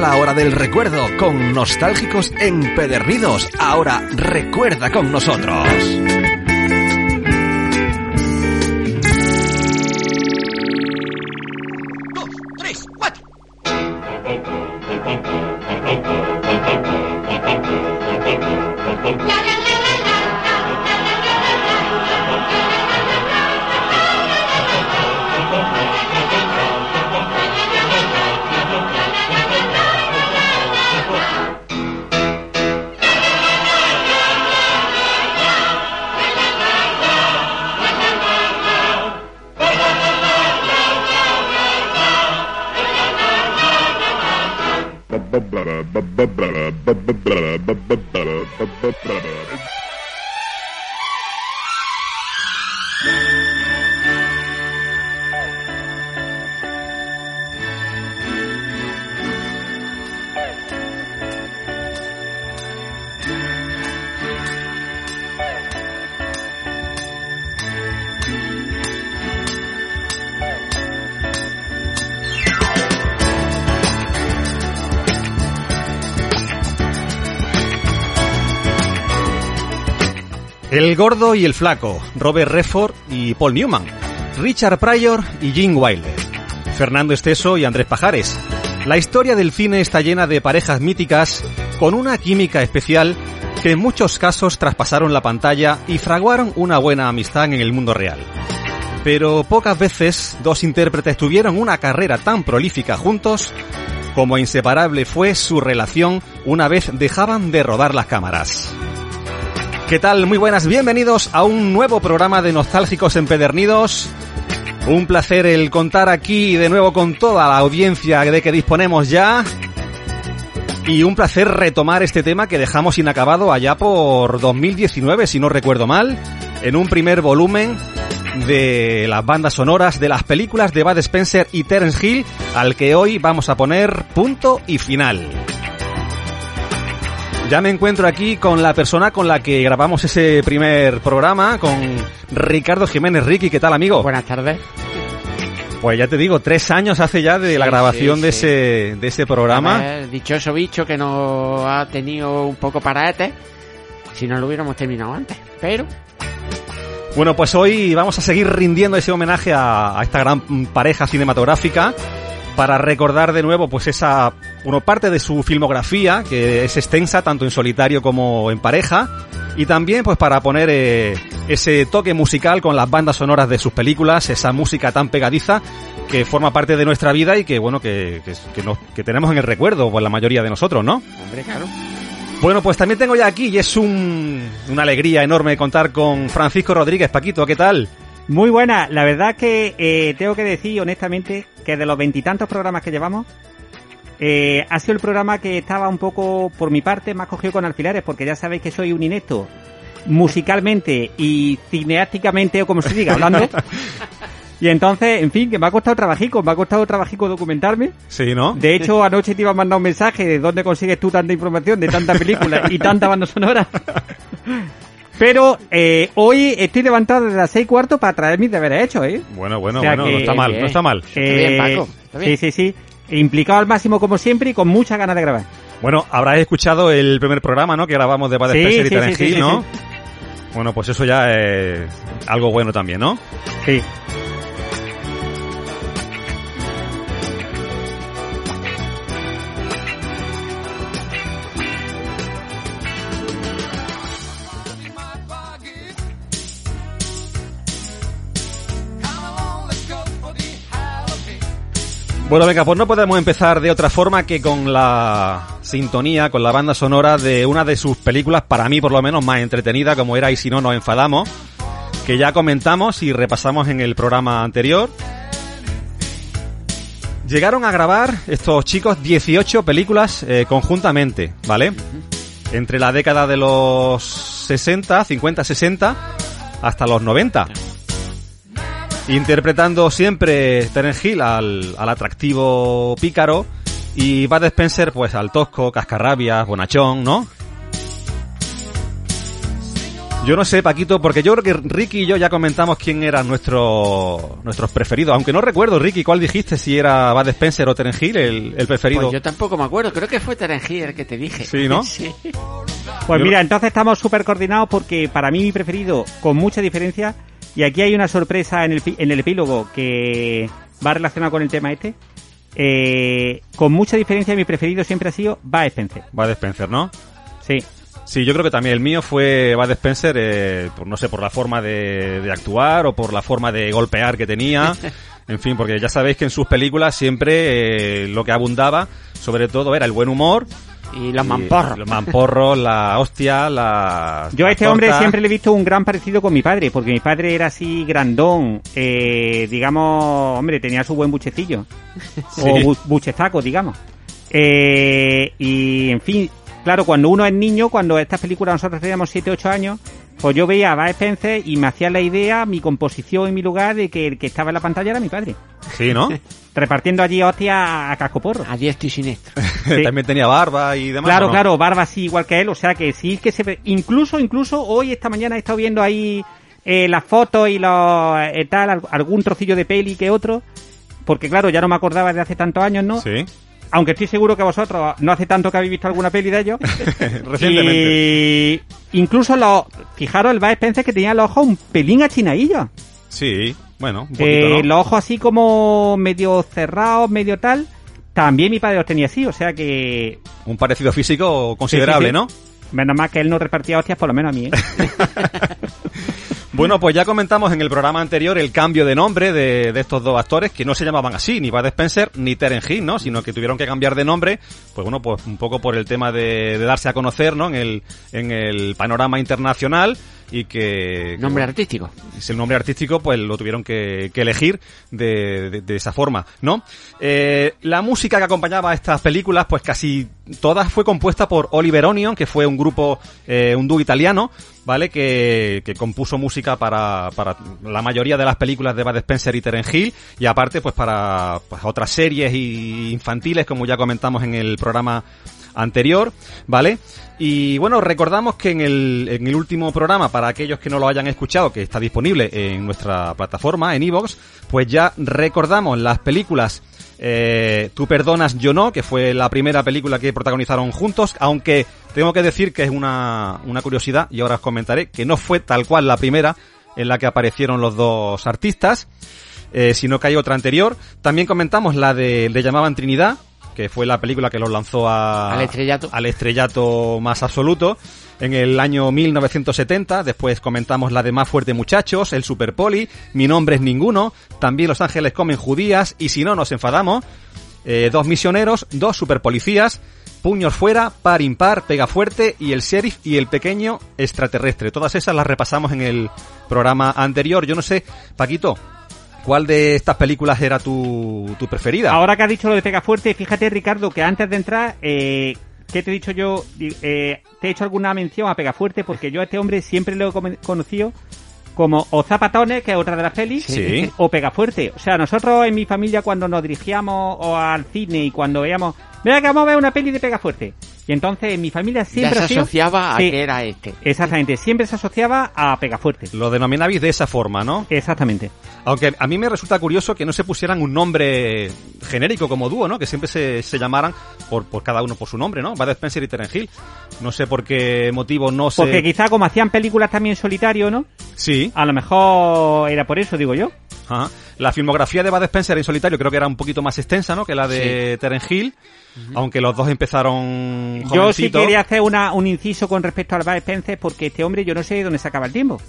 La hora del recuerdo con nostálgicos empedernidos. Ahora recuerda con nosotros. El gordo y el flaco, Robert Redford y Paul Newman, Richard Pryor y Gene Wilder, Fernando Esteso y Andrés Pajares. La historia del cine está llena de parejas míticas con una química especial que en muchos casos traspasaron la pantalla y fraguaron una buena amistad en el mundo real. Pero pocas veces dos intérpretes tuvieron una carrera tan prolífica juntos como inseparable fue su relación una vez dejaban de rodar las cámaras. ¿Qué tal? Muy buenas, bienvenidos a un nuevo programa de Nostálgicos Empedernidos. Un placer el contar aquí de nuevo con toda la audiencia de que disponemos ya. Y un placer retomar este tema que dejamos inacabado allá por 2019, si no recuerdo mal, en un primer volumen de las bandas sonoras de las películas de Bud Spencer y Terence Hill, al que hoy vamos a poner punto y final. Ya me encuentro aquí con la persona con la que grabamos ese primer programa, con Ricardo Jiménez Ricky. ¿Qué tal, amigo? Buenas tardes. Pues ya te digo, tres años hace ya de la grabación sí, de, sí. ese, de ese programa. Ver, dichoso bicho que nos ha tenido un poco paraete. Si no lo hubiéramos terminado antes. Pero, Bueno, pues hoy vamos a seguir rindiendo ese homenaje a, a esta gran pareja cinematográfica para recordar de nuevo pues esa bueno, parte de su filmografía que es extensa tanto en solitario como en pareja y también pues para poner eh, ese toque musical con las bandas sonoras de sus películas, esa música tan pegadiza que forma parte de nuestra vida y que bueno que, que, que nos- que tenemos en el recuerdo pues la mayoría de nosotros, ¿no? hombre, claro. Bueno, pues también tengo ya aquí y es un, una alegría enorme contar con Francisco Rodríguez. Paquito, ¿qué tal? Muy buena. La verdad que eh, tengo que decir honestamente que de los veintitantos programas que llevamos, eh, ha sido el programa que estaba un poco, por mi parte, más cogido con alfileres, porque ya sabéis que soy un inepto musicalmente y cineásticamente, o como se diga, hablando. y entonces, en fin, que me ha costado trabajico, me ha costado trabajico documentarme. Sí, ¿no? De hecho, anoche te iba a mandar un mensaje de dónde consigues tú tanta información de tanta película y tanta banda sonora. Pero eh, hoy estoy levantado desde las seis y cuarto para traer mis deberes hechos, ¿eh? Bueno, bueno, O sea bueno, que- no está mal, bien. no está mal. bien, Paco, está bien. Sí, sí, sí. Implicado al máximo como siempre y con muchas ganas de grabar. Bueno, habrás escuchado el primer programa, ¿no? Que grabamos de Bad Sí, Spencer y sí, ¿no? Bueno, pues eso ya es algo bueno también, ¿no? Sí. Bueno, venga, pues no podemos empezar de otra forma que con la sintonía, con la banda sonora de una de sus películas, para mí por lo menos más entretenida, como era Y si no nos enfadamos, que ya comentamos y repasamos en el programa anterior. Llegaron a grabar estos chicos 18 películas eh, conjuntamente, ¿vale? Entre la década de los 60, 50, 60, hasta los 90 interpretando siempre Terence Hill al, al atractivo pícaro y Bud Spencer pues al tosco, cascarrabias, bonachón, ¿no? Yo no sé, Paquito, porque yo creo que Ricky y yo ya comentamos quién eran nuestro, nuestros preferidos. Aunque no recuerdo, Ricky, ¿cuál dijiste? Si era Bad Spencer o Terence Hill el, el preferido. Pues yo tampoco me acuerdo, creo que fue Terence Hill el que te dije. Sí, ¿no? sí. Pues Yo- mira, entonces estamos súper coordinados porque para mí mi preferido, con mucha diferencia, y aquí hay una sorpresa en el, en el epílogo que va relacionado con el tema este, eh, con mucha diferencia mi preferido siempre ha sido Bud Spencer. Bad Spencer, ¿no? Sí. Sí, yo creo que también el mío fue Bad Spencer, eh, por, no sé, por la forma de, de actuar o por la forma de golpear que tenía. En fin, porque ya sabéis que en sus películas siempre eh, lo que abundaba, sobre todo, era el buen humor. Y los mamporros. Los mamporros, la hostia, la... Yo a este hombre siempre le he visto un gran parecido con mi padre, porque mi padre era así grandón, eh, digamos, hombre, tenía su buen buchecillo, Sí. o bu- buchezaco, digamos. Eh, y, en fin, claro, cuando uno es niño, cuando estas películas nosotros teníamos 7, 8 años, pues yo veía a Bud Spencer y me hacía la idea, mi composición y mi lugar de que el que estaba en la pantalla era mi padre, Sí, ¿no? repartiendo allí hostia a cascoporro. A diestro y siniestro. Sí. También tenía barba y demás. Claro, claro, barba así igual que él, o sea que sí que se ve. Incluso, incluso hoy, esta mañana he estado viendo ahí eh, las fotos y los eh, tal, al- algún trocillo de peli que otro, porque claro, ya no me acordaba de hace tantos años, ¿no? Sí, Aunque estoy seguro que vosotros no hace tanto que habéis visto alguna peli de ellos. recientemente. Y incluso los, fijaros el Bud Spencer que tenía los ojos un pelín achinadillos. Sí, bueno, un poquito, Eh, ¿no? Los ojos así como medio cerrados, medio tal. También mi padre los tenía así, o sea que Un parecido físico considerable, sí. ¿no? menos mal que él no repartía hostias, por lo menos a mí, ¿eh? Bueno, pues ya comentamos en el programa anterior el cambio de nombre de, de estos dos actores que no se llamaban así, ni Bud Spencer ni Terence Hill, ¿no? Sino que tuvieron que cambiar de nombre, pues bueno, pues un poco por el tema de, de darse a conocer, ¿no? En el, en el panorama internacional y que... Nombre artístico. es el nombre artístico, pues lo tuvieron que, que elegir de, de- de esa forma, ¿no? Eh, la música que acompañaba a estas películas, pues casi todas fue compuesta por Oliver Onion, que fue un grupo, eh, un dúo italiano, ¿vale? Que, que compuso música para, para la mayoría de las películas de Bud Spencer y Terence Hill, y aparte, pues para pues, otras series y infantiles, como ya comentamos en el programa anterior, ¿vale? Y bueno, recordamos que en el, en el último programa, para aquellos que no lo hayan escuchado, que está disponible en nuestra plataforma, en iVoox, pues ya recordamos las películas eh, Tú perdonas, yo no, que fue la primera película que protagonizaron juntos, aunque tengo que decir que es una, una curiosidad, y ahora os comentaré, que no fue tal cual la primera en la que aparecieron los dos artistas, eh, sino que hay otra anterior. También comentamos la de Le llamaban Trinidad, que fue la película que los lanzó a- Al estrellato. al estrellato más absoluto en el año 1970. Después comentamos la de Más Fuerte Muchachos, El Super Poli, Mi Nombre es Ninguno, también Los Ángeles Comen Judías y Si no nos enfadamos, eh, Dos Misioneros, Dos Super Policías, Puños Fuera, Par Impar, Pega Fuerte y El Sheriff y El Pequeño Extraterrestre. Todas esas las repasamos en el programa anterior. Yo no sé, Paquito, ¿cuál de estas películas era tu, tu preferida? Ahora que has dicho lo de Pega Fuerte, fíjate, Ricardo, que antes de entrar, eh, ¿qué te he dicho yo? Eh, te he hecho alguna mención a Pega Fuerte porque yo a este hombre siempre lo he conocido como o Zapatones, que es otra de las pelis, Sí. o Pega Fuerte. O sea, nosotros en mi familia cuando nos dirigíamos o al cine y cuando veíamos, venga que vamos a ver una peli de Pega Fuerte. Y entonces en mi familia Ya siempre se ha sido... asociaba a Sí, que era este. Exactamente, siempre se asociaba a Pega Fuerte. Lo denominabais de esa forma, ¿no? Exactamente. Aunque a mí me resulta curioso que no se pusieran un nombre genérico como dúo, ¿no? Que siempre se, se llamaran por, por cada uno por su nombre, ¿no? Bud Spencer y Terence Hill. No sé por qué motivo no se... Porque quizá como hacían películas también solitario, ¿no? Sí. A lo mejor era por eso, digo yo. Ajá. La filmografía de Bud Spencer en solitario creo que era un poquito más extensa, ¿no? Que la de Terence Hill. Aunque los dos empezaron Yo sí quería hacer una, un inciso con respecto al Bud Spencer porque este hombre yo no sé de dónde sacaba el tiempo.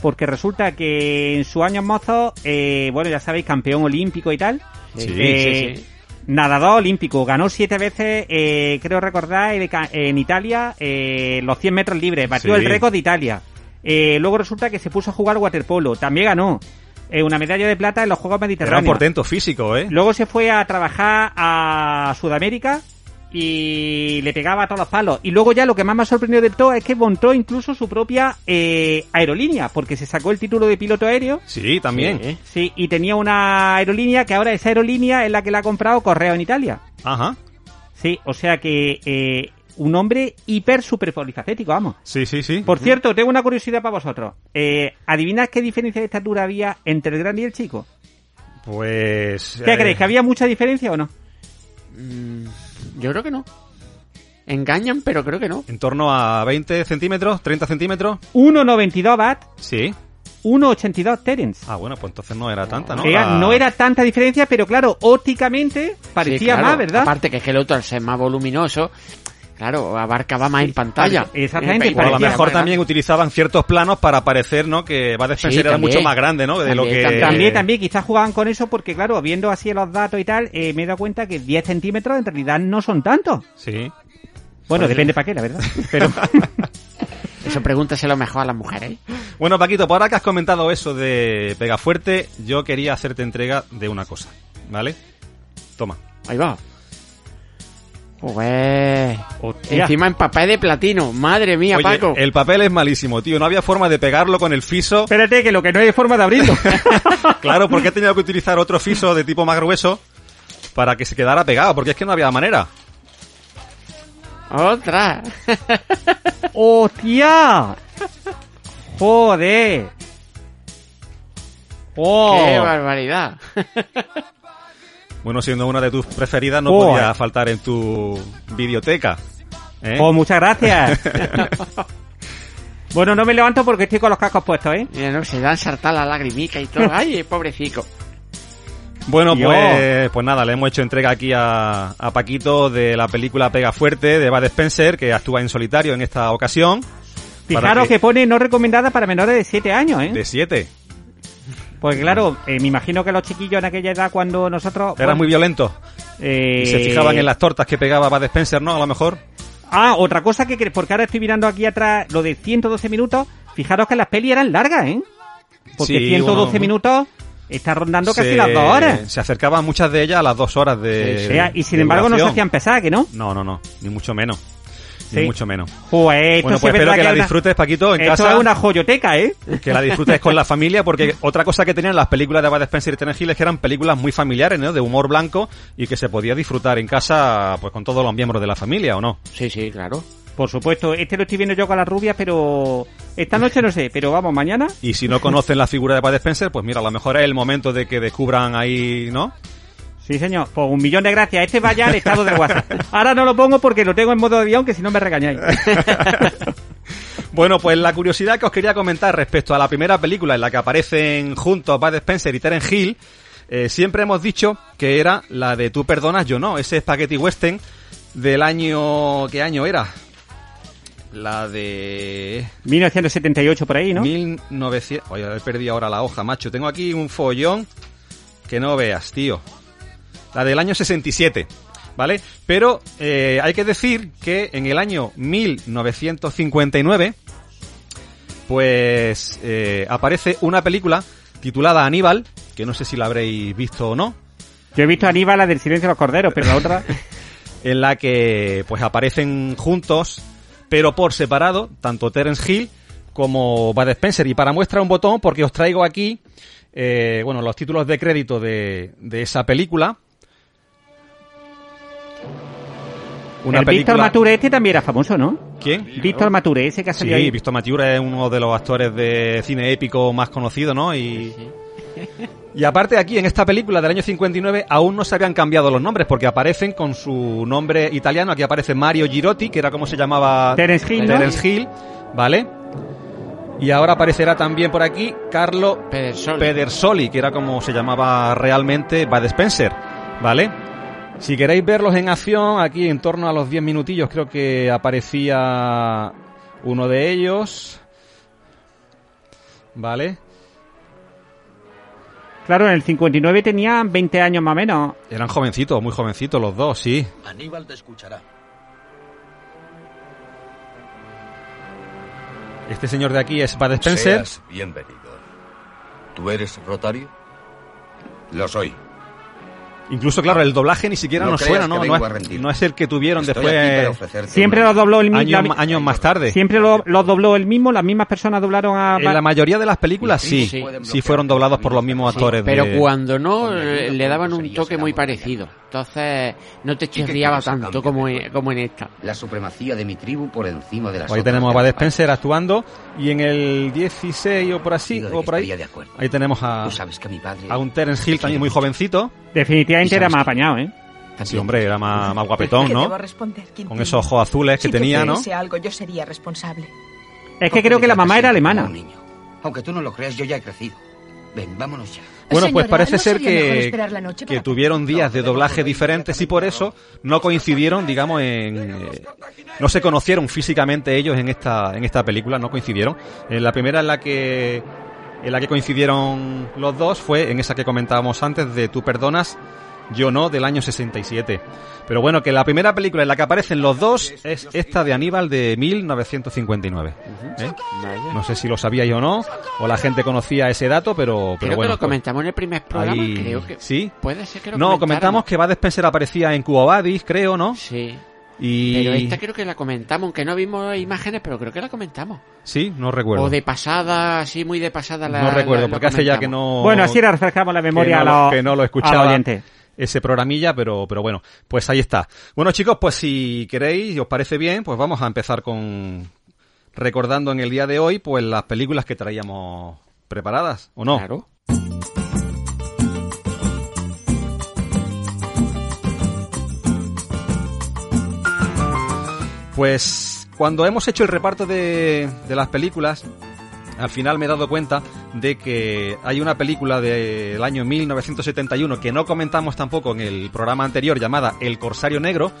Porque resulta que en sus años mozos, eh, bueno, ya sabéis, campeón olímpico y tal. Sí, Eh, sí, sí. Nadador olímpico, ganó siete veces, eh, creo recordar, en Italia, eh, los 100 metros libres, batió Sí. el récord de Italia. Eh, luego resulta que se puso a jugar waterpolo, también ganó eh, una medalla de plata en los Juegos Era un Mediterráneos. portento físico, ¿eh? Luego se fue a trabajar a Sudamérica y le pegaba a todos los palos. Y luego ya lo que más me ha sorprendido de todo es que montó incluso su propia eh, aerolínea, porque se sacó el título de piloto aéreo. Sí, también. Sí. Sí, y tenía una aerolínea que ahora esa aerolínea es la que la ha comprado Correo en Italia. Ajá. Sí, o sea que eh, un hombre hiper super polifacético, vamos. Sí, sí, sí. Por cierto, tengo una curiosidad para vosotros. Eh, ¿Adivinad qué diferencia de estatura había entre el grande y el chico? Pues... ¿Qué eh, creéis? ¿Que había mucha diferencia o no? Mm, yo creo que no. Engañan, pero creo que no. En torno a 20 centímetros, 30 centímetros. 1,92 Bat, Sí. 1,82 Terence. Ah, bueno, pues entonces no era tanta, ¿no? La- no era tanta diferencia, pero claro, ópticamente parecía Sí, claro. más, ¿verdad? Aparte que es que el otro, al ser más voluminoso, claro, abarcaba más en pantalla. exactamente, Eh, O a lo mejor también utilizaban ciertos planos para parecer, ¿no? Que Bud Spencer Sí, era mucho más grande, ¿no? De lo También, que... también. También, también, quizás jugaban con eso porque, claro, viendo así los datos y tal, eh, me he dado cuenta que 10 centímetros en realidad no son tantos. Sí. Bueno, depende para qué, la verdad. Pero Eso pregúntaselo mejor a las mujeres. ¿eh? Bueno, Paquito, por ahora que has comentado eso de Pegafuerte, yo quería hacerte entrega de una cosa, ¿vale? Toma. Ahí va. Pues... Hostia. Encima en papel de platino. Madre mía, Oye, Paco. el papel es malísimo, tío. No había forma de pegarlo con el fiso. espérate, que lo que no hay forma de abrirlo. Claro, porque he tenido que utilizar otro fiso de tipo más grueso para que se quedara pegado, porque es que no había manera. Otra. ¡Hostia! ¡Joder! ¡Oh! Qué barbaridad. Bueno, siendo una de tus preferidas, no Joder. podía faltar en tu videoteca. ¿eh? Oh, muchas gracias. bueno, no me levanto porque estoy con los cascos puestos, ¿eh? Mira, no, se dan saltar la lagrimica y todo. Ay, pobrecito. Bueno, pues, pues nada, le hemos hecho entrega aquí a, a Paquito de la película Pega Fuerte de Bud Spencer, que actúa en solitario en esta ocasión. Fijaros que- que pone no recomendada para menores de 7 años, ¿eh? De 7. Porque claro, eh, me imagino que los chiquillos en aquella edad cuando nosotros... Era bueno, muy violento. eh, Y se fijaban en las tortas que pegaba Bud Spencer, ¿no? A lo mejor. Ah, otra cosa que... Porque ahora estoy mirando aquí atrás lo de 112 minutos. Fijaros que las pelis eran largas, ¿eh? Porque Sí, 112 bueno, minutos está rondando casi se- las dos horas. Se acercaban muchas de ellas a las dos horas de. Sí, y sin de embargo no se hacían pesadas, ¿que no? No, no, no. Ni mucho menos. Sí. Ni mucho menos. Joder, esto Bueno, pues es espero que la una- disfrutes, Paquito, en Esto casa. es una joyoteca, ¿eh? Que la disfrutes con la familia, porque otra cosa que tenían las películas de Bud Spencer y Terence Hill es que eran películas muy familiares, ¿no? De humor blanco y que se podía disfrutar en casa, pues con todos los miembros de la familia, ¿o no? Sí, sí, claro. Por supuesto, este lo estoy viendo yo con las rubias, pero esta noche no sé, pero vamos, mañana. Y si no conocen la figura de Bud Spencer, pues mira, a lo mejor es el momento de que descubran ahí, ¿no? Sí, señor. Pues un millón de gracias. Este vaya al estado de WhatsApp. Ahora no lo pongo porque lo tengo en modo avión, que si no me regañáis. Bueno, pues la curiosidad que os quería comentar respecto a la primera película en la que aparecen juntos Bud Spencer y Terence Hill, eh, siempre hemos dicho que era la de Tú perdonas, yo no, ese Spaghetti Western del año... ¿Qué año era? La de... 1978 por ahí, ¿no? 1900... Oye, he perdido ahora la hoja, macho. Tengo aquí un follón que no veas, tío. La del año 67, ¿vale? Pero eh, hay que decir que en el año 1959, pues eh, aparece una película titulada Aníbal, que no sé si la habréis visto o no, Yo he visto a Aníbal la del silencio de los corderos, pero la otra... en la que pues aparecen juntos, pero por separado, tanto Terence Hill como Bud Spencer. Y para muestra un botón, porque os traigo aquí, eh, bueno, los títulos de crédito de, de esa película. Una el Víctor. Mature este también era famoso, ¿no? ¿Quién? Víctor Mature, ese que ha Sí, salido ahí. Víctor Mature es uno de los actores de cine épico más conocidos, ¿no? Y, y aparte aquí, en esta película del año 59, aún no se habían cambiado los nombres, porque aparecen con su nombre italiano. Aquí aparece Mario Girotti, que era como se llamaba Terence Hill, ¿no? Terence Hill, ¿vale? Y ahora aparecerá también por aquí Carlo Pedersoli. Pedersoli, que era como se llamaba realmente Bud Spencer, ¿vale? Si queréis verlos en acción, aquí en torno a los 10 minutillos creo que aparecía uno de ellos, ¿vale? Claro, en el 59 tenían 20 años más o menos. Eran jovencitos, muy jovencitos los dos, sí. Aníbal te escuchará. Este señor de aquí es Bud Spencer. Seas bienvenido. ¿Tú eres Rotario? Lo soy. Incluso, claro, el doblaje ni siquiera No nos suena, ¿no? No es, no es el que tuvieron Estoy después, Siempre lo dobló el mismo. años, años más tarde. Siempre lo, lo dobló el mismo, las mismas personas doblaron a... En la mayoría de las películas sí, Sí. sí, fueron doblados por los mismos Sí, actores. pero de- cuando no, eh, le daban un toque muy parecido. Entonces, no te chirriaba tanto como en, como en esta. La supremacía de mi tribu por encima de las Ahí otras tenemos a la Spencer actuando y en el 16 o por así, o por ahí, ahí tenemos a, Tú sabes que mi padre... a un Terence Hill también muy jovencito. Definitivamente era más apañado, ¿eh? Sí, hombre, era más, más guapetón, ¿Qué ¿no? Con esos ojos azules que Si tenía, te ¿no? algo, yo sería responsable. Es que creo que la mamá era alemana. Un niño. Aunque tú no lo creas, yo ya he crecido. Ven, vámonos ya. Bueno, pues Señora, parece ¿no ser que, esperar la noche que tuvieron días de doblaje diferentes y por eso no coincidieron, digamos, en... eh, no se conocieron físicamente ellos en esta, en esta película, no coincidieron. En la primera en la que en la que coincidieron los dos fue en esa que comentábamos antes de Tú perdonas, yo no, del año 67. Pero bueno, que la primera película en la que aparecen los dos es esta de Aníbal de 1959. ¿eh? No sé si lo sabíais o no, o la gente conocía ese dato, pero, pero Creo bueno. que lo comentamos en el primer programa. ahí- Creo que ¿Sí? puede ser que lo No, comentamos que Bud Spencer aparecía en Cubo Badis, creo, ¿no? Sí. Y... Pero esta creo que la comentamos, aunque no vimos imágenes, pero creo que la comentamos. Sí, no recuerdo. O de pasada, así muy de pasada la no recuerdo, la- porque hace ya que no... Bueno, así le refrescamos la memoria que no, a lo- los que no lo escuchaba ese programilla, pero, pero bueno, pues ahí está. Bueno chicos, pues si queréis y os parece bien, pues vamos a empezar con recordando en el día de hoy pues las películas que traíamos preparadas, ¿o no? Claro. Pues cuando hemos hecho el reparto de, de las películas, al final me he dado cuenta de que hay una película del año 1971 que no comentamos tampoco en el programa anterior llamada El Corsario Negro.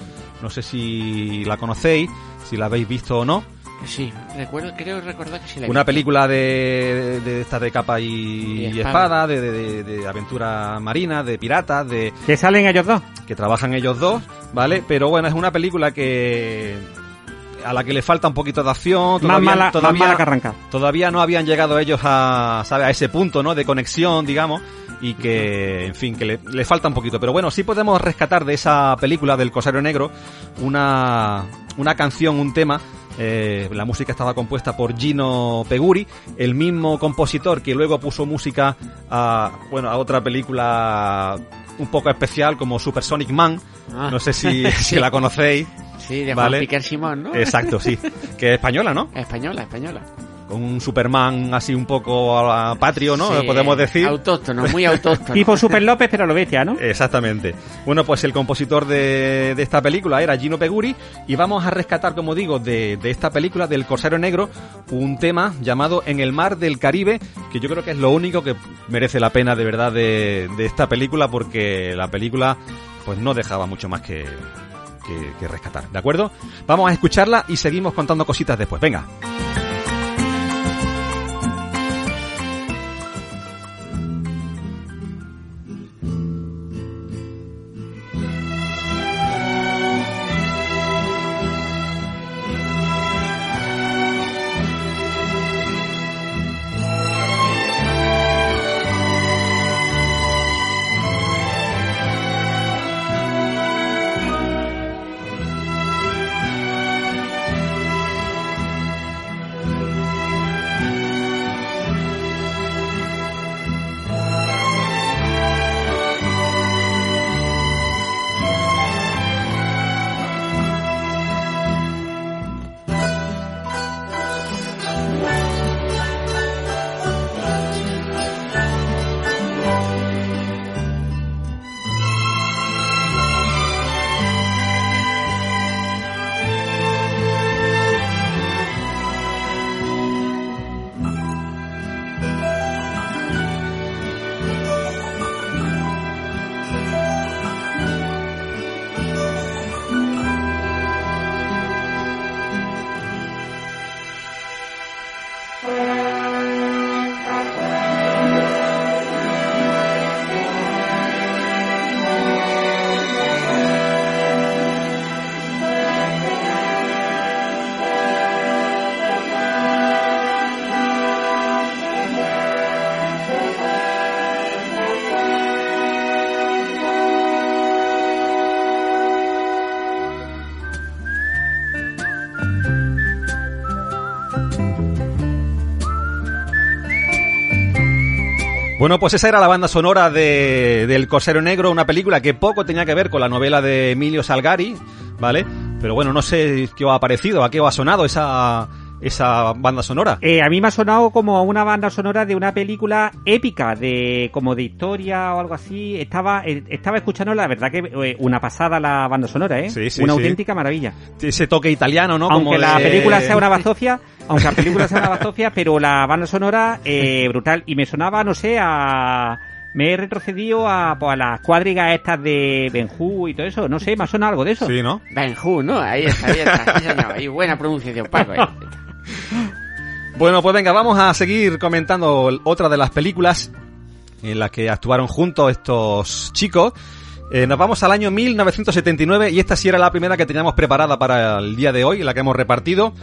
No sé si la conocéis, si la habéis visto o no. Sí, recuerdo, creo recordar que sí la he Una película de, de esta de capa y, Y y espada. espada, de, de- de aventura marina, de piratas, de Que salen ellos dos. que trabajan ellos dos, ¿vale? Pero bueno, es una película que a la que le falta un poquito de acción, Más todavía, más todavía, mala que arranca. todavía no habían llegado ellos a, ¿sabe? a ese punto, ¿no? De conexión, digamos, y que, en fin, que le, le falta un poquito. Pero bueno, sí podemos rescatar de esa película del Cosario Negro una, una canción, un tema. eh, la música estaba compuesta por Gino Peguri, el mismo compositor que luego puso música a, bueno, a otra película un poco especial como Supersonic Man. Ah. No sé si, si la conocéis. Sí, de Vale. Juan Piquer Simón, ¿no? Exacto, sí. Que es española, ¿no? Española, española. Con un Superman así un poco a- patrio, ¿no? Sí, Podemos decir. Autóctono, muy autóctono. Tipo Super López, pero lo bestia, ¿no? Exactamente. Bueno, pues el compositor de, de esta película era Gino Peguri y vamos a rescatar, como digo, de, de esta película del Corsario Negro un tema llamado En el mar del Caribe, que yo creo que es lo único que merece la pena de verdad de, de esta película porque la película pues no dejaba mucho más que, que, que rescatar, ¿de acuerdo? Vamos a escucharla y seguimos contando cositas después. Venga. Bueno, pues esa era la banda sonora de, del Corsero Negro, una película que poco tenía que ver con la novela de Emilio Salgari, ¿vale? Pero bueno, no sé qué os ha parecido, a qué os ha sonado esa, esa banda sonora. Eh, a mí me ha sonado como una banda sonora de una película épica, de como de historia o algo así. Estaba eh, estaba escuchando, la verdad que eh, una pasada la banda sonora, ¿eh? Sí, sí, una sí. auténtica maravilla. Ese toque italiano, ¿no? aunque Como la de- película sea una bazofia, aunque la película sea una bazofia, pero la banda sonora eh, brutal y me sonaba, no sé, a me he retrocedido a, pues, a las cuadrigas estas de Benjú y todo eso, no sé, me ha sonado algo de eso. Sí, ¿no? Benjú, ¿no? Ahí está, ahí está. Sí, señor. Y buena pronunciación, Paco. ¿eh? Bueno, pues venga, vamos a seguir comentando otra de las películas en las que actuaron juntos estos chicos. Eh, nos vamos al año 1979 y esta sí era la primera que teníamos preparada para el día de hoy, la que hemos repartido.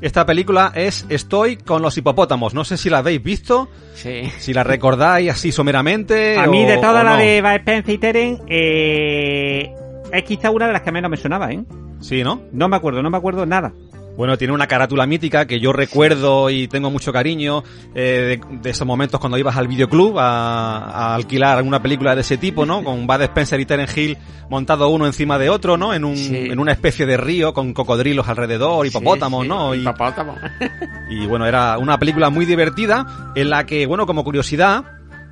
Esta película es Estoy con los hipopótamos. No sé si la habéis visto, Sí. si la recordáis así someramente. A mí de o- las no. de Bud Spencer y Teren, eh, es quizá una de las que menos me sonaba, ¿eh? Sí, ¿no? No me acuerdo, no me acuerdo nada. Bueno, tiene una carátula mítica que yo recuerdo y tengo mucho cariño eh, de, de esos momentos cuando ibas al videoclub a, a alquilar alguna película de ese tipo, ¿no? Con Bud Spencer y Terence Hill montado uno encima de otro, ¿no? En, un, Sí. en una especie de río con cocodrilos alrededor, hipopótamos, Sí, sí, ¿no? Y, Hipopótamo. y bueno, era una película muy divertida en la que, bueno, como curiosidad,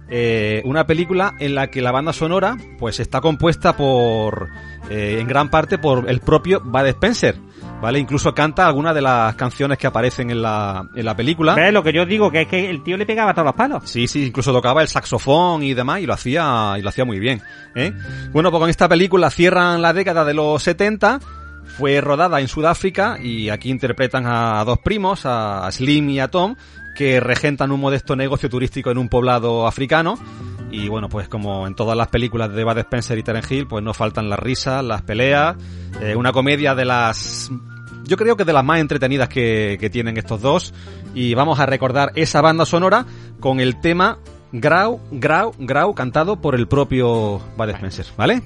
eh, una película en la que la banda sonora pues está compuesta por, eh, en gran parte por el propio Bud Spencer, ¿vale? Incluso canta algunas de las canciones que aparecen en la, en la película. ¿Ves lo que yo digo? Que es que el tío le pegaba todos los palos. Sí, sí, incluso tocaba el saxofón y demás y lo hacía y lo hacía muy bien, ¿eh? Bueno, pues con esta película cierran la década de los 70. Fue rodada en Sudáfrica y aquí interpretan a dos primos, a Slim y a Tom, que regentan un modesto negocio turístico en un poblado africano. Y bueno, pues como en todas las películas de Bud Spencer y Terence Hill, pues no faltan las risas, las peleas, eh, una comedia de las yo creo que de las más entretenidas que, que tienen estos dos. Y vamos a recordar esa banda sonora con el tema Grau, Grau, Grau, cantado por el propio Bud Spencer, ¿vale?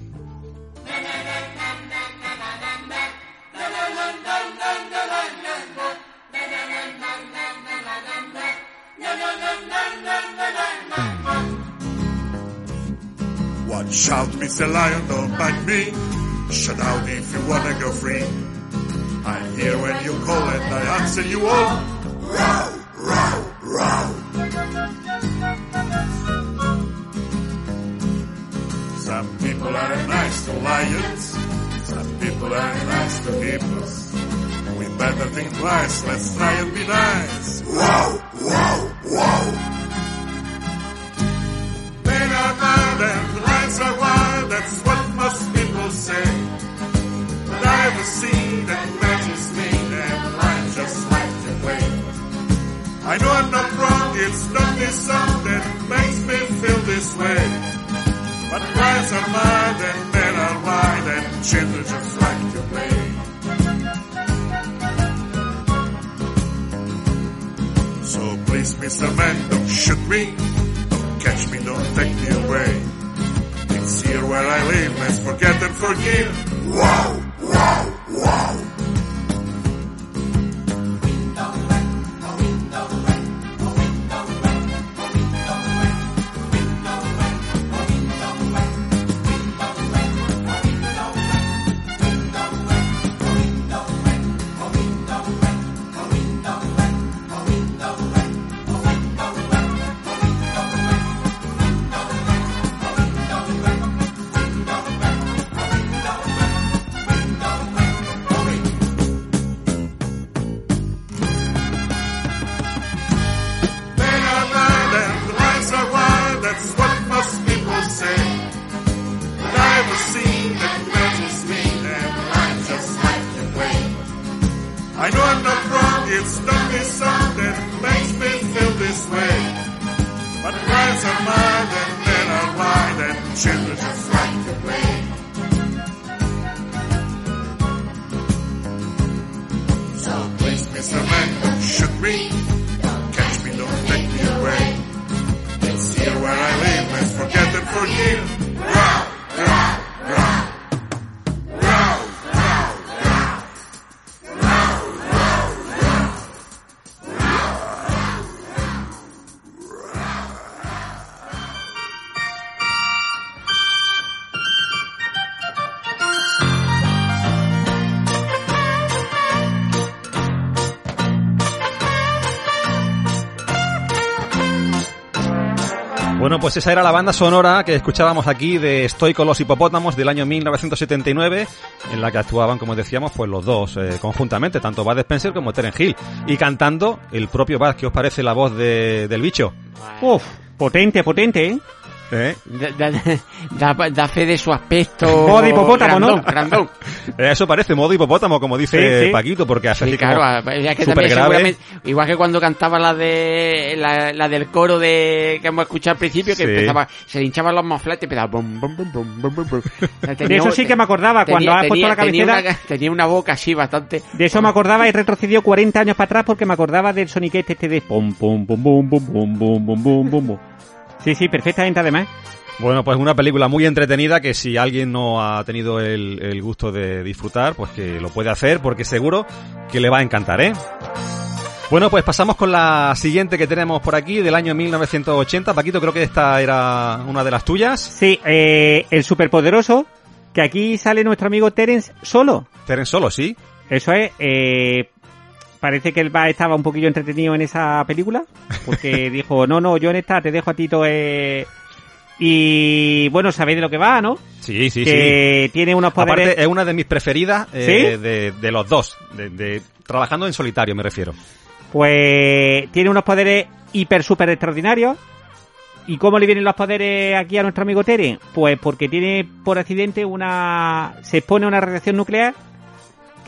Watch out, Mr. Lion, don't bite me. Shut out if you wanna go free. I'm here when you call and I answer you all. Row, row, row. Some people are nice to lions. Some people are nice to hippos. We better think twice, let's try and be nice. Wow, wow, wow. Mad and lions are wild, that's what most people say. But I have a scene that matches me, and lions just like to play. I know I'm not wrong, it's not this song that makes me feel this way. But lions are mad and men are wild, and children just like to play. So please, Mr. Man, don't shoot me. Catch me, don't take me away. It's here where I live, let's forget and forgive. Wow, wow, wow. It's this song that makes me feel this way. But lions are mine and men are wild and children just like to play. So please, Mr. Man, don't shoot me. Don't catch me, don't take me away. It's here where I live, let's forget and forgive. Pues esa era la banda sonora que escuchábamos aquí de Estoy con los hipopótamos del año 1979, en la que actuaban, como decíamos, pues los dos eh, conjuntamente, tanto Bud Spencer como Terence Hill, y cantando el propio Bud, ¿qué os parece la voz de, del bicho? Uf, potente, potente, ¿eh? ¿Eh? Da, da- da- da fe de su aspecto. De hipopótamo, ¿no? grandón, grandón. Eso parece modo hipopótamo, como dice Sí, sí. Paquito, porque hace Sí, así claro, como a- es que también igual que cuando cantaba la de la, la del coro de que hemos escuchado al principio, que Sí. empezaba, se hinchaban los mofletes y empezaba bum, bum, bum. De eso sí que me acordaba, cuando has puesto la tenía cabecera, una, tenía una boca así bastante. de eso me acordaba y retrocedió 40 años para atrás porque me acordaba del soniquete este de pum pum pum pum pum pum pum pum pum pum pum. Sí, sí, perfectamente además. Bueno, pues una película muy entretenida que si alguien no ha tenido el, el gusto de disfrutar, pues que lo puede hacer porque seguro que le va a encantar, ¿eh? Bueno, pues pasamos con la siguiente que tenemos por aquí del año 1980. Paquito, creo que esta era una de las tuyas. Sí, eh, el superpoderoso, que aquí sale nuestro amigo Terence solo. Terence Solo, sí. Eso es, eh, parece que él va, estaba un poquillo entretenido en esa película, porque dijo, no, no, yo en esta te dejo a ti todo... eh". Y bueno, sabéis de lo que va, ¿no? Sí, sí, sí. que tiene unos poderes... Aparte, es una de mis preferidas eh, ¿Sí? de, de los dos. De, de- trabajando en solitario, me refiero. Pues tiene unos poderes hiper super extraordinarios. ¿Y cómo le vienen los poderes aquí a nuestro amigo Tere? Pues porque tiene por accidente una... se expone a una radiación nuclear.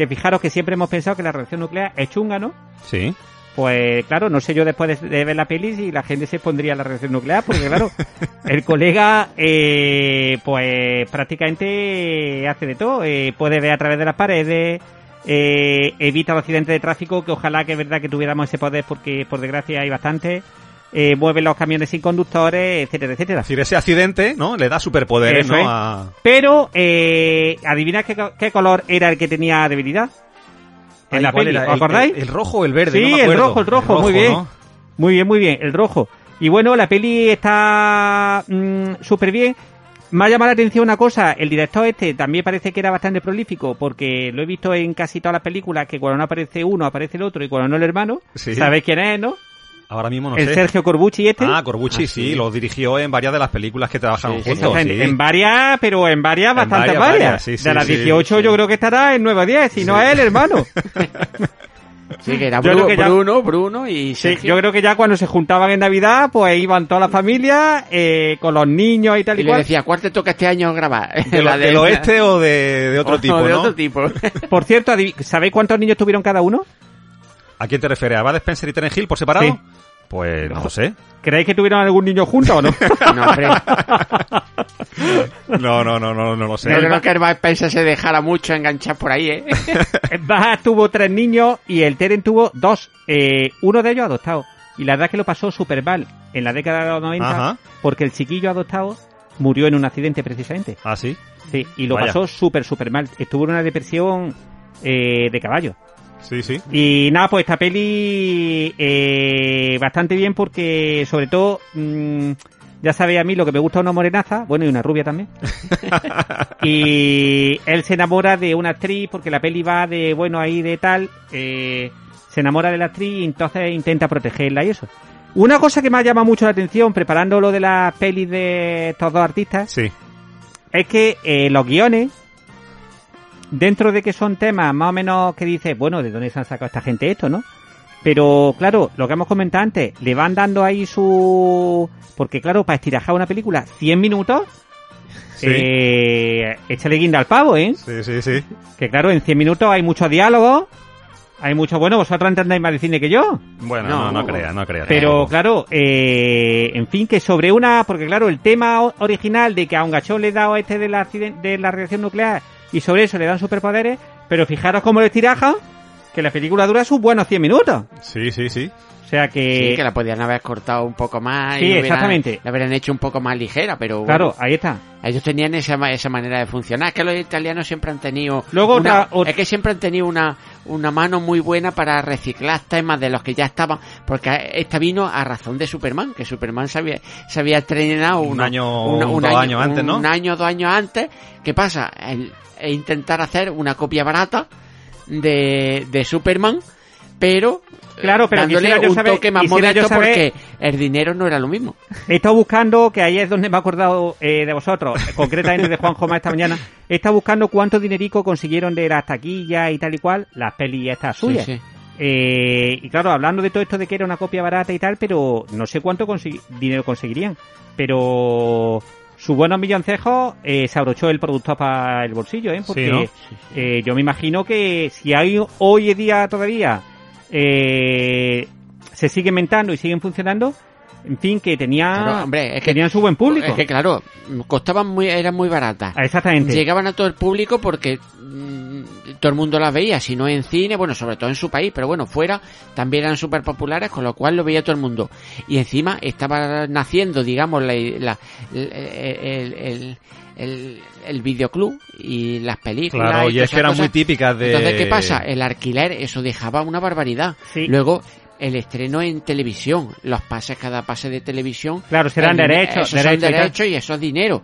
Que fijaros que siempre hemos pensado que la radiación nuclear es chunga, ¿no? Sí. Pues claro, no sé yo después de, de ver la peli si la gente se pondría a la radiación nuclear, porque claro, el colega eh, pues prácticamente hace de todo, eh, puede ver a través de las paredes, eh, evita los accidentes de tráfico, que ojalá que es verdad que tuviéramos ese poder porque por desgracia hay bastante, eh, mueve los camiones sin conductores, etcétera, etcétera. Es decir, ese accidente, ¿no? Le da superpoderes, Eso ¿no? es. A- Pero, eh, adivina qué, qué color era el que tenía debilidad. En Ay, la ¿cuál peli? ¿os El- acordáis? El, el rojo o el verde, Sí, no me el acuerdo. rojo, el rojo, muy bien. ¿no? Muy bien, muy bien, el rojo. Y bueno, la peli está súper bien. Me ha llamado la atención una cosa, el director este también parece que era bastante prolífico, porque lo he visto en casi todas las películas, que cuando no aparece uno, aparece el otro, y cuando no el hermano. Sí. ¿Sabéis quién es, no? Ahora mismo no el sé. Sergio Corbucci este. Ah, Corbucci, sí, lo dirigió en varias de las películas que trabajaron Sí, sí, juntos. Sí. En varias, pero en varias, En bastantes varias, varias. varias, sí, sí, de las sí, 18 sí. yo creo que estará en 9 o 10, si no Sí. es el hermano. Sí, que era Yo Bru- creo que ya- Bruno, Bruno y Sí, Sergio. yo creo que ya cuando se juntaban en Navidad, pues iban toda la familia, eh, con los niños y tal y, Y le cual. decía, ¿cuál te toca este año grabar? ¿De La ¿Del oeste o de, de otro o tipo, de no? otro tipo. Por cierto, ¿sabéis cuántos niños tuvieron cada uno? ¿A quién te refieres? ¿A Bud Spencer y Terence Hill por separado? Sí. Pues no sé. ¿Creéis que tuvieron algún niño juntos o no? No, hombre. No, no, no, no, no lo sé. Yo creo que Spencer se dejara mucho enganchar por ahí, ¿eh? Baja tuvo tres niños y el Teren tuvo dos. Eh, uno de ellos adoptado. Y la verdad es que lo pasó súper mal en la década de los 90 Ajá. porque el chiquillo adoptado murió en un accidente precisamente. Ah, sí. Sí, y lo Vaya. pasó súper, súper mal. Estuvo en una depresión eh, de caballo. Sí, sí. Y nada, pues esta peli eh, bastante bien porque sobre todo, mm, ya sabéis a mí lo que me gusta una morenaza, bueno y una rubia también. y él se enamora de una actriz porque la peli va de, bueno, ahí de tal, eh, se enamora de la actriz y entonces intenta protegerla y eso. Una cosa que me ha llamado mucho la atención preparando lo de las pelis de estos dos artistas Sí. es que eh, los guiones, dentro de que son temas más o menos que dices, bueno, ¿de dónde se han sacado esta gente esto, no? Pero claro, lo que hemos comentado antes, le van dando ahí su... Porque claro, para estirajar una película 100 minutos, Sí. eh, échale guinda al pavo, ¿eh? Sí, sí, sí. Que claro, en 100 minutos hay mucho diálogo, hay mucho... Bueno, vosotros entendéis más de cine que yo. Bueno, No, no, no, no. crea, no crea. Pero claro, eh, en fin, que sobre una, porque claro, el tema original de que a un gachón le da este de la, de la reacción nuclear y sobre eso le dan superpoderes, pero fijaros cómo le tiraja que la película dura sus buenos 100 minutos. Sí, sí, sí. O sea que, Sí, que la podían haber cortado un poco más. Sí, y hubieran- exactamente. La habrían hecho un poco más ligera, pero claro, bueno, ahí está. ellos tenían esa, ma- esa manera de funcionar. Es que los italianos siempre han tenido. Luego una- otra- ot- Es que siempre han tenido una, una mano muy buena para reciclar temas de los que ya estaban. Porque esta vino a razón de Superman, que Superman se había, se había estrenado Un año, una- un dos año- años antes, ¿no? Un año, dos años antes. ¿Qué pasa? El, el intentar hacer una copia barata de, de Superman pero Claro, pero dándole un saber- toque más modesto saber- porque el dinero no era lo mismo. He estado buscando, que ahí es donde me he acordado eh, de vosotros, concretamente de Juan Joma esta mañana. He estado buscando cuánto dinerico consiguieron de las taquillas y tal y cual, las pelis estas Sí, suyas. sí. Eh, y claro, hablando de todo esto de que era una copia barata y tal, pero no sé cuánto consi- dinero conseguirían. Pero sus buenos milloncejos eh, se abrochó el productor para el bolsillo, ¿eh? Porque ¿no? eh, yo me imagino que si hay hoy en día todavía eh, se siguen inventando y siguen funcionando, en fin, que tenía, Claro, hombre, es que- tenían su buen público. Es que claro, costaban muy, eran muy baratas. Exactamente. Llegaban a todo el público porque mm, todo el mundo las veía, si no en cine, bueno, sobre todo en su país, pero bueno, fuera también eran súper populares, con lo cual lo veía todo el mundo. Y encima estaba naciendo, digamos, la, la- el, el, el, el- el videoclub y las películas. Claro, y todas es que eran cosas. muy típicas de... Entonces, ¿qué pasa? El alquiler, eso dejaba una barbaridad. Sí. Luego, el estreno en televisión, los pases, cada pase de televisión. Claro, serán derechos, Esos son derechos y eso es dinero.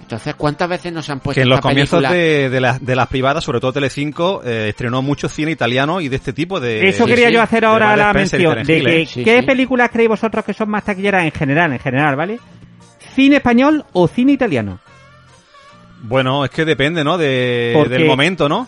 Entonces, ¿cuántas veces nos han puesto Que en los esta comienzos de, de, las- de las privadas, sobre todo Telecinco, eh, estrenó mucho cine italiano y de este tipo de... Eso sí, quería sí, yo hacer ahora la mención. De que. Sí, ¿Qué sí. películas creéis vosotros que son más taquilleras en general? En general, ¿vale? ¿Cine español o cine italiano? Bueno, es que depende, ¿no? De, Porque- del momento, ¿no?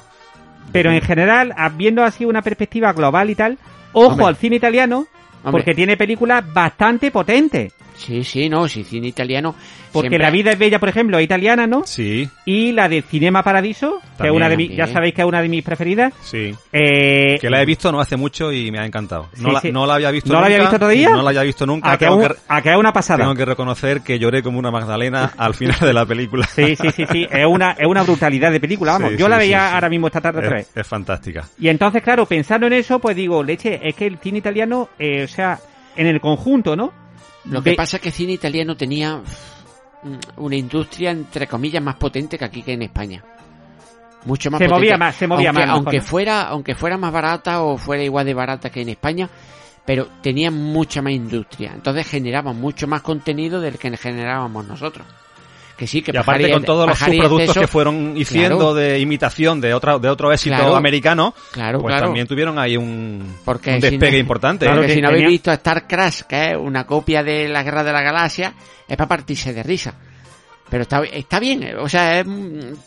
Pero en general, viendo así una perspectiva global y tal, ojo Hombre. al cine italiano, Hombre. porque tiene películas bastante potentes. Sí, sí, no, sí, cine italiano. Porque siempre- La vida es bella, por ejemplo, es italiana, ¿no? Sí, Y la de Cinema Paradiso, que es una de mi- ya sabéis que es una de mis preferidas. sí. Eh, Que la he visto no hace mucho y me ha encantado. No, Sí, la, sí. no la había visto ¿No la nunca. había visto todavía? No la había visto nunca. a que, es que, un- a que es una pasada. tengo que reconocer que lloré como una magdalena al final de la película. Sí, sí, sí, sí. Es una, es una brutalidad de película, vamos. Sí, Yo sí, la veía sí. ahora mismo esta tarde otra vez. Es, es fantástica. Y entonces, claro, pensando en eso, pues digo, leche, es que el cine italiano, eh, o sea, en el conjunto, ¿no? Lo que pasa es que cine italiano tenía mm, una industria, entre comillas, más potente que aquí que en España. Mucho más Se potente. movía más, se movía aunque, más, Aunque fuera, aunque fuera más barata o fuera igual de barata que en España, pero tenía mucha más industria. Entonces generaban mucho más contenido del que generábamos nosotros. Que sí, que Y aparte con todos los subproductos Exceso, que fueron hiciendo Claro. de imitación de otra de otro éxito Claro. americano, Claro, pues claro. también tuvieron ahí un, Porque un si despegue no- importante. Claro Porque que si no habéis visto Star Crash, que es una copia de la Guerra de la Galaxia, es para partirse de risa. Pero está, está bien, o sea, es,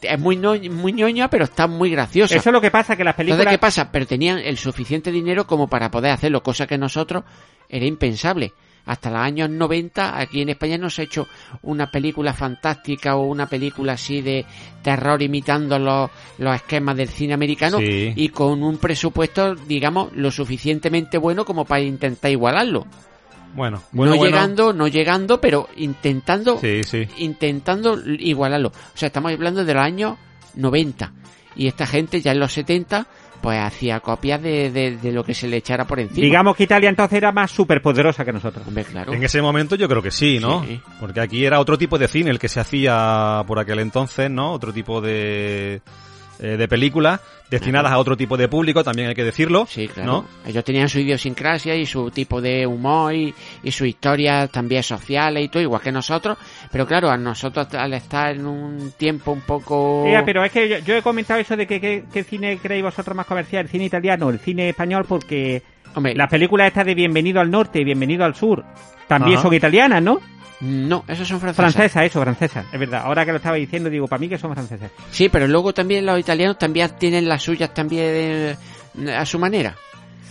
es muy, no- muy ñoña, pero está muy graciosa. Eso es lo que pasa, que las películas... Entonces, ¿qué pasa? Pero tenían el suficiente dinero como para poder hacerlo, cosa que nosotros era impensable. Hasta los años 90, aquí en España no se ha hecho una película fantástica o una película así de terror imitando los, los esquemas del cine americano Sí. y con un presupuesto, digamos, lo suficientemente bueno como para intentar igualarlo. Bueno, bueno, no bueno. llegando, no llegando, pero intentando Sí, sí. intentando igualarlo. O sea, estamos hablando de los años 90. Y esta gente ya en los 70, pues hacía copias de, de, de lo que se le echara por encima. Digamos que Italia entonces era más superpoderosa que nosotros. Hombre, claro. En ese momento yo creo que sí, ¿no? Sí. Porque aquí era otro tipo de cine el que se hacía por aquel entonces, ¿no? Otro tipo de, eh, de películas destinadas a otro tipo de público, también hay que decirlo, Sí, claro. ¿no? Ellos tenían su idiosincrasia y su tipo de humor y, y su historia también sociales y todo, igual que nosotros. Pero claro, a nosotros al estar en un tiempo un poco... Ya, pero es que yo, yo he comentado eso de que que- qué cine creéis vosotros más comercial, el cine italiano el cine español, porque Hombre, las películas estas de Bienvenido al Norte y Bienvenido al Sur también Ajá. son italianas, ¿no? no, esos son franceses. Francesas, eso, francesas, es verdad. Ahora que lo estaba diciendo, digo, para mí que son francesas. Sí, pero luego también los italianos también tienen las suyas también eh, a su manera.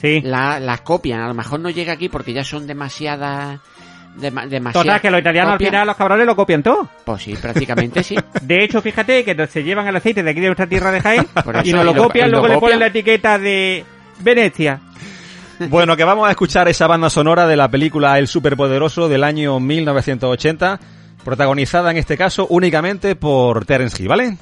Sí. la- las copian. A lo mejor no llega aquí porque ya son demasiadas. Demasiadas Total, que los italianos al final, los cabrones lo copian todo. Pues sí, prácticamente sí. De hecho, fíjate que se llevan el aceite de aquí de nuestra tierra de Jaén y nos lo copian, y lo luego le ponen la etiqueta de Venecia. Bueno, que vamos a escuchar esa banda sonora de la película El Superpoderoso del año 1980, protagonizada en este caso únicamente por Terence Hill, ¿vale?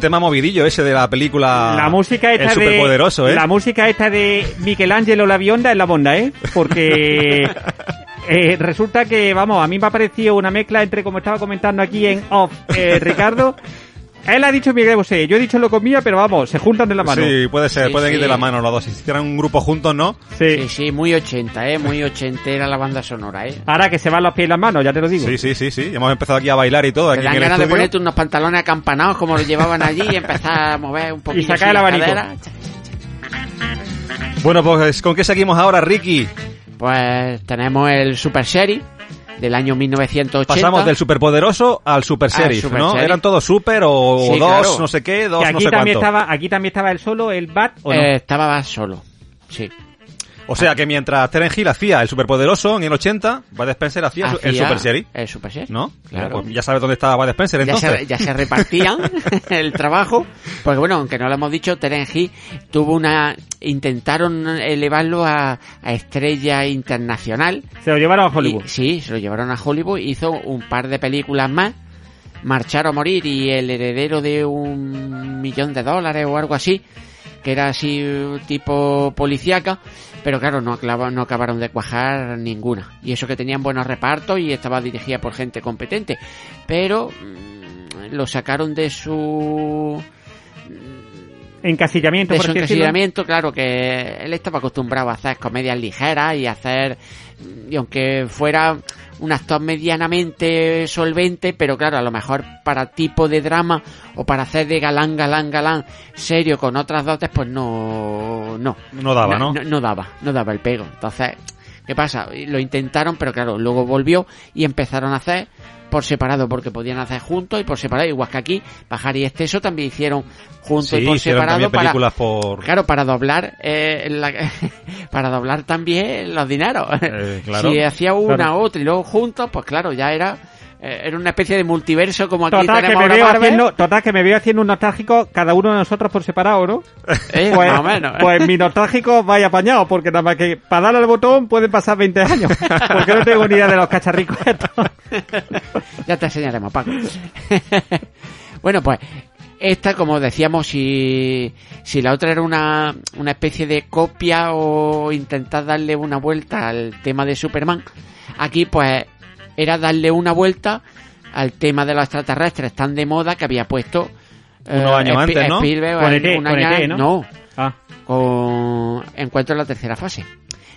Un tema movidillo ese de la película. La música esta El de superpoderoso, ¿eh? la música esta de Michelangelo la Bionda es la bonda, ¿eh? Porque eh, resulta que vamos, a mí me ha parecido una mezcla entre como estaba comentando aquí en off eh, Ricardo. Él ha dicho Miguel Bosé, yo he dicho lo comía, pero vamos, se juntan de la mano. Sí, puede ser, Sí, pueden ir de la mano los dos. Si hicieran un grupo juntos, ¿no? Sí, sí, muy 80, ¿eh? Muy ochentera la banda sonora, ¿eh? Ahora que se van los pies y las manos, ya te lo digo. Sí, sí, sí, sí. Hemos empezado aquí a bailar y todo. Te Aquí dan en el ganas de ponerte unos pantalones acampanados como los llevaban allí y empezar a mover un poquito sacar el abanico. Bueno, pues ¿con qué seguimos ahora, Ricky? Pues tenemos el Super Series del año 1980. Pasamos del superpoderoso al super sheriff, super ¿no? sheriff. Eran todos super o, Sí, o dos, claro. no sé qué, dos, Que no aquí sé también cuánto. estaba, aquí también estaba el solo, el bat o no. Eh, estaba solo, sí. O sea que mientras Terence Hill hacía el superpoderoso en el 80, Bud Spencer hacía, el super sheriff, El Super Series. ¿no? Claro. Pues ya sabes dónde estaba Bud Spencer ya entonces. se, ya se repartían el trabajo porque bueno aunque no lo hemos dicho Terence Hill tuvo una intentaron elevarlo a, a estrella internacional Se lo llevaron a Hollywood. Y- sí se lo llevaron a Hollywood hizo un par de películas más Marchar o morir y el heredero de un millón de dólares o algo así que era así tipo policíaca pero claro no, no acabaron de cuajar ninguna. Y eso que tenían buenos repartos y estaba dirigida por gente competente. Pero mm, lo sacaron de su Encasillamiento, de su encasillamiento, claro que él estaba acostumbrado a hacer comedias ligeras y hacer, y aunque fuera un actor medianamente solvente, pero claro, a lo mejor para tipo de drama o para hacer de galán, galán, galán serio con otras dotes, pues no, no. No daba, ¿no? No, no daba, no daba el pego. Entonces, ¿qué pasa? Lo intentaron, pero claro, luego volvió y empezaron a hacer por separado, porque podían hacer juntos y por separado, igual que aquí, Pajar y Esteso también hicieron juntos Sí, y por separado para, por... Claro, para doblar eh, la- para doblar también los dineros. Eh, claro. Si hacía una Claro. otra y luego juntos, pues claro, ya era era una especie de multiverso como aquí Total que, me veo Marvel. haciendo, total que me veo haciendo un nostálgico cada uno de nosotros por separado, ¿no? Eh, Pues, más o menos. pues mi nostálgico vaya apañado, porque nada más que para darle al botón pueden pasar 20 años. Porque no tengo ni idea de los cacharricos estos. ya te enseñaremos, Paco. bueno, pues esta, como decíamos, si, si la otra era una, una especie de copia o intentar darle una vuelta al tema de Superman, aquí pues era darle una vuelta al tema de los extraterrestres tan de moda que había puesto eh, Unos años antes, ¿no? Spielberg Con ET, un con año- ET, ¿no? Ah, con Encuentro en la tercera fase.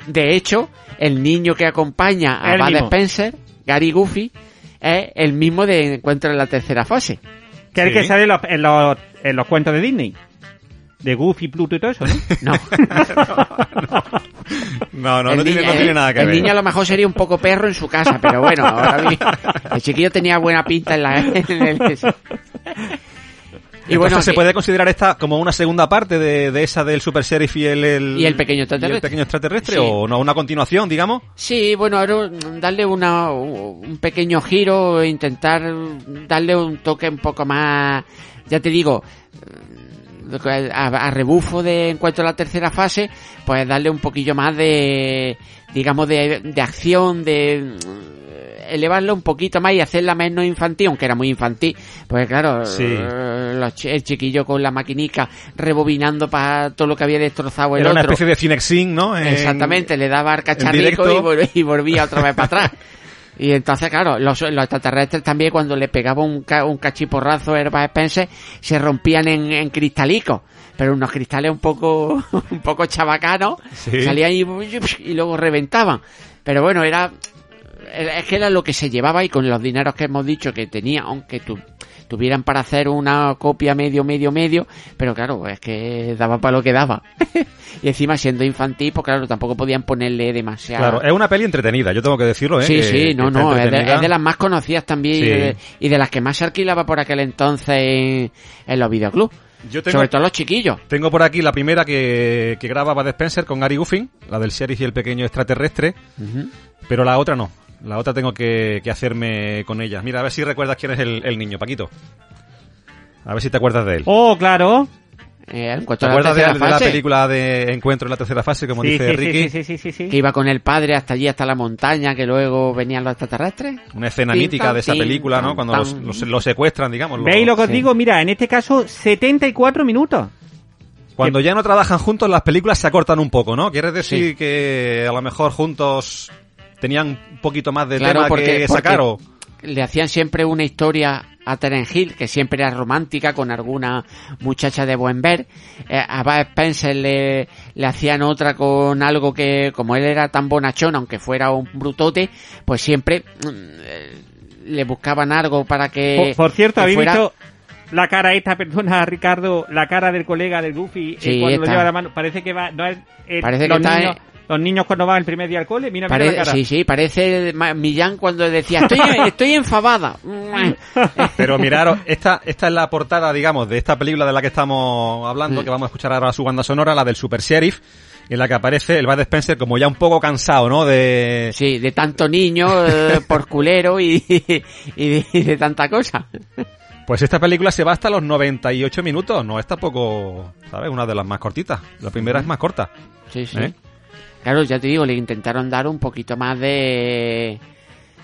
De hecho, el niño que acompaña a El Bud mismo. Spencer, Gary Goofy, es el mismo de Encuentro en la tercera fase. que es el que sale en los, en, los, en los cuentos de Disney. De Goofy, Pluto y todo eso, ¿no? No. No, no, el no, tiene, niño- no tiene el- nada que el ver. niño a lo mejor sería un poco perro en su casa, pero bueno, ahora el chiquillo tenía buena pinta en la... en el- y bueno, se que- puede considerar esta como una segunda parte de, de esa del Super Sheriff y el, el- Y el pequeño extraterrestre. el pequeño extraterrestre Sí. o no una continuación, digamos. Sí, bueno, era darle una, un pequeño giro, e intentar darle un toque un poco más, ya te digo, eh, a, a rebufo de encuentro a la tercera fase, pues darle un poquillo más de, digamos, de, de acción, de mm, elevarlo un poquito más y hacerla menos infantil, aunque era muy infantil, pues claro, Sí. eh, los el chiquillo con la maquinica rebobinando para todo lo que había destrozado el Era una otro. especie de Cinexin, ¿no? En- Exactamente, le daba al cacharrico y volvía otra vez para atrás. Y entonces, claro, los, los extraterrestres también cuando le pegaba un, ca- un cachiporrazo a Herba Spencer se rompían en, en cristalicos. Pero unos cristales un poco, un poco chabacanos, Sí. salían y, y luego reventaban. Pero bueno, era, es que era lo que se llevaba y con los dineros que hemos dicho que tenía, aunque tu- tuvieran para hacer una copia medio, medio, medio, pero claro, es que daba para lo que daba. y encima siendo infantil, pues claro, tampoco podían ponerle demasiado. Claro, es una peli entretenida, yo tengo que decirlo, ¿eh? Sí, que- sí, no, que está no, es de, es de las más conocidas también y, de, y de las que más se alquilaba por aquel entonces en, en los videoclubs. Yo tengo, Sobre todo los chiquillos. tengo por aquí la primera que, que graba Bud Spencer con Gary Goffin, la del sheriff y el pequeño extraterrestre, pero la otra no. La otra tengo que, que hacerme con ella. Mira, a ver si recuerdas quién es el, el niño, Paquito. A ver si te acuerdas de él. Oh, claro. Eh, ¿Te acuerdas de, la película de Encuentro en la tercera fase, como Sí, dice sí, Ricky? sí, sí, sí, sí, sí. que iba con el padre hasta allí, hasta la montaña, que luego venían los extraterrestres. Una escena mítica de esa película, ¿no? Cuando los, los- los secuestran, digamos. los- ¿Veis lo que os Sí. digo? Mira, en este caso, 74 minutos. Cuando ya no trabajan juntos, las películas se acortan un poco, ¿no? ¿Quieres decir Sí. que a lo mejor juntos tenían un poquito más de Claro, tema porque- que sacar o... Le hacían siempre una historia a Terence Hill, que siempre era romántica, con alguna muchacha de buen ver. Eh, a Bud Spencer le, le hacían otra con algo que, como él era tan bonachón, aunque fuera un brutote, pues siempre mm, eh, le buscaban algo para que... Por, por cierto, ¿habéis fuera- visto la cara de esta persona, Ricardo? La cara del colega del Goofy eh, Sí, cuando lo está. lleva la mano. Parece que va. No es, eh, Parece que está, niños, eh. Los niños cuando van el primer día al cole. Mira, mira Pare- la cara. sí, sí, parece Millán cuando decía, estoy, estoy enfadada. Pero miraros, esta, esta es la portada, digamos, de esta película de la que estamos hablando, Mm. que vamos a escuchar ahora su banda sonora, la del Super Sheriff, en la que aparece el Bud Spencer como ya un poco cansado, ¿no? De... Sí, de tanto niño eh, por culero y, y, de, y de tanta cosa. Pues esta película se va hasta los 98 minutos, no es tampoco, ¿sabes? Una de las más cortitas. La primera es más corta. Sí, sí. ¿Eh? Claro, ya te digo, le intentaron dar un poquito más de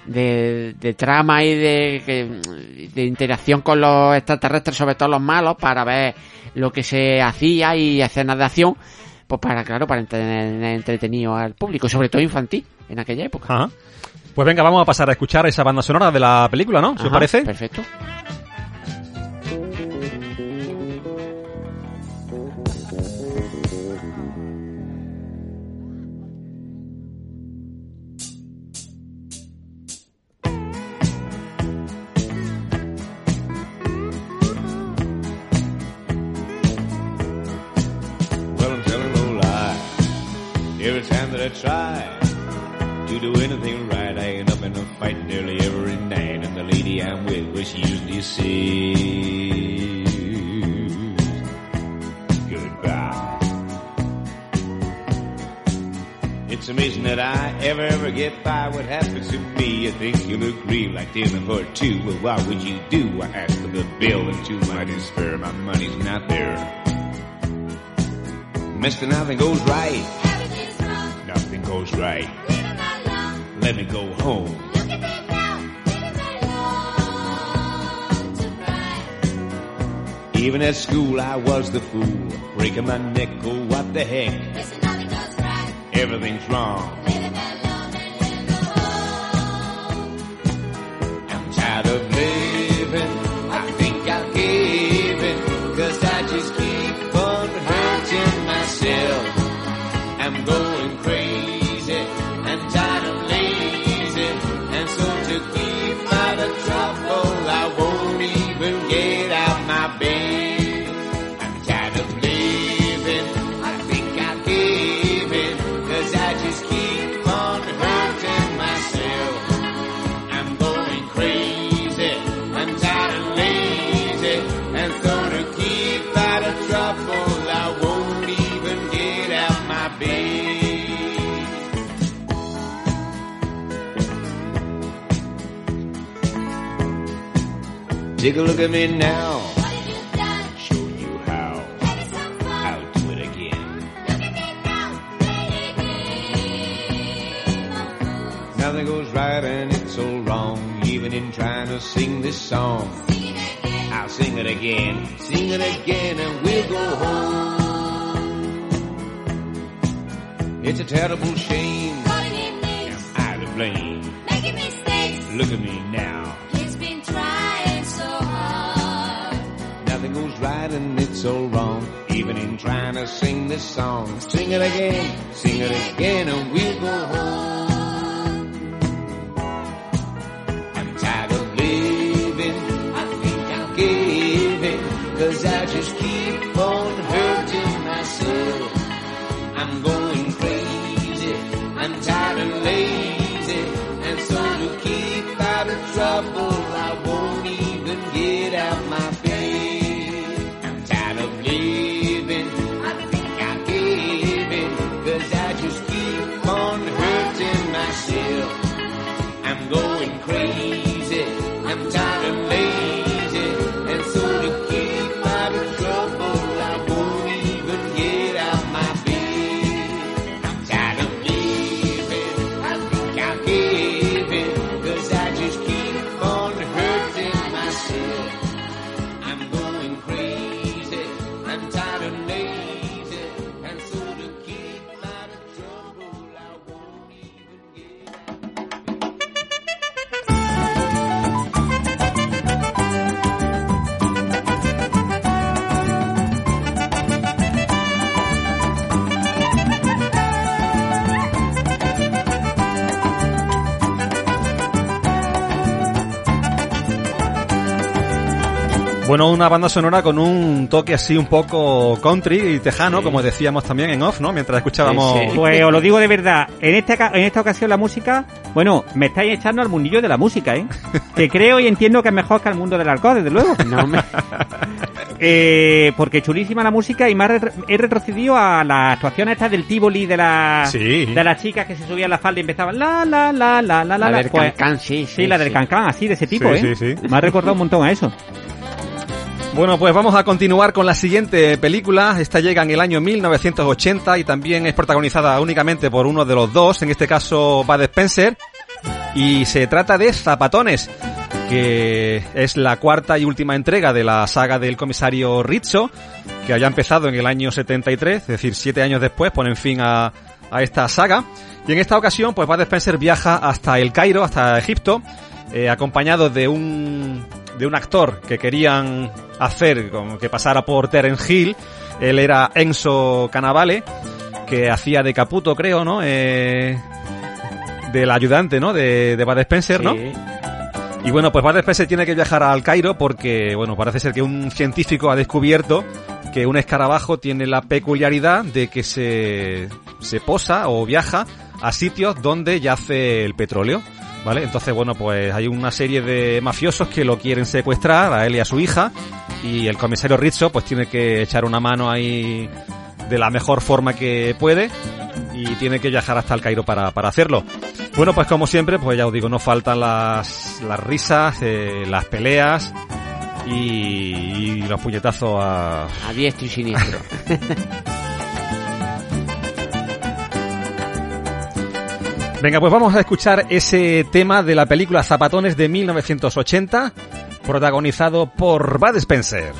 de, de trama y de, de interacción con los extraterrestres, sobre todo los malos, para ver lo que se hacía y escenas de acción, pues para, claro, para entretener entretenido al público, sobre todo infantil, en aquella época. Ajá. Pues venga, vamos a pasar a escuchar esa banda sonora de la película, ¿no? ¿Se os Ajá, parece? Perfecto. Time that I try to do anything right, I end up in a fight nearly every night. And the lady I'm with, well, she usually says, goodbye. It's amazing that I ever, ever get by what happens to me. I think you'll agree, like dinner for two. Well, what would you do? I ask for the bill, and to my despair, my money's not there. Mister, nothing goes right. Goes right. Let me go home. Even at school, I was the fool, breaking my neck. Oh, what the heck? Everything's wrong. Take a look at me now. Show you how. I'll do it again. Nothing goes right and it's so wrong, even in trying to sing this song. I'll sing it again, sing it again, and we'll go home. It's a terrible shame. Am I to blame? Look at me now. Nothing goes right and it's all wrong, even in trying to sing this song. Sing it again, sing it again, and we'll go home. I'm tired of living, I think give it, cause I just keep Bueno, una banda sonora con un toque así un poco country y tejano, como decíamos también en off, ¿no? Mientras escuchábamos... Sí, sí. Pues os lo digo de verdad, en esta, ca- en esta ocasión la música, bueno, me estáis echando al mundillo de la música, ¿eh? Que creo y entiendo que es mejor que al mundo del alcohol, desde luego. No me... Eh, porque chulísima la música y más re- he retrocedido a las actuaciones estas del Tivoli de la Sí. de las chicas que se subían la falda y empezaban la la la la la La la del Pues- cancán, sí, sí, la del sí. cancán así de ese tipo Sí, eh sí, sí. me ha recordado un montón a eso Bueno, pues vamos a continuar con la siguiente película. Esta llega en el año 1980 y también es protagonizada únicamente por uno de los dos, en este caso Bud Spencer. Y se trata de Zapatones, que es la cuarta y última entrega de la saga del comisario Rizzo, que había empezado en el año 73, es decir, siete años después ponen fin a, esta saga. Y en esta ocasión, pues Bud Spencer viaja hasta el Cairo, hasta Egipto, eh, acompañado de un, de un actor que querían hacer como que pasara por Terence Hill. Él era Enzo Canavale, que hacía de Caputo, creo, ¿no? Eh, del ayudante, ¿no? De, de Bud Spencer, ¿no? Sí. Y bueno, pues Bud Spencer tiene que viajar al Cairo porque, bueno, parece ser que un científico ha descubierto que un escarabajo tiene la peculiaridad de que se, se posa o viaja a sitios donde yace el petróleo. ¿Vale? Entonces, bueno, pues hay una serie de mafiosos que lo quieren secuestrar a él y a su hija y el comisario Rizzo pues tiene que echar una mano ahí de la mejor forma que puede y tiene que viajar hasta el Cairo para, para hacerlo. Bueno, pues como siempre, pues ya os digo, no faltan las, las risas, eh, las peleas y, y los puñetazos a... A diestro y siniestro. Venga, pues vamos a escuchar ese tema de la película Zapatones de 1980, protagonizado por Bud Spencer.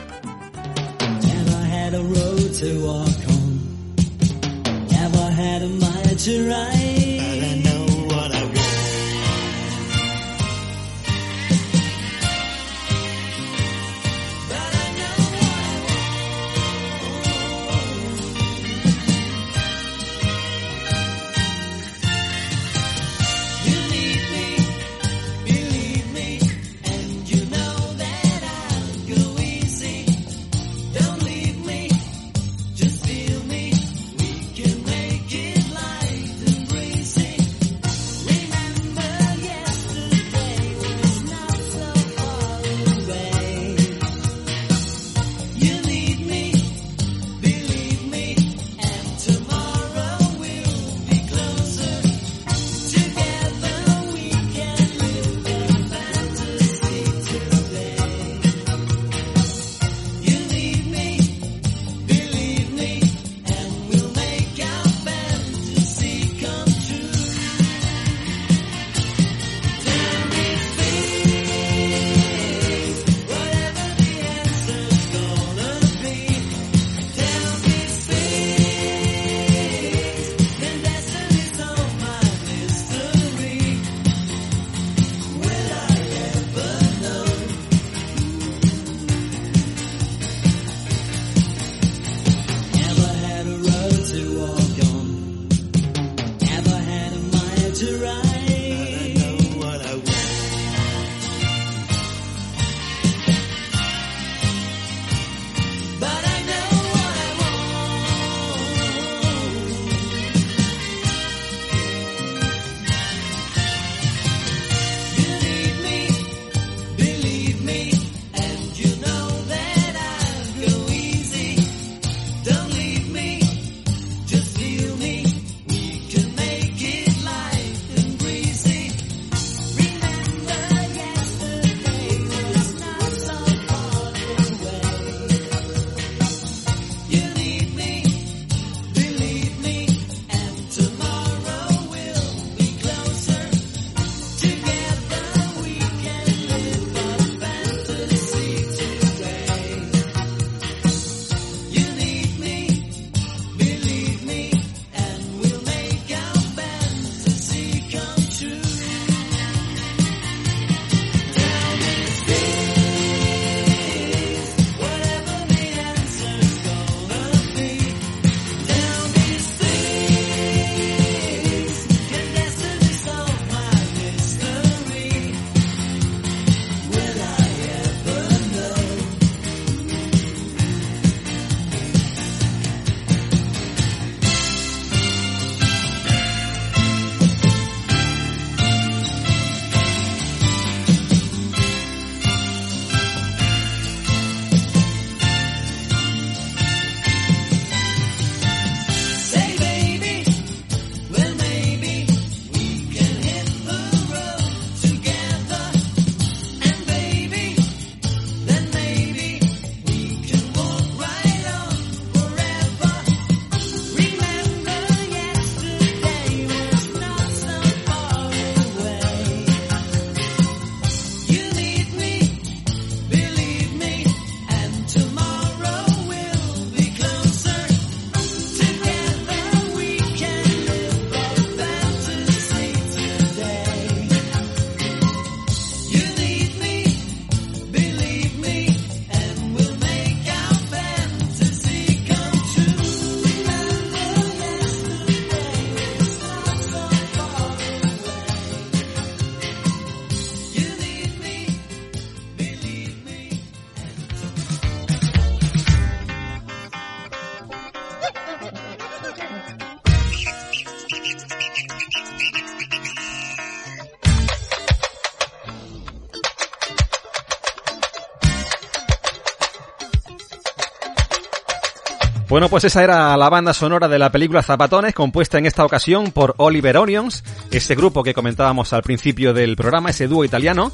Bueno, pues esa era la banda sonora de la película Zapatones, compuesta en esta ocasión por Oliver Onions, ese grupo que comentábamos al principio del programa, ese dúo italiano.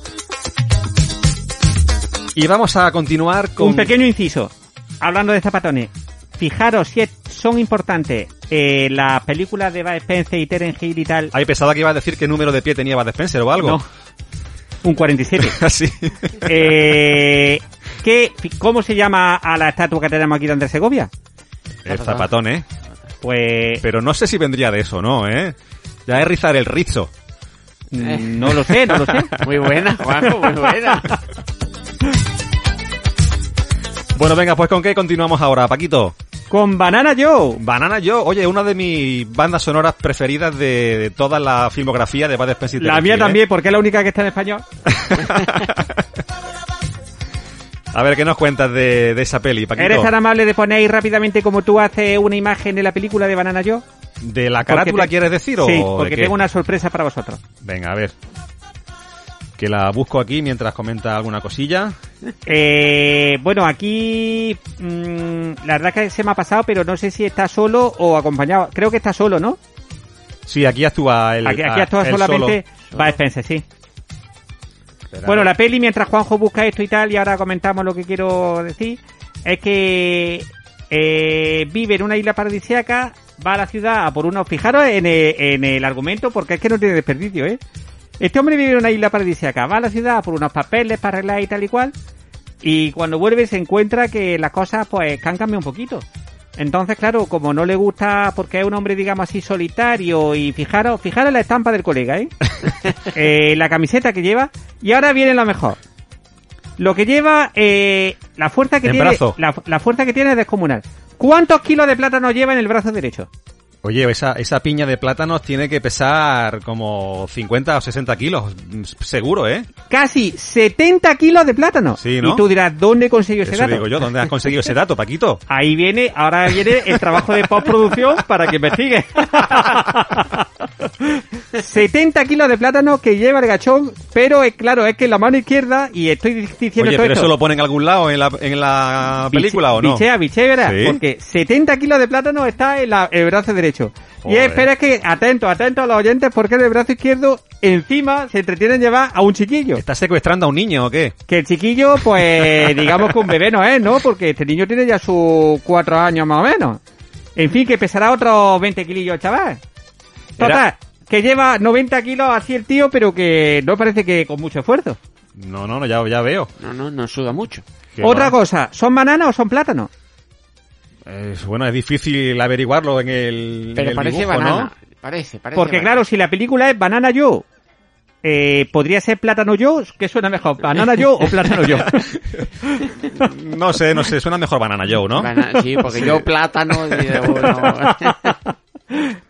Y vamos a continuar con... Un pequeño inciso, hablando de Zapatones. Fijaros si son importantes eh, la película de Bud Spencer y Terence Hill y tal... Ahí pensaba que iba a decir qué número de pie tenía Bud Spencer o algo. No, un 47. Así. Ah, eh, ¿qué, ¿Cómo se llama a la estatua que tenemos aquí de Andrés Segovia? El zapatón, ¿eh? Pues Pero no sé si vendría de eso, ¿no? ¿eh? Ya es rizar el rizo. mm, no lo sé, no lo sé. Muy buena, Juanjo, muy buena. Bueno, venga, pues ¿con qué continuamos ahora, Paquito? Con Banana Joe. Banana Joe, oye, una de mis bandas sonoras preferidas de, de toda la filmografía de Bud Spencer. La mía ¿eh? también, porque es la única que está en español. A ver, ¿qué nos cuentas de, de esa peli, Paquito? ¿Eres tan amable de poner ahí rápidamente como tú haces una imagen de la película de Banana Joe? ¿De la carátula te- quieres decir o Sí, porque tengo una sorpresa para vosotros. Venga, a ver. Que la busco aquí mientras comenta alguna cosilla. Eh, bueno, aquí mm, la verdad que se me ha pasado, pero no sé si está solo o acompañado. Creo que está solo, ¿no? Sí, aquí actúa el aquí aquí actúa solamente solo. va Spencer, sí. Bueno, la peli, mientras Juanjo busca esto y tal, y ahora comentamos lo que quiero decir, es que eh, vive en una isla paradisíaca, va a la ciudad a por unos... Fijaros en el, en el argumento, porque es que no tiene desperdicio, ¿eh? Este hombre vive en una isla paradisíaca, va a la ciudad a por unos papeles para arreglar y tal y cual, y cuando vuelve se encuentra que las cosas pues han cambiado un poquito. Entonces, claro, como no le gusta, porque es un hombre, digamos así, solitario, y fijaros, fijaros la estampa del colega, ¿eh? Eh, la camiseta que lleva, y ahora viene lo mejor. Lo que lleva, eh, la fuerza que En tiene, brazo. la, la fuerza que tiene es descomunal. ¿Cuántos kilos de plátano lleva en el brazo derecho? Oye, esa, esa piña de plátanos tiene que pesar como 50 o 60 kilos, seguro, ¿eh? Casi 70 kilos de plátano. Sí, ¿no? Y tú dirás, ¿dónde consiguió ese Eso dato? digo yo, ¿dónde has conseguido ese dato, Paquito? Ahí viene, ahora viene el trabajo de postproducción para que investigue. 70 kilos de plátano que lleva el gachón, pero es claro, es que la mano izquierda, y estoy diciendo Oye, todo pero esto, eso lo pone en algún lado en la, en la biche- película o no? Bichea, bichea, Sí. porque 70 kilos de plátano está en la- el brazo derecho. Y espera que, atento, atento a los oyentes, porque en el brazo izquierdo, encima, se entretienen en llevar a un chiquillo. ¿Estás secuestrando a un niño o qué? Que el chiquillo, pues, digamos que un bebé no es, ¿no? Porque este niño tiene ya sus cuatro años más o menos. En fin, que pesará otros 20 kilillos, chaval. Total, Era- que lleva 90 kilos así el tío, pero que no parece que con mucho esfuerzo. No, no, no, ya, ya veo. No, no, no suda mucho. Que Otra cosa, ¿son bananas o son plátanos? Es- bueno, es difícil averiguarlo en el, en Pero el parece dibujo, banana. ¿no? Parece, parece. Porque banana. claro, si la película es Banana Joe, eh, podría ser Plátano Joe, ¿qué suena mejor? ¿Banana Joe o Plátano Joe? No sé, no sé, suena mejor Banana Joe, ¿no? Bana- Sí, porque yo plátano. digo, bueno.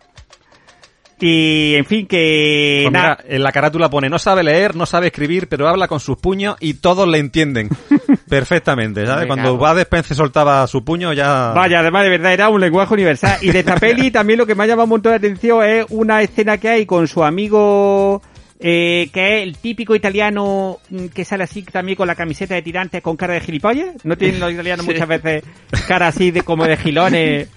y, en fin, que... Pues mira, en la carátula pone, no sabe leer, no sabe escribir, pero habla con sus puños y todos le entienden perfectamente, ¿sabes? Cuando va Spencer soltaba su puño ya... Vaya, además de verdad era un lenguaje universal. Y de esta peli también lo que me ha llamado un montón de atención es una escena que hay con su amigo, eh, que es el típico italiano mm, que sale así también con la camiseta de tirantes con cara de gilipollas. ¿No tienen los italianos Sí. muchas veces cara así de como de gilones?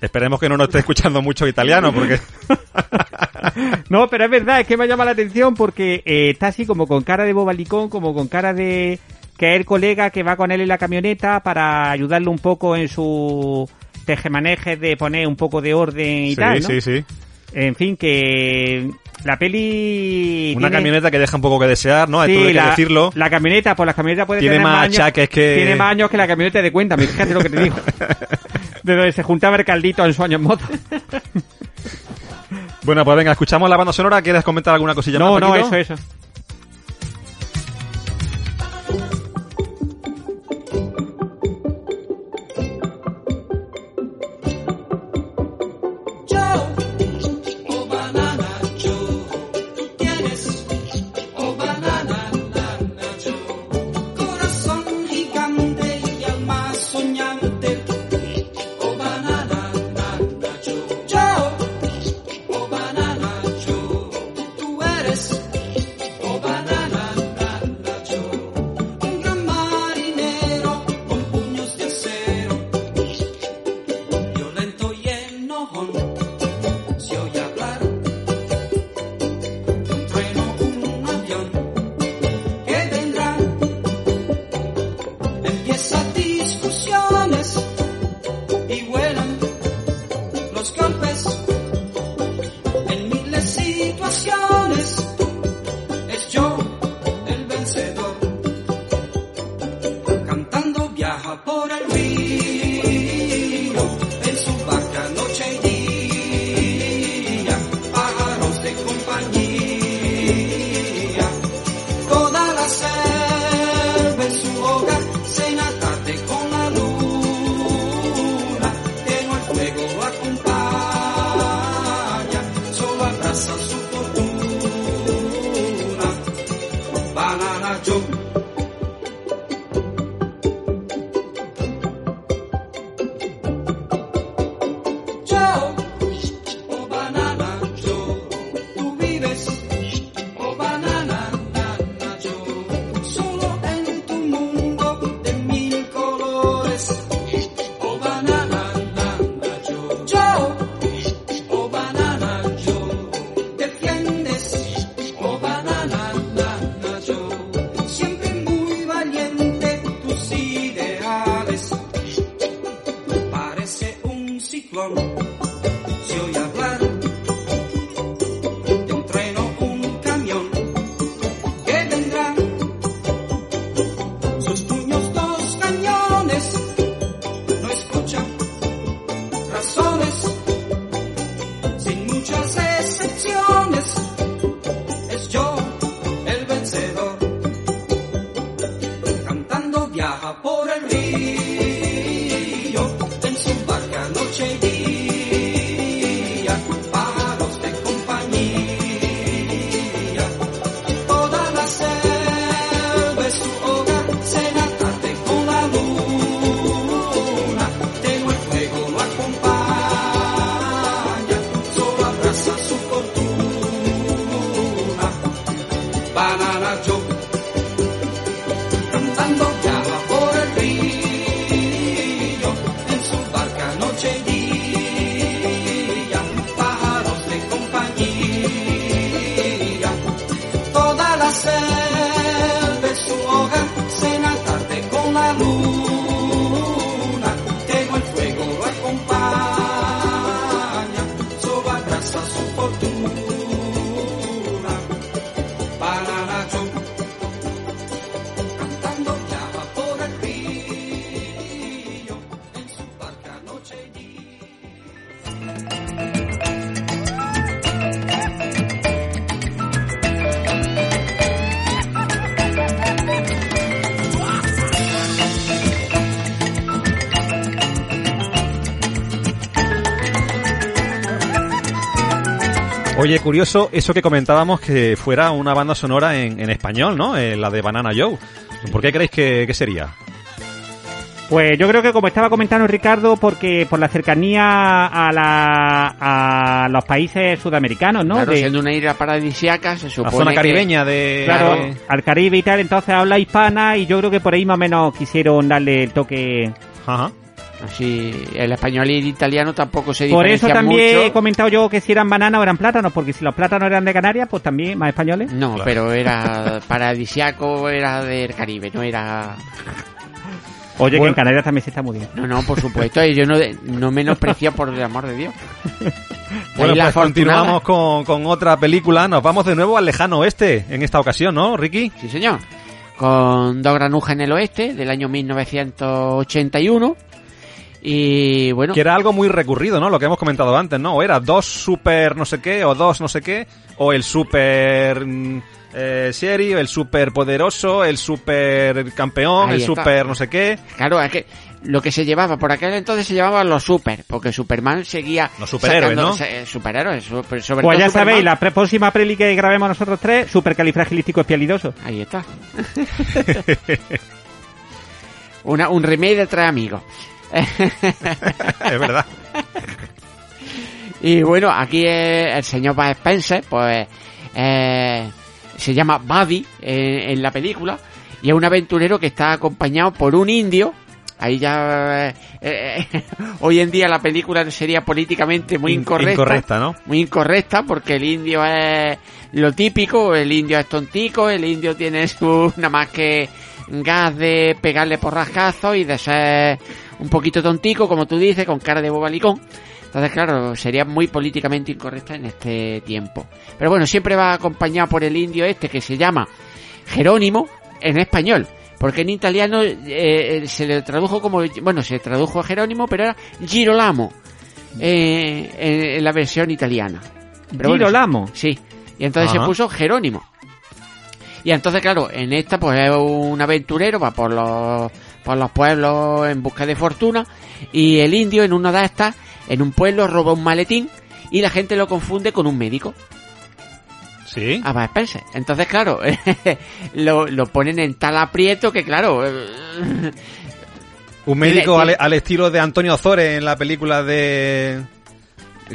Esperemos que no nos esté escuchando mucho italiano, porque... No, pero es verdad, es que me llama la atención porque eh, está así como con cara de bobalicón, como con cara de que es el colega que va con él en la camioneta para ayudarle un poco en su tejemanejes de poner un poco de orden y sí, tal, ¿no? sí, sí. En fin, que la peli... Una tiene- camioneta que deja un poco que desear, ¿no? Sí, Esto hay que la, decirlo. la camioneta, pues la camioneta puede Tiene tener más años, achaques que- Tiene más años que la camioneta de cuenta, fíjate lo que te digo. de donde se juntaba el caldito en su año en moto. Bueno, pues venga, escuchamos la banda sonora. ¿Quieres comentar alguna cosilla No, más, no, Paquito? eso, eso. Oye, curioso eso que comentábamos que fuera una banda sonora en, en español, ¿no? Eh, la de Banana Joe. ¿Por qué creéis que, que sería? Pues yo creo que como estaba comentando Ricardo, porque por la cercanía a, la, a los países sudamericanos, ¿no? Claro, De- siendo una isla paradisiaca, se La supone zona que- caribeña de... claro, de- al Caribe y tal, entonces habla hispana y yo creo que por ahí más o menos quisieron darle el toque. Ajá. Así, el español y el italiano tampoco se Por eso también mucho. he comentado yo que si eran bananas o eran plátanos, porque si los plátanos eran de Canarias, pues también más españoles. No, Claro. pero era paradisiaco, era del Caribe, no era... Oye, que en Canarias también se está muy bien. No, no, por supuesto, y yo no, no menosprecio por el amor de Dios. Bueno, pues continuamos con otra película. Nos vamos de nuevo al lejano oeste en esta ocasión, ¿no, Ricky? Sí, señor. Con Dos granujas en el oeste, del año 1981. Y bueno, Que era algo muy recurrido, ¿no? Lo que hemos comentado antes, ¿no? O era dos super no sé qué, o dos no sé qué, o el super mm, eh, serio, el super poderoso, el super campeón, Ahí el está. super no sé qué. claro, es que lo que se llevaba por aquel entonces se llamaban los super, porque Superman seguía. Los superhéroes, sacando- ¿no? superhéroes, super- sobre Pues todo ya Superman. sabéis, la pre- próxima peli que grabemos nosotros tres, supercalifragilístico espialidoso. Ahí está. Una, un remake de tres amigos. es verdad. Y bueno, aquí eh, el señor Bud Spencer, pues eh, se llama Buddy en, en la película y es un aventurero que está acompañado por un indio. Ahí ya eh, eh, hoy en día la película sería políticamente muy In- incorrecta, incorrecta, ¿no? muy incorrecta porque el indio es lo típico, el indio es tontico, el indio tiene su nada más que gas de pegarle por rascazos y de ser un poquito tontico, como tú dices, con cara de bobalicón. Entonces, claro, sería muy políticamente incorrecta en este tiempo. Pero bueno, siempre va acompañado por el indio este que se llama Jerónimo en español. Porque en italiano eh, se le tradujo como, bueno, se tradujo a Jerónimo, pero era Girolamo eh, en, en la versión italiana. Pero bueno, Girolamo. Sí. Y entonces Ajá. se puso Jerónimo. Y entonces, claro, en esta pues es un aventurero, va por los, por los pueblos en busca de fortuna. Y el indio en una de estas, en un pueblo, roba un maletín y la gente lo confunde con un médico. Sí. A Bud Spencer. Entonces, claro, lo, lo ponen en tal aprieto que, claro, eh, Un médico al, al estilo de Antonio Zore en la película de...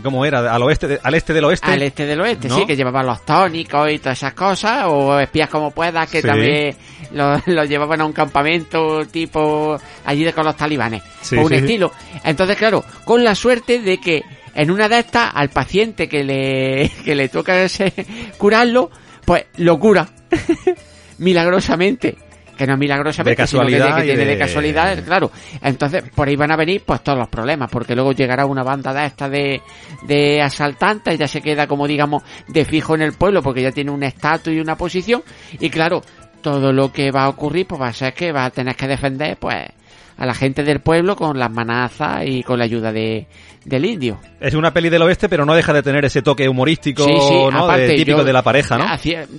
¿Cómo era? Al oeste, de- al este del oeste. al este del oeste, ¿No? sí, que llevaban los tónicos y todas esas cosas, o espías como puedas, que Sí. también lo, lo llevaban a un campamento tipo allí con los talibanes, Sí, por un sí. estilo. Entonces, claro, con la suerte de que en una de estas, al paciente que le, que le toca ese- curarlo, pues lo cura, milagrosamente. Que no sino que, de- casualidad que tiene de... de- casualidad, claro. Entonces, por ahí van a venir pues todos los problemas, porque luego llegará una banda de esta de, de asaltantes, ya se queda como digamos de fijo en el pueblo, porque ya tiene un estatus y una posición, y claro, todo lo que va a ocurrir pues va a ser que va a tener que defender pues a la gente del pueblo con las manazas y con la ayuda de, del indio. Es una peli del oeste, pero no deja de tener ese toque humorístico, Sí, sí, ¿no? aparte, de, típico yo de la pareja, ¿no?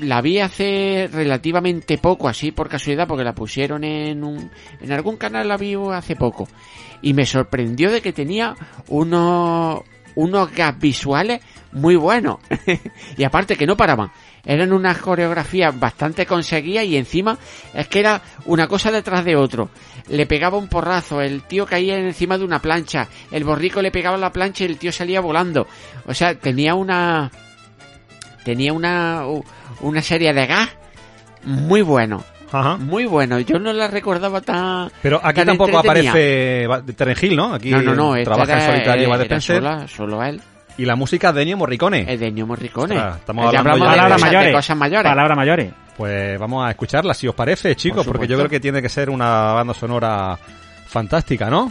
la vi hace relativamente poco, así por casualidad, porque la pusieron en un, en algún canal la vi hace poco. Y me sorprendió de que tenía unos, unos gags visuales muy buenos. y aparte que no paraban. Eran unas coreografías bastante conseguidas y encima es que era una cosa detrás de otro. Le pegaba un porrazo, el tío caía encima de una plancha, el borrico le pegaba la plancha y el tío salía volando. O sea, tenía una, tenía una, una serie de gas muy bueno. Ajá. Muy bueno. Yo no la recordaba tan. Pero aquí tan tampoco aparece Hill, ¿no? Aquí No, no, no. trabaja en era- solitario era Spencer. sola- solo él. Y la música de Ennio Morricone. Es de Ennio Morricone. Ostras, estamos Ya hablando hablamos ya de, de mayores. cosas mayores. Palabras mayores. Pues vamos a escucharla, si os parece, chicos, Por porque yo creo que tiene que ser una banda sonora fantástica, ¿no?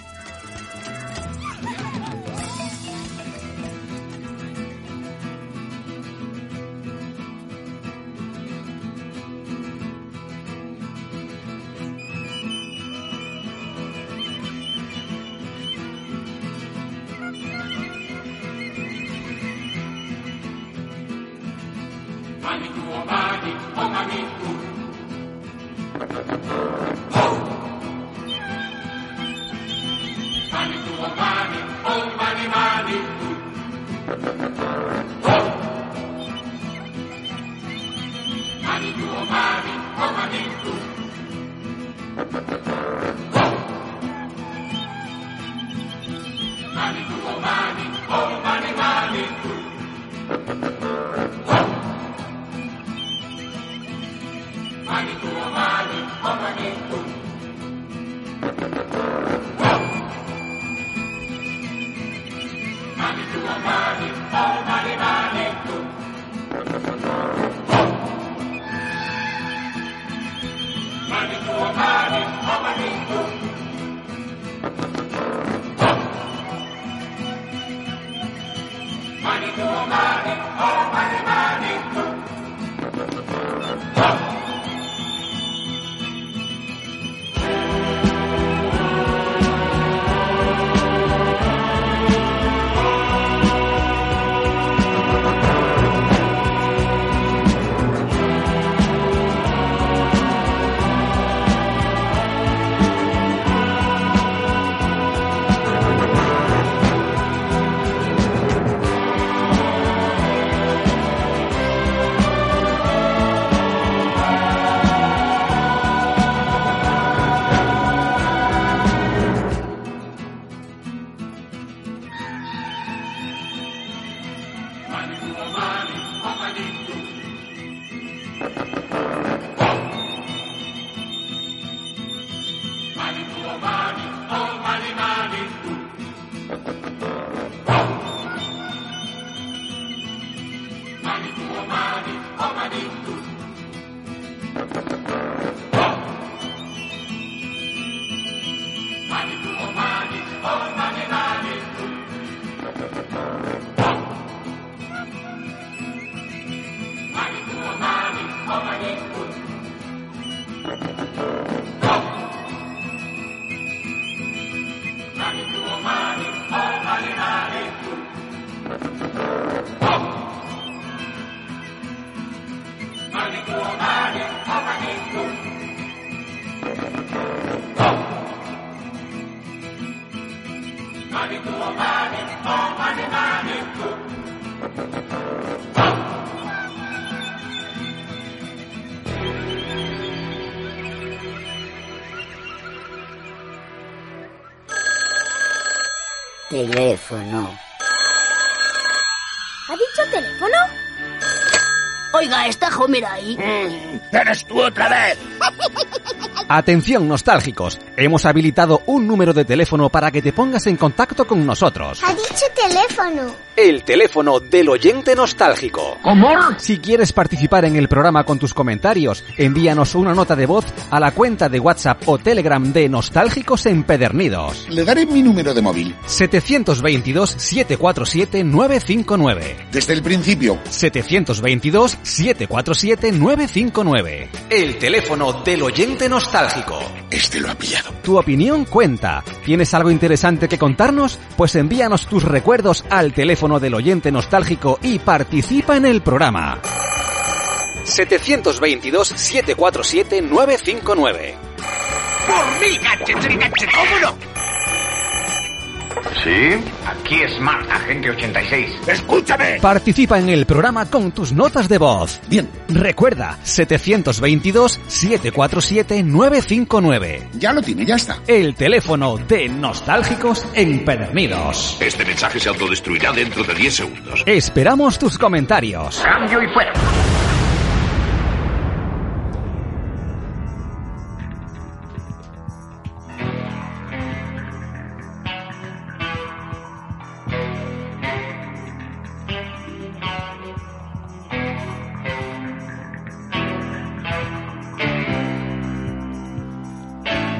Teléfono. ¿Ha dicho teléfono? Oiga, ¿está Homer ahí? ¡Eres tú otra vez! Atención nostálgicos, hemos habilitado un número de teléfono para que te pongas en contacto con nosotros. Ha dicho teléfono. El teléfono del oyente nostálgico. ¿Cómo? Si quieres participar en el programa con tus comentarios, envíanos una nota de voz a la cuenta de WhatsApp o Telegram de Nostálgicos Empedernidos. Le daré mi número de móvil. 722-747-959. Desde el principio. 722-747-959. El teléfono del oyente nostálgico. Este lo ha pillado. Tu opinión cuenta. ¿Tienes algo interesante que contarnos? Pues envíanos tus recuerdos al teléfono del oyente nostálgico y participa en el programa. 722-747-959. ¡Por mil gadgets, mil gadgets! ¿Cómo no? ¿Sí? Aquí es Mark, agente 86. ¡Escúchame! Participa en el programa con tus notas de voz. Bien. Recuerda, 722-747-959. Ya lo tiene, ya está. El teléfono de Nostálgicos Empedernidos. Este mensaje se autodestruirá dentro de 10 segundos. Esperamos tus comentarios. Cambio y fuera.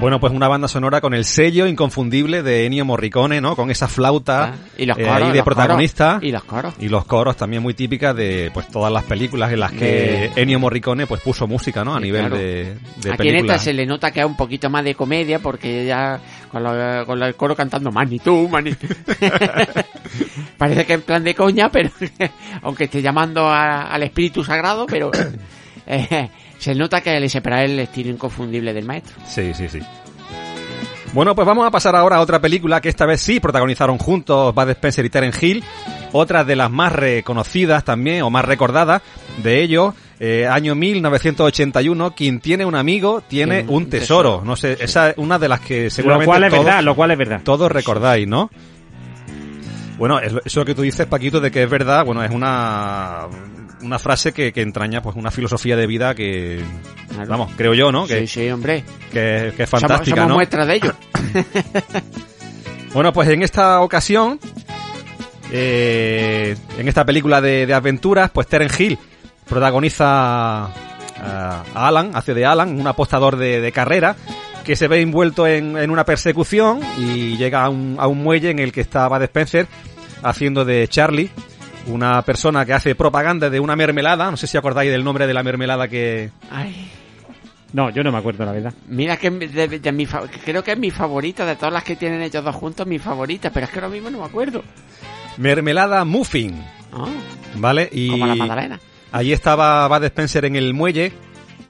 Bueno, pues una banda sonora con el sello inconfundible de Ennio Morricone, ¿no? Con esa flauta Ah, y los eh, coros, ahí de los protagonista. coros. Y los coros. Y los coros también muy típicas de pues todas las películas en las que Ennio Morricone pues puso música, ¿no? A Sí, nivel claro. de, de Aquí en esta se le nota que hay un poquito más de comedia porque ya con, lo- con el coro cantando Mani tú, Mani. Parece que en plan de coña, pero aunque esté llamando a- al espíritu sagrado, pero eh, se nota que le separa el estilo inconfundible del maestro. Sí, sí, sí. Bueno, pues vamos a pasar ahora a otra película que esta vez sí protagonizaron juntos Bud Spencer y Terence Hill. Otra de las más reconocidas también, o más recordadas de ellos. eh, año 1981, quien tiene un amigo tiene un un tesoro. No sé, esa es una de las que Lo seguramente cual es todos, verdad, lo cual es verdad. todos recordáis, ¿no? Bueno, es lo- eso que tú dices, Paquito, de que es verdad, bueno, es una, una frase que, que entraña pues una filosofía de vida que, vamos, creo yo, ¿no? Que, Sí, sí, hombre. que, que es Somos- fantástica, somos ¿no? muestras de ello. Bueno, pues en esta ocasión, eh, en esta película de, de aventuras, pues Terence Hill protagoniza a, a Alan, hace de Alan, un apostador de, de carrera, que se ve envuelto en, en una persecución y llega a un, a un muelle en el que está Bud Spencer haciendo de Charlie, una persona que hace propaganda de una mermelada, no sé si acordáis del nombre de la mermelada que... Ay. No, yo no me acuerdo, la verdad. Mira que de- de mi fa- creo que es mi favorita de todas las que tienen ellos dos juntos, mi favorita, pero es que ahora mismo no me acuerdo. Mermelada Muffin. Ah, ¿Vale? Y Como la magdalena. Allí estaba Bud Spencer en el muelle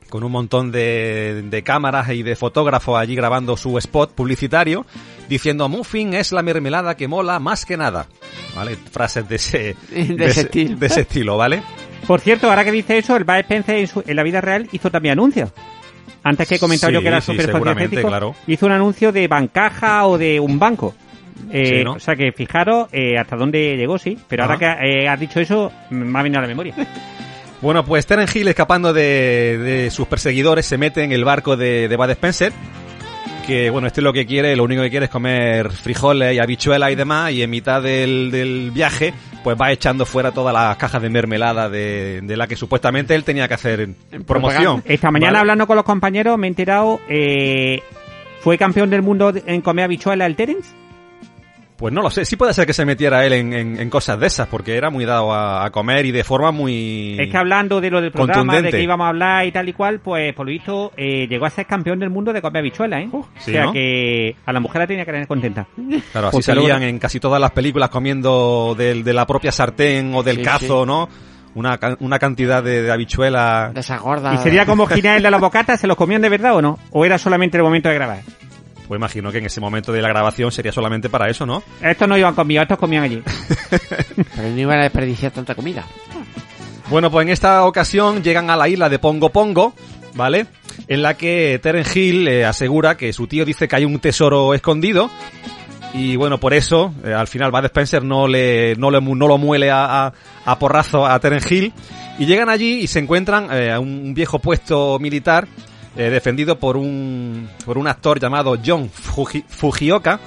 con un montón de, de cámaras y de fotógrafos allí grabando su spot publicitario diciendo Muffin es la mermelada que mola más que nada. ¿Vale? Frases de ese, De ese estilo. de ese estilo, ¿vale? Por cierto, ahora que dice eso, el Bud Spencer en, su- en la vida real hizo también anuncios. Antes que he comentado Sí, yo que era sí, súper claro. hizo un anuncio de Bancaja o de un banco. Eh, Sí, ¿no? O sea que fijaros eh, hasta dónde llegó, sí. Pero ahora que eh, has dicho eso, me ha venido a la memoria. Bueno, pues Terence Hill escapando de, de sus perseguidores se mete en el barco de, de Bud Spencer. Que bueno, este lo que quiere, lo único que quiere es comer frijoles y habichuelas y demás. Y en mitad del, del viaje, pues va echando fuera todas las cajas de mermelada de, de la que supuestamente él tenía que hacer promoción. Esta mañana ¿Vale? hablando con los compañeros me he enterado, eh, ¿fue campeón del mundo en comer habichuela el Terence? Pues no lo sé, sí puede ser que se metiera él en, en- en cosas de esas, porque era muy dado a, a comer y de forma muy... Es que hablando de lo del programa, de que íbamos a hablar y tal y cual, pues por lo visto eh, llegó a ser campeón del mundo de comer habichuela, ¿eh? sí, o sea ¿no? que a la mujer la tenía que tener contenta. Claro, así Porque salían luego- en casi todas las películas comiendo del- de la propia sartén o del Sí, cazo, sí. ¿no? Una, una cantidad de, de habichuelas. De esas gordas. ¿Y sería como Ginés de la bocata? ¿Se los comían de verdad o no? ¿O era solamente el momento de grabar? Pues imagino que en ese momento de la grabación sería solamente para eso, ¿no? Estos no iban conmigo, estos comían allí. Pero no iban a desperdiciar tanta comida. Bueno, pues en esta ocasión llegan a la isla de Pongo Pongo, ¿vale? En la que Terence Hill eh, asegura que su tío dice que hay un tesoro escondido. Y bueno, por eso, eh, al final Bud Spencer no le, no le mu- no lo muele a, a, a porrazo a Terence Hill. Y llegan allí y se encuentran eh, a un viejo puesto militar eh, defendido por un, por un actor llamado John Fuji- Fujioka,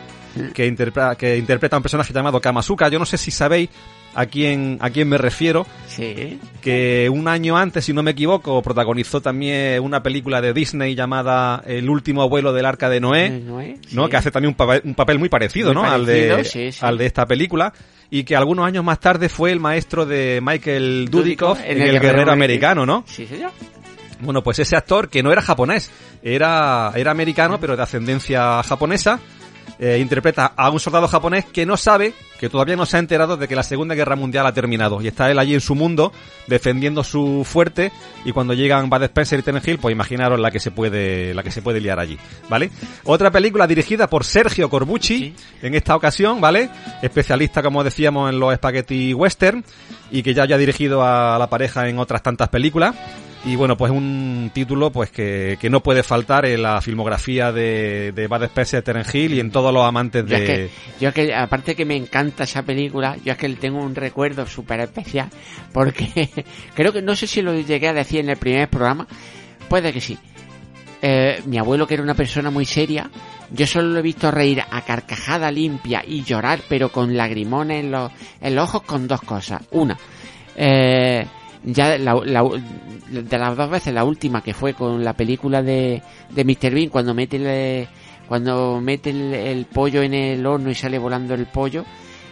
que interpreta, que interpreta a un personaje llamado Kamasuka. Yo no sé si sabéis a quién, a quién me refiero. Sí. Que un año antes, si no me equivoco, protagonizó también una película de Disney llamada El último vuelo del arca de Noé. ¿no? sí. Que hace también un papel, un papel muy parecido, Muy ¿no? al, de, sí, sí. al de esta película. Y que algunos años más tarde fue el maestro de Michael Dudikoff en, El, Guerrero Americano, ¿no? Sí, señor. Bueno, pues ese actor, que no era japonés, era, era americano, pero de ascendencia japonesa, eh, interpreta a un soldado japonés que no sabe, que todavía no se ha enterado de que la Segunda Guerra Mundial ha terminado. Y está él allí en su mundo, defendiendo su fuerte, y cuando llegan Bud Spencer y Terence Hill, pues imaginaros la que se puede, la que se puede liar allí, ¿vale? Otra película dirigida por Sergio Corbucci, en esta ocasión, ¿vale? Especialista, como decíamos, en los spaghetti western, y que ya haya dirigido a la pareja en otras tantas películas. Y bueno, pues un título pues que, que no puede faltar en la filmografía de, de Bud Spencer, Terence Hill y en todos los amantes Yo es, de... que, yo es que, aparte que me encanta esa película, yo es que le tengo un recuerdo súper especial, porque creo que, no sé si lo llegué a decir en el primer programa, puede que sí. Eh, mi abuelo, que era una persona muy seria, yo solo lo he visto reír a carcajada limpia y llorar, pero con lagrimones en los, en los ojos con dos cosas. Una, eh, ya la, la- de las dos veces, la última que fue con la película de, de Mr. Bean, cuando mete el, cuando mete el, el pollo en el horno y sale volando el pollo,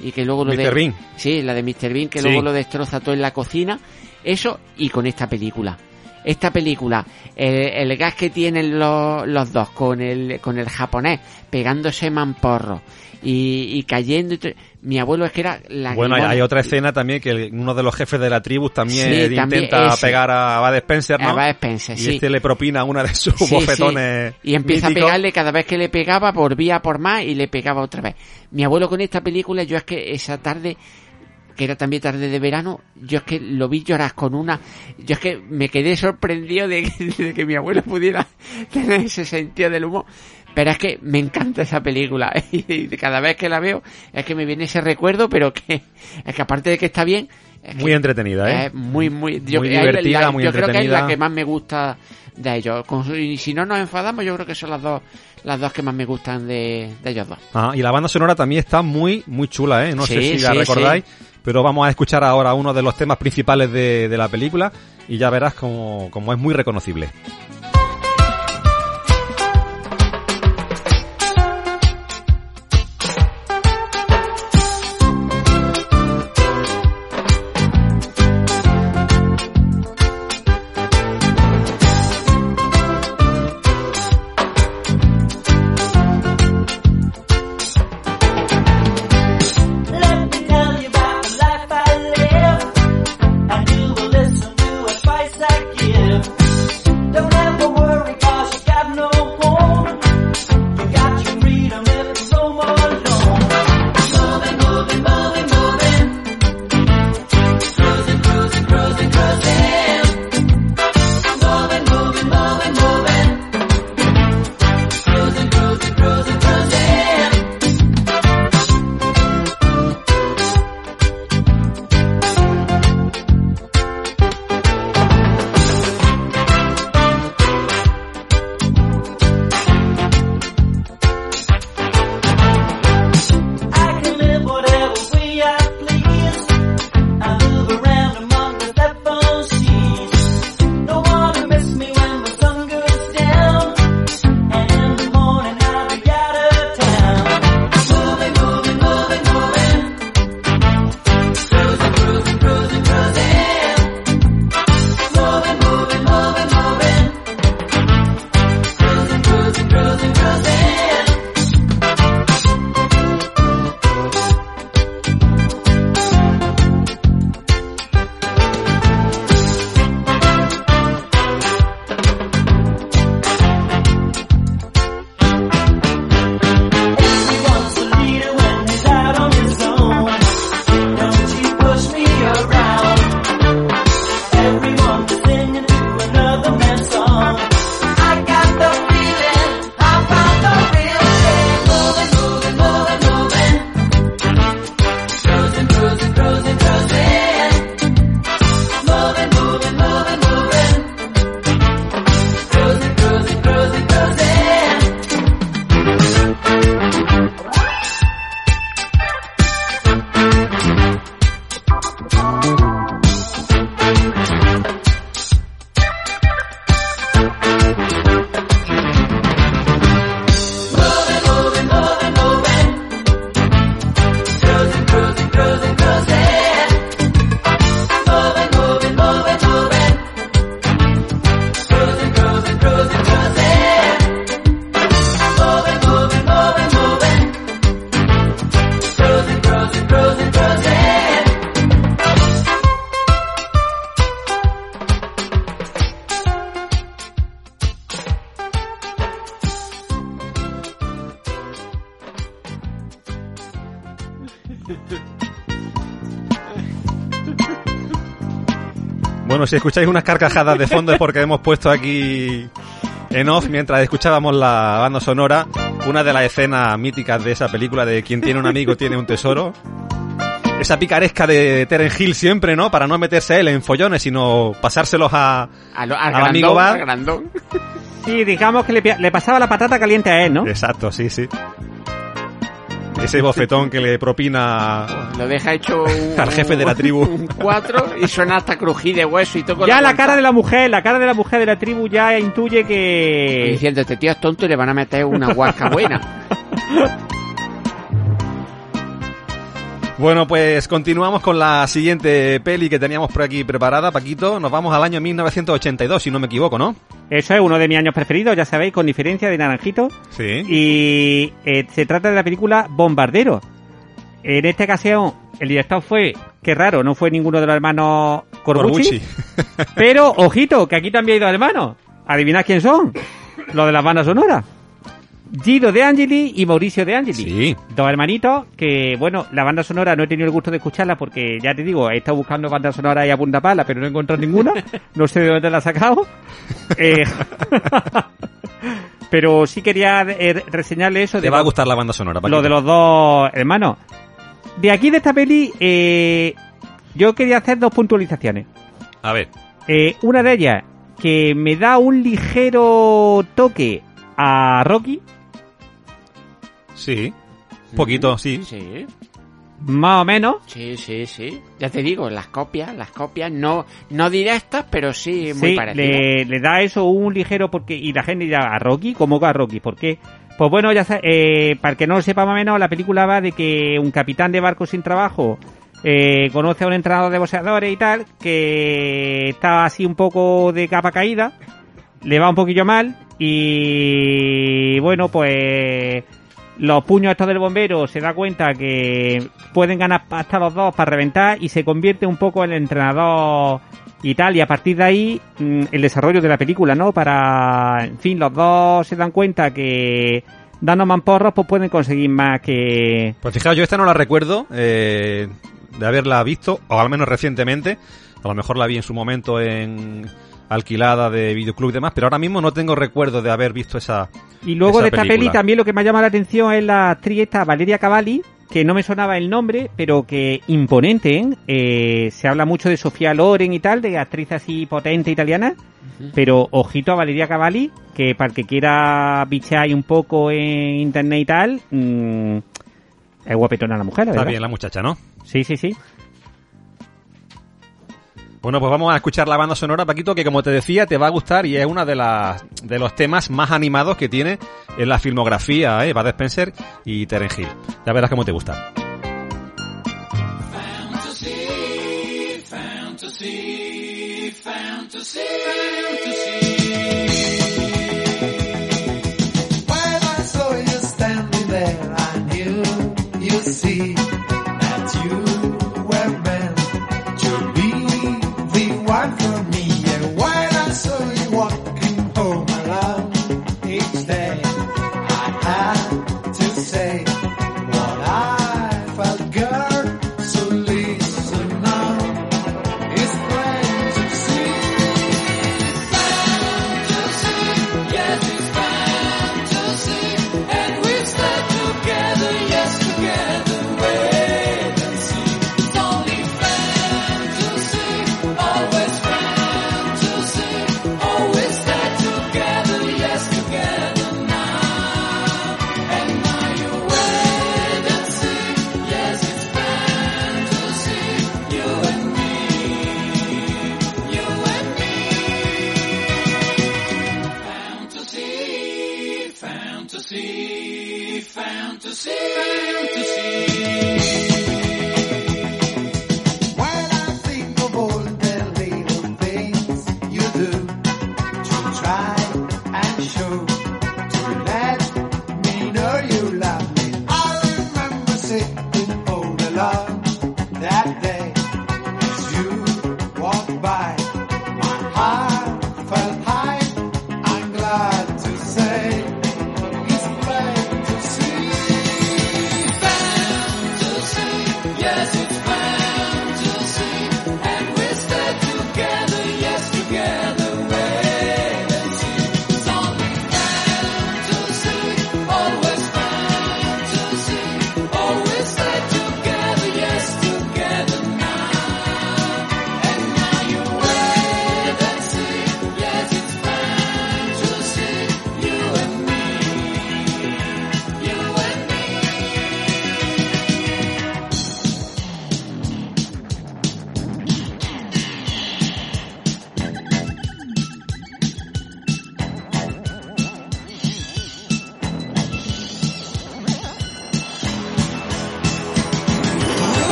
y que luego lo de... Mr. Bean. Sí, la de Mr. Bean, que Sí. luego lo destroza todo en la cocina. Eso y con esta película. Esta película, el, el gas que tienen los, los dos con el, con el japonés, pegándose mamporro y, y cayendo. y Mi abuelo es que era la Bueno, hay, hay otra escena también que uno de los jefes de la tribu también Sí, intenta ese. pegar a Bud Spencer, ¿no? A Bud Spencer, y sí. este le propina una de sus sí. bofetones Y empieza míticos. a pegarle cada vez que le pegaba, volvía por más y le pegaba otra vez. Mi abuelo con esta película, yo es que esa tarde, que era también tarde de verano, yo es que lo vi llorar con una... Yo es que me quedé sorprendido de que, de que mi abuelo pudiera tener ese sentido del humor. Pero es que me encanta esa película y cada vez que la veo es que me viene ese recuerdo, pero que es que aparte de que está bien, es Muy entretenida, ¿eh? es muy, muy, yo, Muy divertida, la- muy yo creo que es la entretenida. que más me gusta de ellos. Con- y si no nos enfadamos, yo creo que son las dos, las dos que más me gustan de, de ellos dos. Ah, y la banda sonora también está muy, muy chula, ¿eh? No sé Sí, si la sí, recordáis, pero vamos a escuchar ahora uno de los temas principales de, de la película y ya verás como, como es muy reconocible. Bueno, si escucháis unas carcajadas de fondo es porque hemos puesto aquí en off mientras escuchábamos la banda sonora una de las escenas míticas de esa película de quien tiene un amigo tiene un tesoro. Esa picaresca de Terence Hill siempre, ¿no? Para no meterse él en follones, sino pasárselos a, A lo- al al grandón, amigo grandón. Sí, digamos que le pasaba la patata caliente a él, ¿no? Exacto, sí, sí. Ese bofetón que le propina Lo deja hecho un, al jefe de la tribu. un cuatro y suena hasta crujir de hueso y todo Ya la guanta. cara de la mujer, la cara de la mujer de la tribu ya intuye que... diciendo, este tío es tonto y le van a meter una guasca buena. Bueno, pues continuamos con la siguiente peli que teníamos por aquí preparada, Paquito. Nos vamos al año 1982, si no me equivoco, ¿no? Eso es uno de mis años preferidos, ya sabéis, con diferencia de Naranjito. Sí. Y eh, se trata de la película Bombardero. En esta ocasión, el director fue, qué raro, no fue ninguno de los hermanos Corbucci. Corbucci. Pero, ojito, que aquí también hay dos hermanos. Adivinad quién son. Los de las bandas sonoras. Guido de Angeli y Mauricio de Angeli. Sí. Dos hermanitos que, bueno, la banda sonora no he tenido el gusto de escucharla porque, ya te digo, he estado buscando banda sonora ahí a punta pala, pero no he encontrado ninguna. No sé de dónde la ha sacado. Eh, pero sí quería eh, reseñarle eso. Te de va a gustar la banda sonora, Paquito. lo de los dos hermanos. De aquí de esta peli, eh, yo quería hacer dos puntualizaciones. A ver. Eh, una de ellas, que me da un ligero toque a Rocky, Sí. Un poquito, sí. Sí, más o menos. sí, sí, sí. Ya te digo, las copias, las copias no, no directas, pero sí muy Sí, parecidas. le, le da eso un ligero porque y la gente dirá a Rocky, ¿cómo que a Rocky? ¿Por qué? Pues bueno, ya eh, para el que no lo sepa más o menos, la película va de que un capitán de barco sin trabajo eh, conoce a un entrenador de boxeadores y tal, que está así un poco de capa caída, le va un poquillo mal y bueno, pues los puños estos del bombero se da cuenta que pueden ganar hasta los dos para reventar y se convierte un poco en el entrenador y tal y a partir de ahí mm, el desarrollo de la película no para en fin los dos se dan cuenta que dando mamporros pues pueden conseguir más que Pues fijaos, yo esta no la recuerdo eh, de haberla visto, o al menos recientemente. A lo mejor la vi en su momento en alquilada de videoclub y demás, pero ahora mismo no tengo recuerdo de haber visto esa. y luego esa de esta peli también lo que me ha llamado la atención es la actriz esta Valeria Cavalli que no me sonaba el nombre, pero que imponente, ¿eh? Eh, se habla mucho de Sofía Loren y tal, de actriz así potente italiana, pero ojito a Valeria Cavalli, que para el que quiera bichear un poco en internet y tal, mm, es guapetona la mujer, la Está verdad. bien la muchacha, ¿no? Sí, sí, sí. Bueno, pues vamos a escuchar la banda sonora, Paquito, que como te decía, te va a gustar y es uno de, de los temas más animados que tiene en la filmografía, ¿eh? Bud Spencer y Terence Hill. Ya verás cómo te gusta.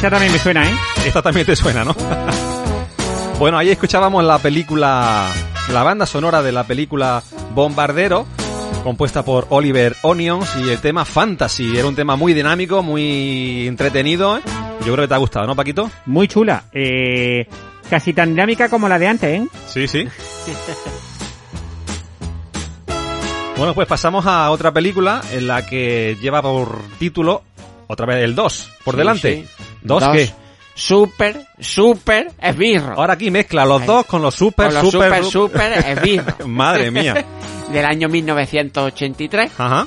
Esta también me suena, ¿eh? Esta también te suena, ¿no? bueno, ahí escuchábamos la película, la banda sonora de la película Bombardero, compuesta por Oliver Onions y el tema Fantasy. Era un tema muy dinámico, muy entretenido. ¿eh? Yo creo que te ha gustado, ¿no, Paquito? Muy chula. Eh, casi tan dinámica como la de antes, ¿eh? Sí, sí. Bueno, pues pasamos a otra película en la que lleva por título otra vez el 2 por Sí, delante. sí. ¿Dos Dos. qué? Super, super esbirro. Ahora aquí mezcla los dos con los super, Con los super, super, super esbirro. Madre mía. Del año 1983. Ajá.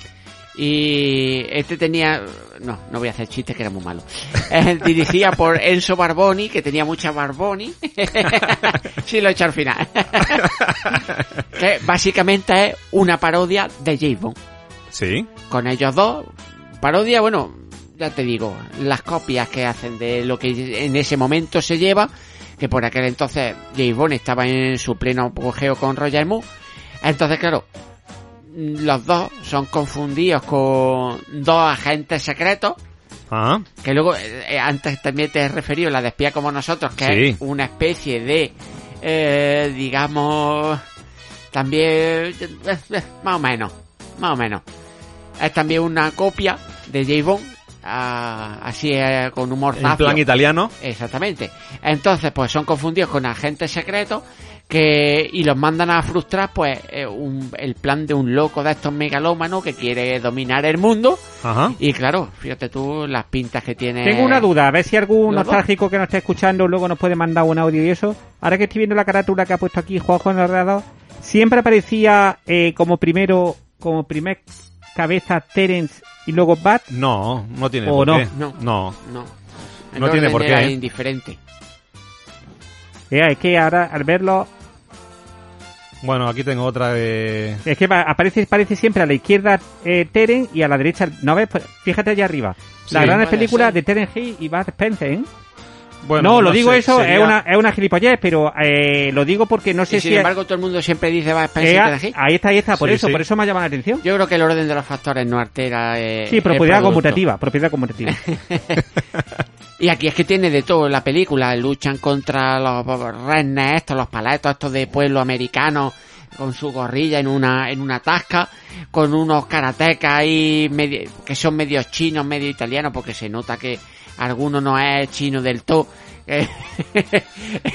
Y este tenía... No, no voy a hacer chistes que era muy malo. Eh, dirigida por Enzo Barboni, que tenía mucha Barboni. sí, lo he hecho al final. que básicamente es una parodia de James Bond. Sí. Con ellos dos. Parodia, bueno, ya te digo, las copias que hacen de lo que en ese momento se lleva, que por aquel entonces James Bond estaba en su pleno apogeo con Roger Moore. Entonces, claro, los dos son confundidos con dos agentes secretos, Ajá. que luego, eh, antes también te he referido, la de espía como nosotros, que Sí. es una especie de, eh, digamos, también, eh, eh, más o menos, más o menos. Es también una copia de James Bond, ah, así eh, con humor En plan italiano. Exactamente. Entonces, pues son confundidos con agentes secretos que y los mandan a frustrar, pues, eh, un- el plan de un loco de estos megalómanos que quiere dominar el mundo. Ajá. Y claro, fíjate tú las pintas que tiene. Tengo una duda, a ver si algún nostálgico que nos esté escuchando luego nos puede mandar un audio y eso. Ahora que estoy viendo la carátula que ha puesto aquí Juanjo en el ordenador, siempre aparecía eh, como primero, como primer cabeza Terence y luego Bat. No, no tiene ¿O por no? qué. No. No. No. El No tiene por qué, era indiferente. Es que ahora al verlo, Bueno, aquí tengo otra de... es que va- aparece, parece siempre a la izquierda eh, Terence y a la derecha, ¿no ves? Pues fíjate allá arriba. Sí. Las grandes Puede películas ser. de Terence Hill y Bud Spencer, ¿eh? Bueno, no, lo digo sé, eso, sería- es, una, es una gilipollez, pero eh, lo digo porque no sé y sin si... embargo, todo el mundo siempre dice va a Eh, Spencer Hill. ahí está, ahí está, por Sí, eso, sí. por eso me ha llamado la atención. Yo creo que el orden de los factores no altera. eh, Sí, propiedad conmutativa, propiedad conmutativa. Y aquí es que tiene de todo la película. Luchan contra los rednecks estos, los paletos estos de pueblo americano con su gorrilla en una en una tasca, con unos karatecas ahí medio- que son medio chinos, medio italianos, porque se nota que alguno no es chino del todo.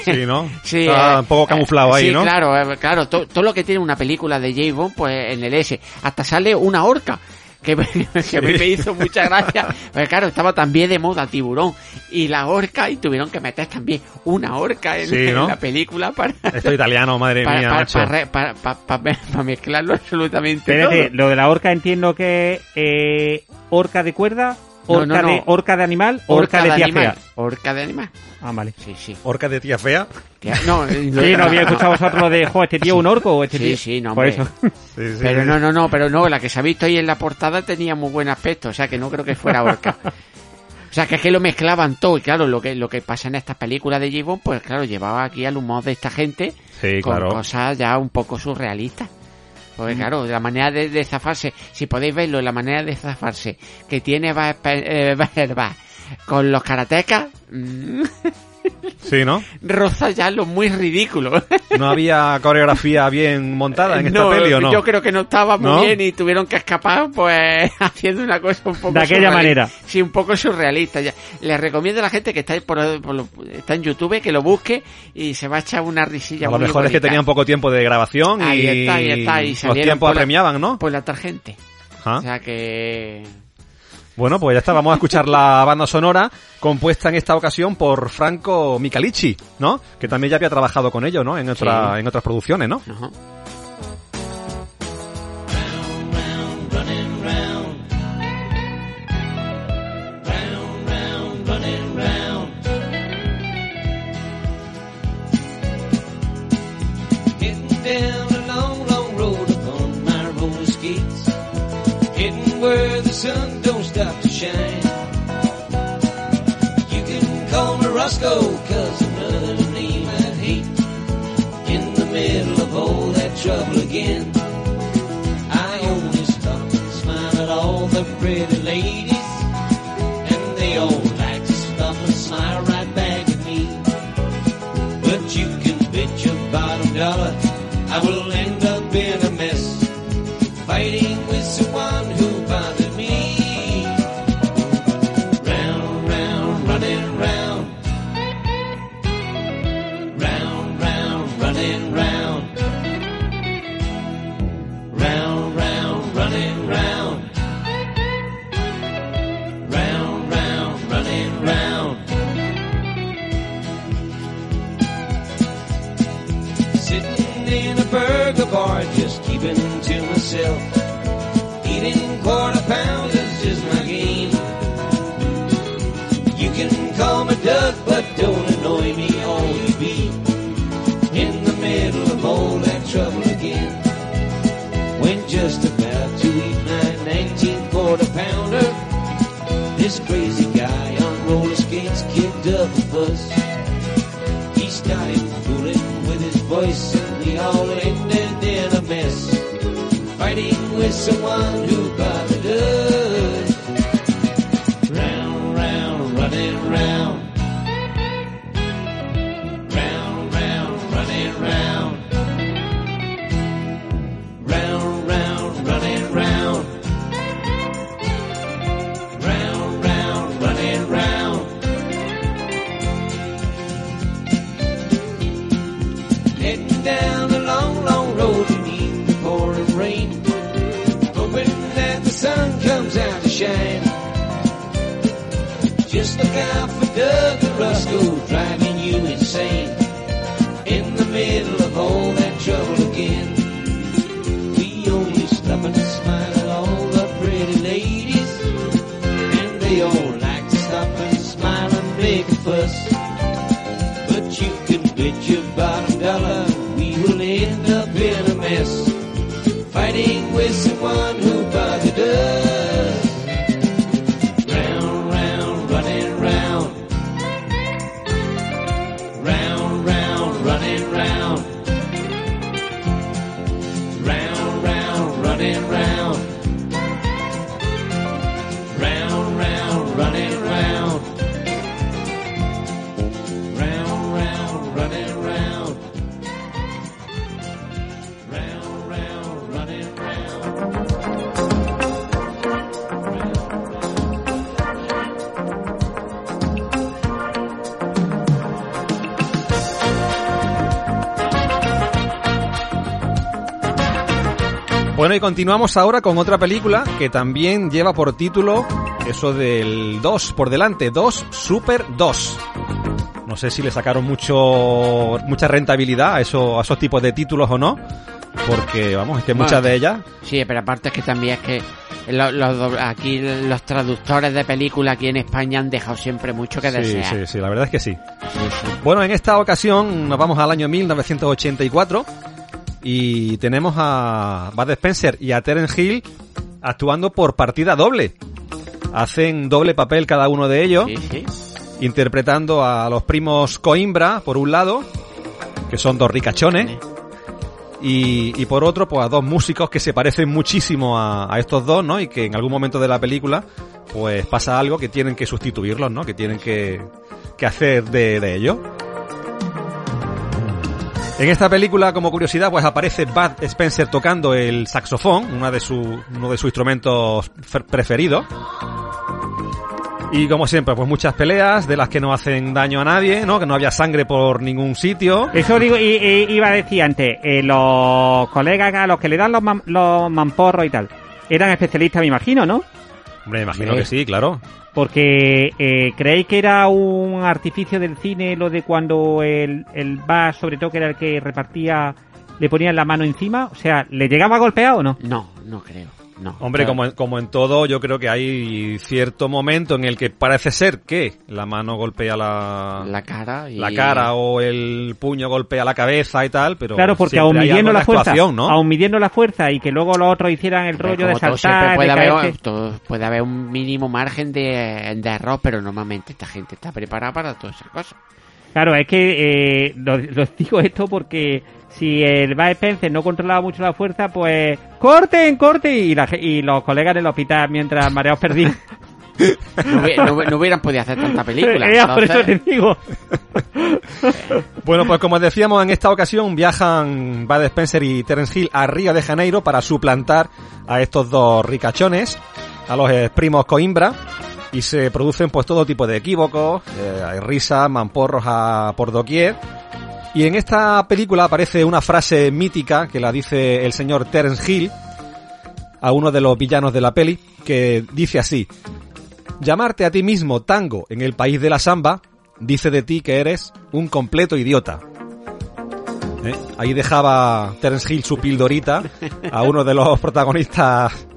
Sí, ¿no? Sí, Está eh, un poco camuflado eh, ahí, sí, ¿no? claro, eh, claro, to- todo lo que tiene una película de James Bond, pues en el S, hasta sale una orca. Que, me- que hizo mucha gracia. Pues claro, estaba también de moda tiburón y la orca y tuvieron que meter también una orca en, Sí, la película para, Esto italiano, madre para, mía, para, macho. para re- para- para- para- para mezclarlo absolutamente Espérate, todo. lo de la orca entiendo que es eh, orca de cuerda, orca, no, no. De, orca de animal, orca, de tía animal. fea. Orca de animal. Ah, vale. Sí, sí. Orca de tía fea. Tía- no, eh, Sí, no había escuchado vosotros lo de, jo, este tío es un orco o este Sí, tío... sí, no, Por hombre. eso. Sí, sí. Pero no, no, no, pero no, la que se ha visto ahí en la portada tenía muy buen aspecto, o sea que no creo que fuera orca. O sea que es que lo mezclaban todo y claro, lo que, lo que pasa en estas películas de Gibbon, pues claro, llevaba aquí al humor de esta gente Sí, con claro. cosas ya un poco surrealistas. Porque claro, la manera de, de zafarse, si podéis verlo, la manera de zafarse que tiene va, eh, va- con los karatecas, mm, Sí, ¿no? roza ya lo muy ridículo. ¿No había coreografía bien montada en esta peli o no? Yo creo que no estaba muy ¿No? bien y tuvieron que escapar, pues, haciendo una cosa un poco De aquella surrealista. manera. Sí, un poco surrealista. Ya. Les recomiendo a la gente que está, por, por lo- está en YouTube que lo busque y se va a echar una risilla A lo muy mejor es que tenían poco tiempo de grabación Ahí y está, ahí está, y los tiempos la- apremiaban, ¿no? Por la tarjente. Ajá. O sea que... Bueno, pues ya está, vamos a escuchar la banda sonora compuesta en esta ocasión por Franco Michalici, ¿no? Que también ya había trabajado con ellos, ¿no? En, otra, Sí. en otras producciones, ¿no? Ajá. Roscoe, cause another name I hate. In the middle of all that trouble again. I only stop and smile at all the pretty ladies, y continuamos ahora con otra película que también lleva por título eso del 2 por delante, 2 Super 2. No sé si le sacaron mucho mucha rentabilidad a, eso, a esos tipos de títulos o no, porque vamos, es que muchas de ellas Sí, pero aparte es que también es que lo- los dobl- aquí los traductores de película aquí en España han dejado siempre mucho que Sí, desear. sí, sí, la verdad es que sí. Bueno, en esta ocasión nos vamos al año 1984 y tenemos a Bud Spencer y a Terence Hill actuando por partida doble. Hacen doble papel cada uno de ellos, interpretando a los primos Coimbra, por un lado, que son dos ricachones, y, y por otro, pues a dos músicos que se parecen muchísimo a, a estos dos, ¿no? Y que en algún momento de la película, pues pasa algo que tienen que sustituirlos, ¿no? Que tienen que, que hacer de, de ellos. En esta película, como curiosidad, pues aparece Bud Spencer tocando el saxofón, una de su, uno de sus instrumentos fer- preferidos. Y como siempre, pues muchas peleas de las que no hacen daño a nadie, ¿no? Que no había sangre por ningún sitio. Eso digo, y, iba a decir antes, eh, los colegas a los que le dan los, los mamporros y tal, eran especialistas, me imagino, ¿no? Hombre, me imagino que sí, claro. Porque eh, creéis que era un artificio del cine lo de cuando el, el Bas, sobre todo que era el que repartía, le ponían la mano encima, o sea, ¿le llegaba a golpear o no? No, no creo. No. Hombre, Claro. como en, como en todo, yo creo que hay cierto momento en el que parece ser que la mano golpea la, la cara y... la cara o el puño golpea la cabeza y tal, pero Claro, porque aún hay midiendo la de fuerza, aún midiendo la fuerza y que luego los otros hicieran el rollo de saltar, puede de haber, caerse. todo- puede haber un mínimo margen de, de error, pero normalmente esta gente está preparada para todas esas cosas. Claro, es que eh, lo, lo digo esto porque si el Spencer no controlaba mucho la fuerza, pues ¡corten, corten! Y, la y los colegas del hospital mientras mareados perdidos. No, hubi- no hubi- no hubieran podido hacer tanta película. Eh, por eso te digo. Bueno, pues como decíamos, en esta ocasión viajan Bud Spencer y Terence Hill a Río de Janeiro para suplantar a estos dos ricachones, a los eh, primos Coimbra, y se producen pues todo tipo de equívocos, eh, hay risas, mamporros a, por doquier. Y en esta película aparece una frase mítica que la dice el señor Terence Hill a uno de los villanos de la peli, que dice así, llamarte a ti mismo tango en el país de la samba dice de ti que eres un completo idiota. ¿eh? Ahí dejaba Terence Hill su pildorita a uno de los protagonistas.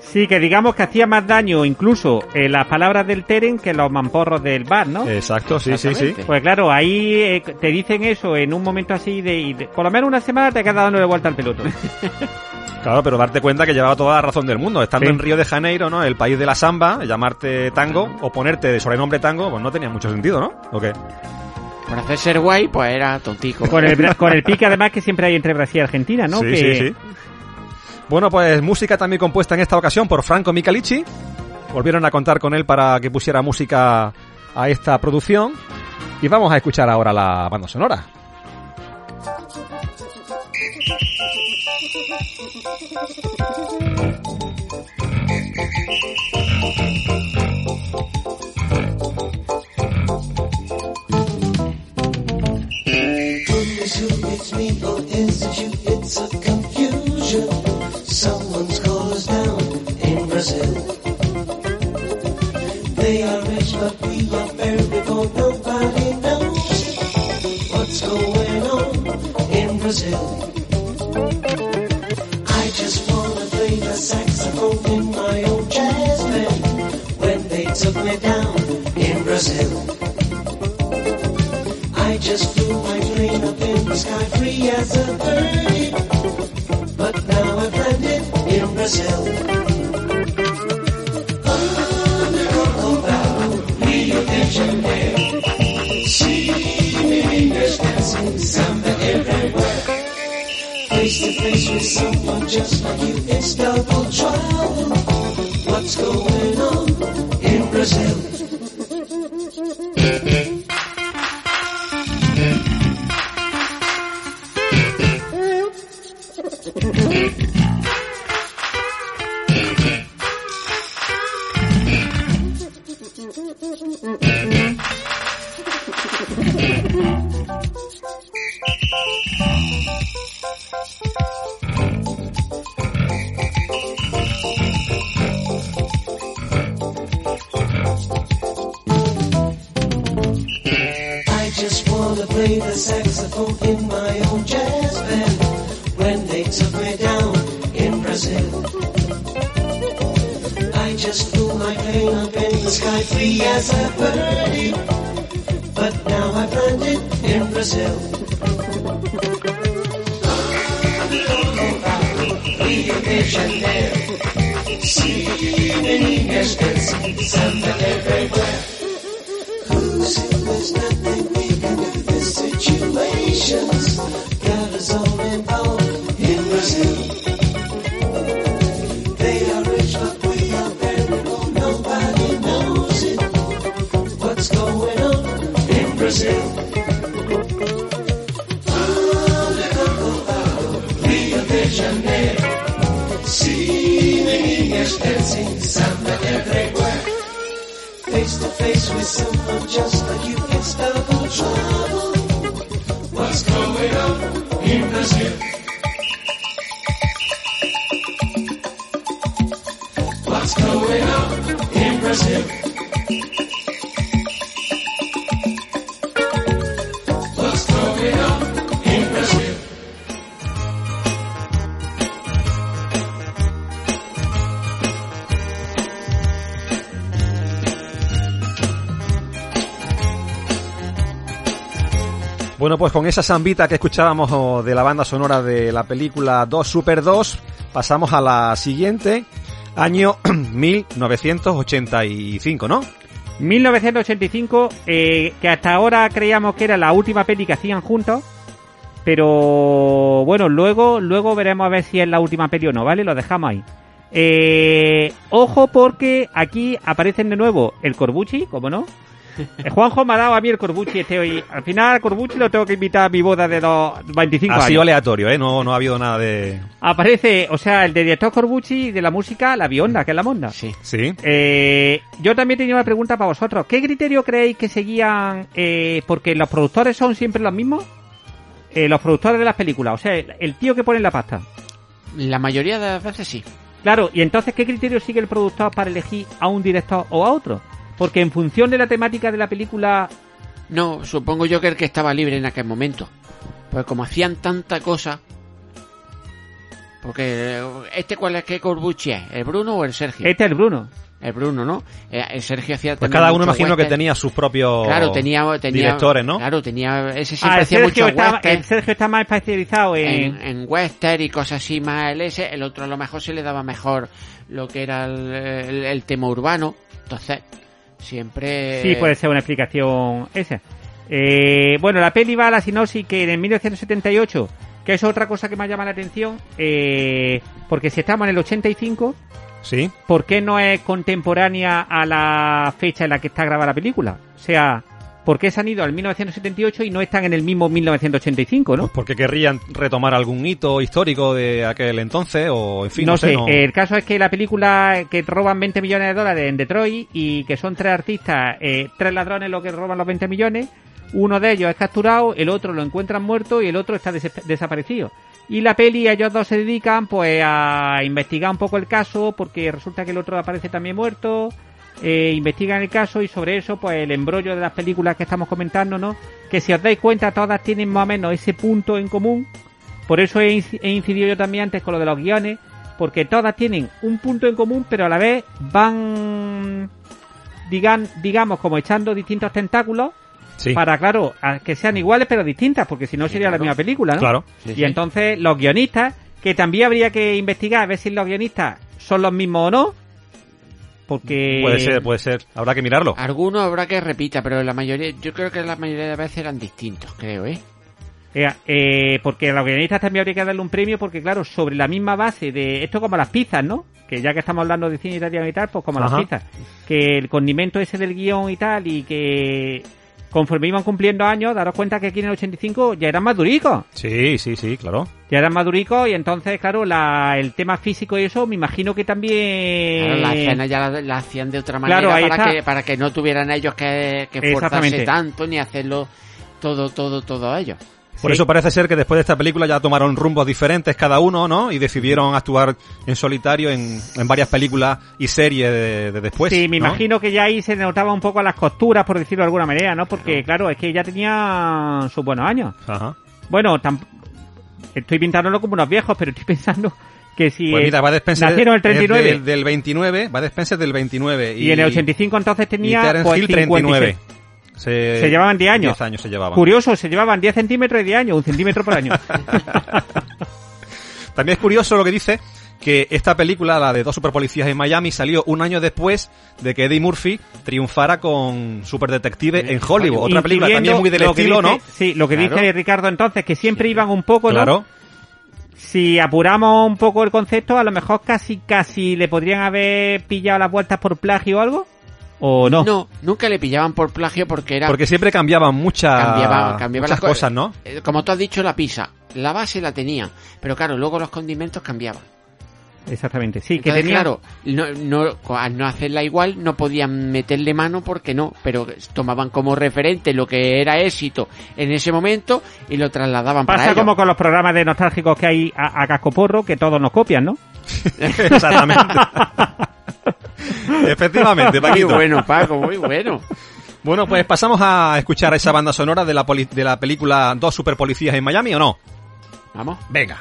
Sí, que digamos que hacía más daño incluso eh, las palabras del Teren que los mamporros del bar, ¿no? Exacto, sí, sí, sí. Pues claro, ahí eh, te dicen eso en un momento así de, y de- Por lo menos una semana te quedas dándole vuelta al peloto. Claro, pero darte cuenta que llevaba toda la razón del mundo. Estando Sí. en Río de Janeiro, ¿no? El país de la samba, llamarte tango o ponerte de sobrenombre tango, pues no tenía mucho sentido, ¿no? ¿O qué? Por hacer ser guay, pues era tontico. con, el, con el pique además que siempre hay entre Brasil y Argentina, ¿no? Sí, que, sí, sí. Bueno, pues música también compuesta en esta ocasión por Franco Michalici. Volvieron a contar con él para que pusiera música a esta producción. Y vamos a escuchar ahora la banda sonora. It's. Brazil. They are rich, but we are very poor. Nobody knows what's going on in Brazil. I just wanna play the saxophone in my old jazz band when they took me down in Brazil. I just flew my plane up in the sky free as a bird. But now I've landed in Brazil. With someone just like you, it's double trouble. What's going on in Brazil? Brazil. Rio de Janeiro, see meninas dancing samba everywhere. Esa zambita que escuchábamos de la banda sonora de la película 2 Super 2, pasamos a la siguiente, año 1985, ¿no? 1985, eh, que hasta ahora creíamos que era la última peli que hacían juntos, pero bueno, luego, luego veremos a ver si es la última peli o no, ¿vale? Lo dejamos ahí. Eh, ojo porque aquí aparecen de nuevo el Corbucci, ¿cómo no? Juanjo me ha dado a mí el Corbucci este hoy. Al final, Corbucci lo tengo que invitar a mi boda de los 25 Ha años. sido aleatorio, ¿eh? No, no ha habido nada de... Aparece, o sea, el de director Corbucci de la música, la Bionda, que es la monda. Sí. Sí. Eh, yo también tenía una pregunta para vosotros. ¿Qué criterio creéis que seguían? eh, porque los productores son siempre los mismos. Eh, los productores de las películas, o sea, el, el tío que pone la pasta. La mayoría de las veces sí. Claro, y entonces, ¿qué criterio sigue el productor para elegir a un director o a otro? Porque en función de la temática de la película, No, supongo yo que el que estaba libre en aquel momento. pues como hacían tanta cosa, porque eh, este cuál es que Corbucci es, el Bruno o el Sergio. Este es el Bruno. El Bruno, ¿no? Eh, el Sergio hacía Pues cada uno imagino que tenía sus propios Claro, tenía, tenía directores, ¿no? Claro, tenía ese Ah, siempre el, hacía Sergio mucho está, western el Sergio está más especializado en... en, en western y cosas así más el ese, el otro a lo mejor se le daba mejor lo que era el, el- el tema urbano, entonces siempre Sí, puede ser una explicación esa. Eh, bueno, la peli va a la sinopsis que en 1978, que es otra cosa que me llama la atención, eh, porque si estamos en el 85, Sí. ¿por qué no es contemporánea a la fecha en la que está grabada la película? O sea, ¿por qué se han ido al 1978 y no están en el mismo 1985, no? Porque querrían retomar algún hito histórico de aquel entonces o en fin, no, no, sé. sé, no- el caso es que la película que roban 20 millones de dólares en Detroit y que son tres artistas, eh, tres ladrones los que roban los 20 millones, uno de ellos es capturado, el otro lo encuentran muerto y el otro está des- desaparecido. Y la peli, ellos dos se dedican pues a investigar un poco el caso porque resulta que el otro aparece también muerto, eh, investigan el caso y sobre eso pues el embrollo de las películas que estamos comentando, ¿no? Que si os dais cuenta todas tienen más o menos ese punto en común por eso he, inci- he incidido yo también antes con lo de los guiones, porque todas tienen un punto en común, pero a la vez van, digan, digamos, como echando distintos tentáculos Sí. para, claro, a- que sean iguales pero distintas, porque si no sería la misma película, ¿no? Claro. Sí, y sí. entonces los guionistas, que también habría que investigar a ver si los guionistas son los mismos o no, porque... Puede ser, puede ser. Habrá que mirarlo. algunos habrá que repita, pero la mayoría, yo creo que la mayoría de veces eran distintos, creo, ¿eh? Eh, eh, porque a los guionistas también habría que darle un premio porque, claro, sobre la misma base de... Esto como las pizzas, ¿no? Que ya que estamos hablando de cine italiano y tal, pues como Ajá. las pizzas. Que el condimento ese del guion y tal y que conforme iban cumpliendo años, daros cuenta que aquí en el 85 ya eran maduricos. Sí, sí, sí, claro. Ya eran maduricos y entonces, claro, la, el tema físico y eso, me imagino que también... Claro, la escena ya la, la hacían de otra manera Claro, para, está. que, para que no tuvieran ellos que, que esforzarse tanto ni hacerlo todo, todo, todo ellos. Por Sí. eso parece ser que después de esta película ya tomaron rumbos diferentes cada uno, ¿no? Y decidieron actuar en solitario en, en varias películas y series de, de después. sí, me ¿no? imagino que ya ahí se notaba un poco las costuras, por decirlo de alguna manera, ¿no? Porque, claro, es que ya tenía sus buenos años. Ajá. Bueno, estoy pintándolo como unos viejos, pero estoy pensando que si Pues mira, va Spencer nacieron el es 39 del, del 29, va Spencer del 29. Y, y, en el 85 entonces tenía pues, Hill 39. 56. Se, Se llevaban 10 años. 10 años se llevaban. Curioso, se llevaban 10 centímetros y 10 años, un centímetro por año. También es curioso lo que dice que esta película, la de dos superpolicías en Miami, salió un año después de que Eddie Murphy triunfara con Superdetective en Hollywood. Otra película también muy del estilo, dice- ¿no? Sí, lo que Claro. dice Ricardo entonces, que siempre iban un poco, ¿no? Claro. Si apuramos un poco el concepto, a lo mejor casi, casi le podrían haber pillado las vueltas por plagio o algo. ¿O no? No, nunca le pillaban por plagio porque era... Porque siempre cambiaban muchas, cambiaba, cambiaba muchas las co- cosas, ¿no? Eh, Como tú has dicho, la pizza. La base la tenía, pero claro, luego los condimentos cambiaban. Exactamente, sí, que tenía... claro, no, no, al no hacerla igual, no podían meterle mano porque no, pero tomaban como referente lo que era éxito en ese momento y lo trasladaban para Pasa ellos. como con los programas de nostálgicos que hay a, a cascoporro, que todos nos copian, ¿no? Exactamente. Efectivamente, Muy Paquito. bueno, Paco, muy bueno. Bueno, pues pasamos a escuchar esa banda sonora de la, poli- de la película Dos superpolicías en Miami, ¿o no? Vamos. Venga.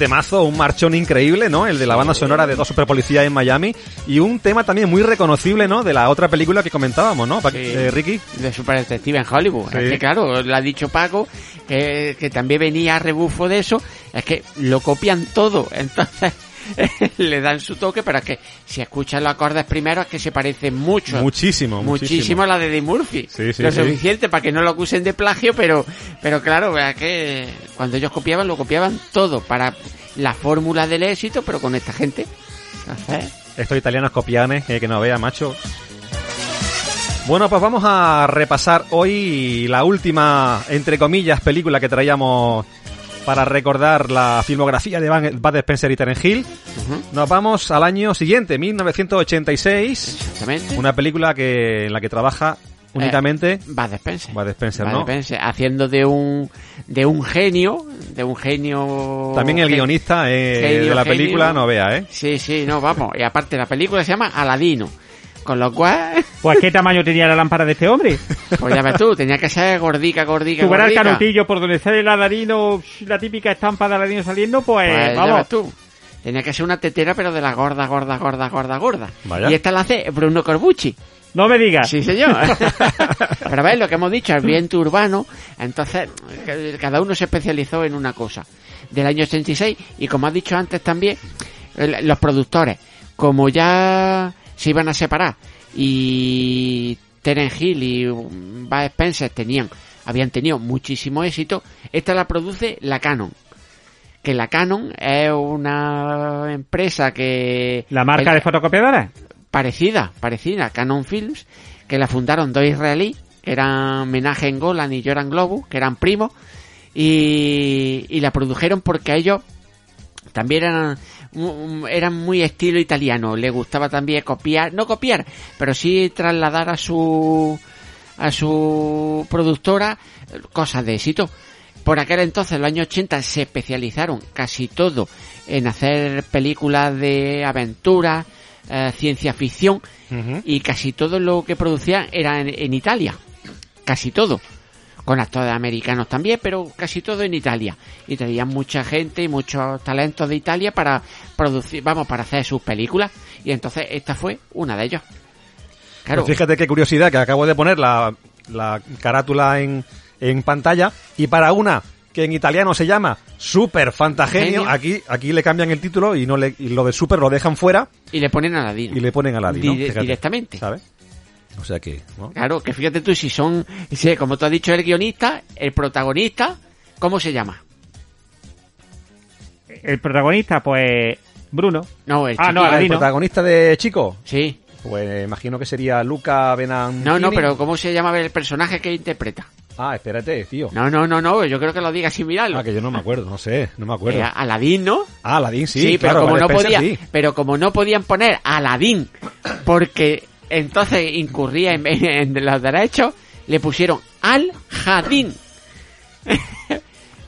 Temazo, un marchón increíble, ¿no? El de la banda sonora de dos superpolicías en Miami. Y un tema también muy reconocible, ¿no? De la otra película que comentábamos, ¿no? Pa- eh, Ricky. De Super Detective en Hollywood. Sí. Es que claro, lo ha dicho Paco, que, que también venía a rebufo de eso. Es que lo copian todo. Entonces le dan su toque, pero es que si escuchas los acordes primero es que se parecen mucho. Muchísimo, Muchísimo muchísimo. a la de Eddie Murphy. Sí, sí, lo sí. suficiente para que no lo acusen de plagio, pero, pero claro, es que cuando ellos copiaban, lo copiaban todo para la fórmula del éxito, pero con esta gente. Entonces, Estos italianos copianes, eh, que no vea, macho. Bueno, pues vamos a repasar hoy la última, entre comillas, película que traíamos para recordar la filmografía de Van- Bud Spencer y Terence Hill. Nos vamos al año siguiente, 1986. Exactamente. Una película que en la que trabaja únicamente Eh, Bud Spencer. Bud Spencer, Bud ¿no? Spencer, haciendo de un de un genio, de un genio También el guionista eh, genio, de la genio. película, no vea, ¿eh? Sí, sí, no, vamos. Y aparte la película se llama Aladino. Con lo cual, Pues qué tamaño tenía la lámpara de este hombre. pues ya ves tú, tenía que ser gordica, gordica, verás el canutillo por donde sale el Aladino, la típica estampa de Aladino saliendo, pues, Pues ya vamos. ves tú. Tenía que ser una tetera, pero de la gorda, gorda, gorda, gorda, gorda. Vaya. Y esta la hace Bruno Corbucci. No me digas. Sí, señor. Pero ves lo que hemos dicho, el viento urbano. Entonces, cada uno se especializó en una cosa. Del año 86, y como has dicho antes también, el- los productores, como ya se iban a separar, y Terence Hill y Bud Spencer tenían, habían tenido muchísimo éxito, esta la produce la Canon. Que la Canon es una empresa que... La marca el- de fotocopiadoras. parecida, parecida, Canon Films, que la fundaron dos israelíes, que eran Menachem Golan y Joran Globus, que eran primos, y, y la produjeron porque a ellos también eran, eran muy estilo italiano, le gustaba también copiar, no copiar, pero sí trasladar a su a su productora cosas de éxito. Por aquel entonces, en los años 80, se especializaron casi todo en hacer películas de aventura, eh, ciencia ficción, y casi todo lo que producían era en, en Italia. Casi todo. Con actores americanos también, pero casi todo en Italia. Y traían mucha gente y muchos talentos de Italia para producir, vamos, para hacer sus películas. Y entonces esta fue una de ellos. Claro. Pues fíjate qué curiosidad que acabo de poner la, la carátula en, en pantalla y para una que en italiano se llama Super Fantagenio, Genio. aquí, aquí le cambian el título y no le, y lo de Super lo dejan fuera Y le ponen a Aladino. y le ponen a la Di- directamente. ¿Sabes? O sea que, ¿no? Claro, que fíjate tú, si son, si, como tú has dicho, el guionista, el protagonista, ¿cómo se llama? El protagonista, pues, Bruno. No, el Ah, no, chiquillo. el Aladino. protagonista de Chico. Sí. Pues imagino que sería Luca Benanchini. No, no, pero ¿cómo se llama el personaje que interpreta? Ah, espérate, tío. No, no, no, no, yo creo que lo diga sin mirarlo. Ah, que yo no me acuerdo, no sé, no me acuerdo. Eh, Aladín, ¿no? Ah, Aladdin, sí, pero claro, como no Spencer, podía, sí. pero como no podían poner Aladín, porque entonces incurría en, en los derechos, le pusieron Al Jadín.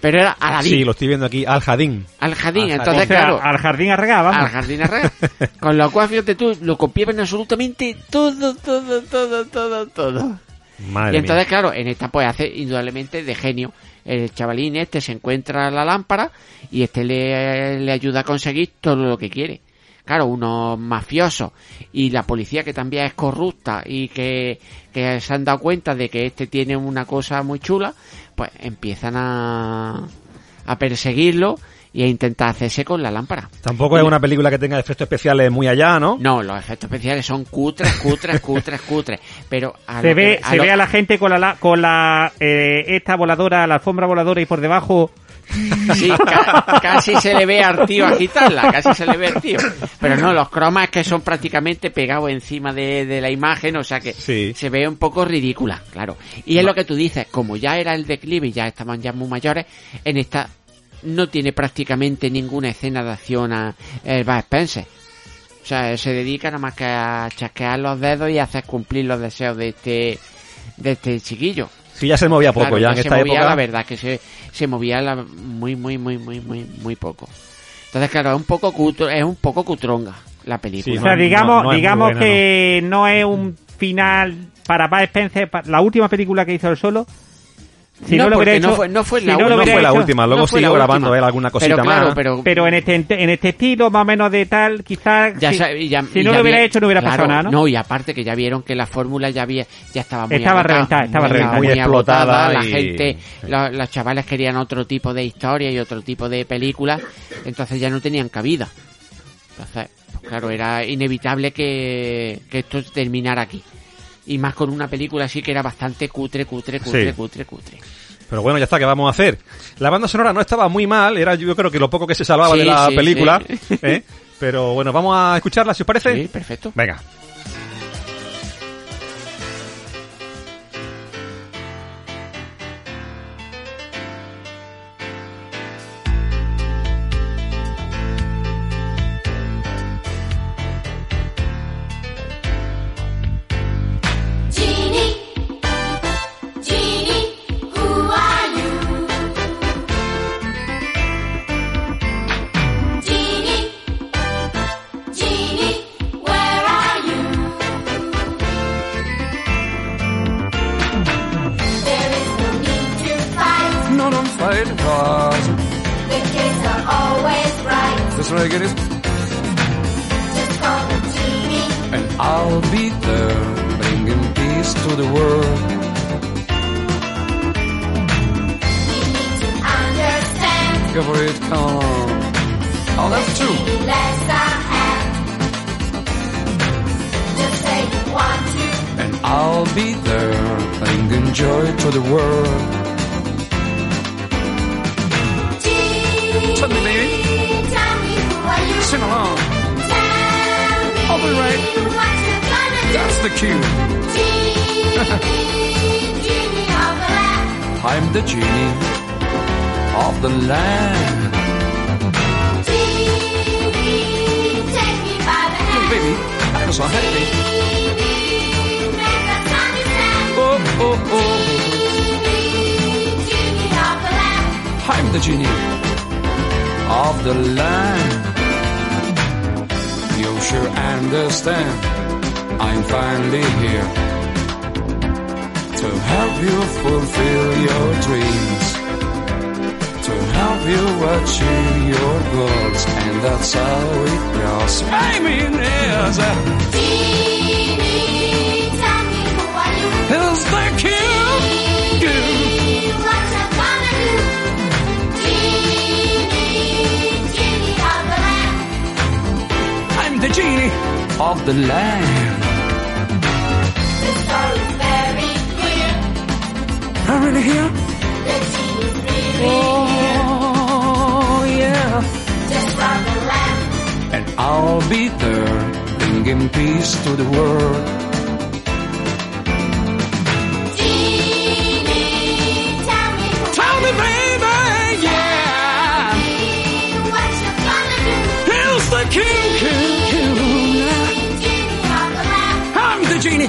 pero era Aladín. Sí, lo estoy viendo aquí, Al Jadín. Al Jadín, entonces O sea, claro, al jardín arregado, vamos. al jardín arregado. Con lo cual, fíjate tú, lo copiaban absolutamente todo, todo, todo, todo, todo. Madre y entonces, mía. claro, en esta pues hace indudablemente de genio. El chavalín este se encuentra la lámpara y este le, le ayuda a conseguir todo lo que quiere. Claro, unos mafiosos y la policía que también es corrupta y que, que se han dado cuenta de que este tiene una cosa muy chula, pues empiezan a, a perseguirlo y a intentar hacerse con la lámpara. Tampoco es una película que tenga efectos especiales muy allá, ¿no? No, los efectos especiales son cutres, cutres, cutres, cutres. Pero a Se ve, que- a se lo- ve a la gente con la, la- con la, eh, esta voladora, la alfombra voladora y por debajo Sí, ca- casi se le ve al tío agitarla, casi se le ve al tío. Pero no, los cromas que son prácticamente pegados encima de, de la imagen, o sea que se ve un poco ridícula, claro. Y es lo que tú dices, como ya era el declive y ya estaban ya muy mayores, en esta no tiene prácticamente ninguna escena de acción a el Bud Spencer. O sea, se dedica nada más que a chasquear los dedos y hacer cumplir los deseos de este de este chiquillo. Sí, ya se movía poco, Claro, ya en se esta movía, época. la verdad, que se, se movía la- muy, muy, muy, muy, muy, muy poco. Entonces, claro, es un poco cutro, es un poco cutronga la película. o sea, digamos, digamos que no. es un final para Bud Spencer, la última película que hizo él solo. Si no, No, lo hubiera no hecho, fue- no fue si la lo última. hubiera No fue la hecho- última, luego siguió grabando él alguna cosita Pero claro, más. pero- Pero en este, en este estilo, más o menos de tal, quizás Ya si, y ya- si y no ya lo hubiera vi- hecho no hubiera claro, pasado nada, ¿no? y aparte que ya vieron que la fórmula ya había, ya estaba muy Estaba agotada, reventada, estaba muy, reventada. muy Muy explotada agotada, la y- gente, lo- los chavales querían otro tipo de historia y otro tipo de películas, entonces ya no tenían cabida. Entonces, pues claro, era inevitable que, que esto terminara aquí. Y más con una película así que era bastante cutre, cutre, cutre, Sí. cutre, cutre. Pero bueno, ya está, ¿qué vamos a hacer? La banda sonora no estaba muy mal, era yo creo que lo poco que se salvaba Sí, de la sí, película. ¿eh? Pero bueno, vamos a escucharla, si os parece. Sí, perfecto. Venga. Sure understand. I'm finally here to help you fulfill your dreams, to help you achieve your goals, and that's how it goes. I mean, yes, Genie, tell me who are you? here's the. Genie of the land. The story's very clear. I'm really here. The genie's really here. Oh, yeah. Just the lamp. and I'll be there, bringing peace to the world. Genie, tell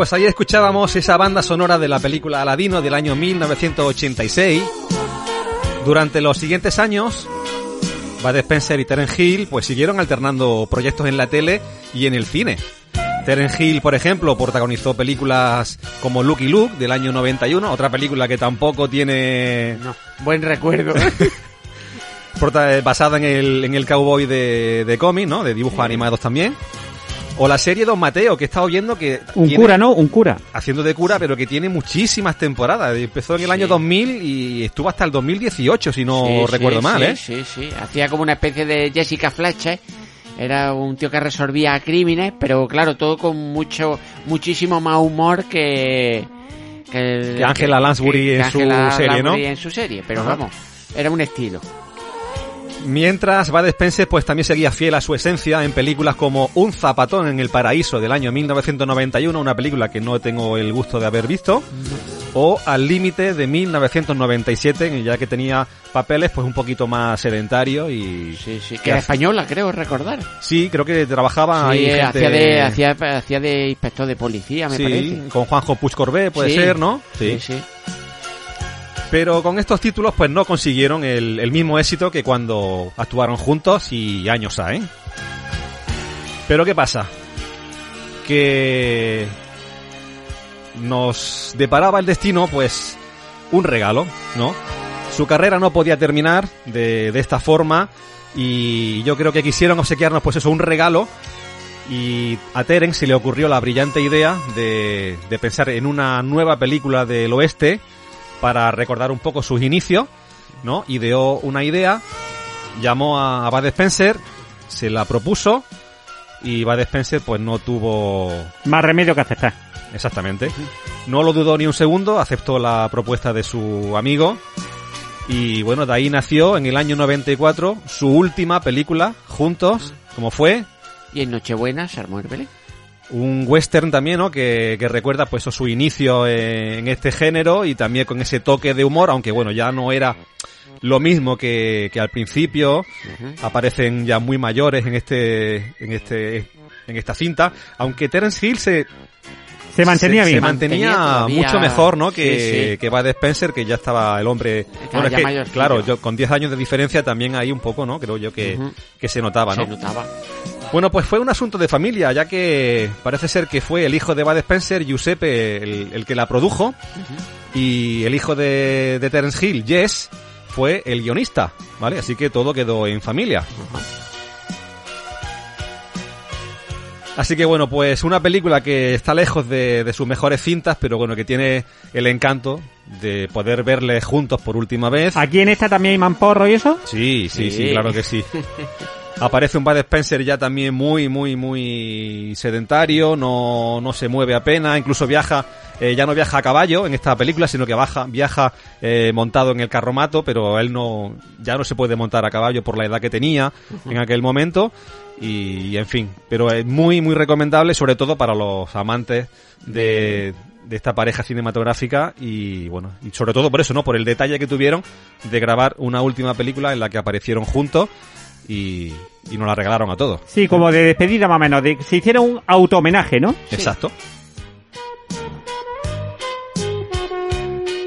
pues ahí escuchábamos esa banda sonora de la película Aladino del año 1986. Durante los siguientes años, Bud Spencer y Terence Hill pues siguieron alternando proyectos en la tele y en el cine. Terence Hill, por ejemplo, protagonizó películas como Lucky Luke del año 91, otra película que tampoco tiene Buen recuerdo. basada en el, en el cowboy de, de cómic, ¿no? De dibujos animados también. O la serie Don Mateo, que he estado viendo que... Un tiene- cura, ¿no? Un cura. Haciendo de cura, pero que tiene muchísimas temporadas. Empezó en el año 2000 y estuvo hasta el 2018, si no Sí, recuerdo sí, mal, sí, ¿eh? Sí, sí. Hacía como una especie de Jessica Fletcher. Era un tío que resolvía crímenes, pero claro, todo con mucho, muchísimo más humor que... Que, Que Angela Lansbury en su serie, ¿no? En su serie, pero Ajá. vamos, era un estilo. Mientras Bud Spencer pues también seguía fiel a su esencia en películas como Un zapatón en el paraíso del año 1991, una película que no tengo el gusto de haber visto, o Al límite de 1997, ya que tenía papeles pues un poquito más sedentarios y Sí, sí, que era española, creo recordar. Sí, creo que trabajaba ahí Sí, gente- hacía de, hacía, hacía de inspector de policía, me Sí, parece. con Juanjo Corbé puede ser, ¿no? Sí, sí. Pero con estos títulos pues no consiguieron el, el mismo éxito que cuando actuaron juntos y años a, ¿eh? Pero ¿qué pasa? Que nos deparaba el destino pues un regalo, ¿no? Su carrera no podía terminar de, de esta forma y yo creo que quisieron obsequiarnos pues eso, un regalo y a Terence se le ocurrió la brillante idea de, de pensar en una nueva película del oeste para recordar un poco sus inicios, ¿no? Ideó una idea, llamó a, a Bud Spencer, se la propuso y Bud Spencer pues no tuvo Más remedio que aceptar. Exactamente. No lo dudó ni un segundo, aceptó la propuesta de su amigo. Y bueno, de ahí nació en el año 94 su última película juntos, como fue Y en Nochebuena se armó el Belén. Un western también, ¿no? Que, que recuerda pues su inicio en este género y también con ese toque de humor, aunque bueno, ya no era lo mismo que, que al principio. Aparecen ya muy mayores en este, en este, en esta cinta, aunque Terence Hill se Se mantenía se, bien. se mantenía Mantenía todavía- mucho mejor, ¿no? Que, Sí, sí. que Bud Spencer, que ya estaba el hombre. Bueno, es ya que, mayorcillo. claro, yo con 10 años de diferencia también hay un poco, ¿no? Creo yo que, que se notaba, ¿no? Se notaba. Bueno, pues fue un asunto de familia, ya que parece ser que fue el hijo de Bud Spencer, Giuseppe, el, el que la produjo, y el hijo de, de Terence Hill, Jess, fue el guionista, ¿vale? Así que todo quedó en familia. Así que bueno, pues una película que está lejos de, de sus mejores cintas, pero bueno, que tiene el encanto de poder verle juntos por última vez. ¿Aquí en esta también hay mamporro y eso? Sí, sí, sí, Sí. claro que sí. Aparece un Bud Spencer ya también muy, muy, muy sedentario, no, no se mueve apenas, incluso viaja, eh, ya no viaja a caballo en esta película, sino que baja, viaja eh, montado en el carromato, pero él no, ya no se puede montar a caballo por la edad que tenía en aquel momento, y, en fin, pero es muy, muy recomendable, sobre todo para los amantes de, de esta pareja cinematográfica y bueno, y sobre todo por eso, ¿no? Por el detalle que tuvieron de grabar una última película en la que aparecieron juntos y, y nos la regalaron a todos. Sí, como de despedida más o menos. De, se hicieron un auto-homenaje, ¿no? Exacto.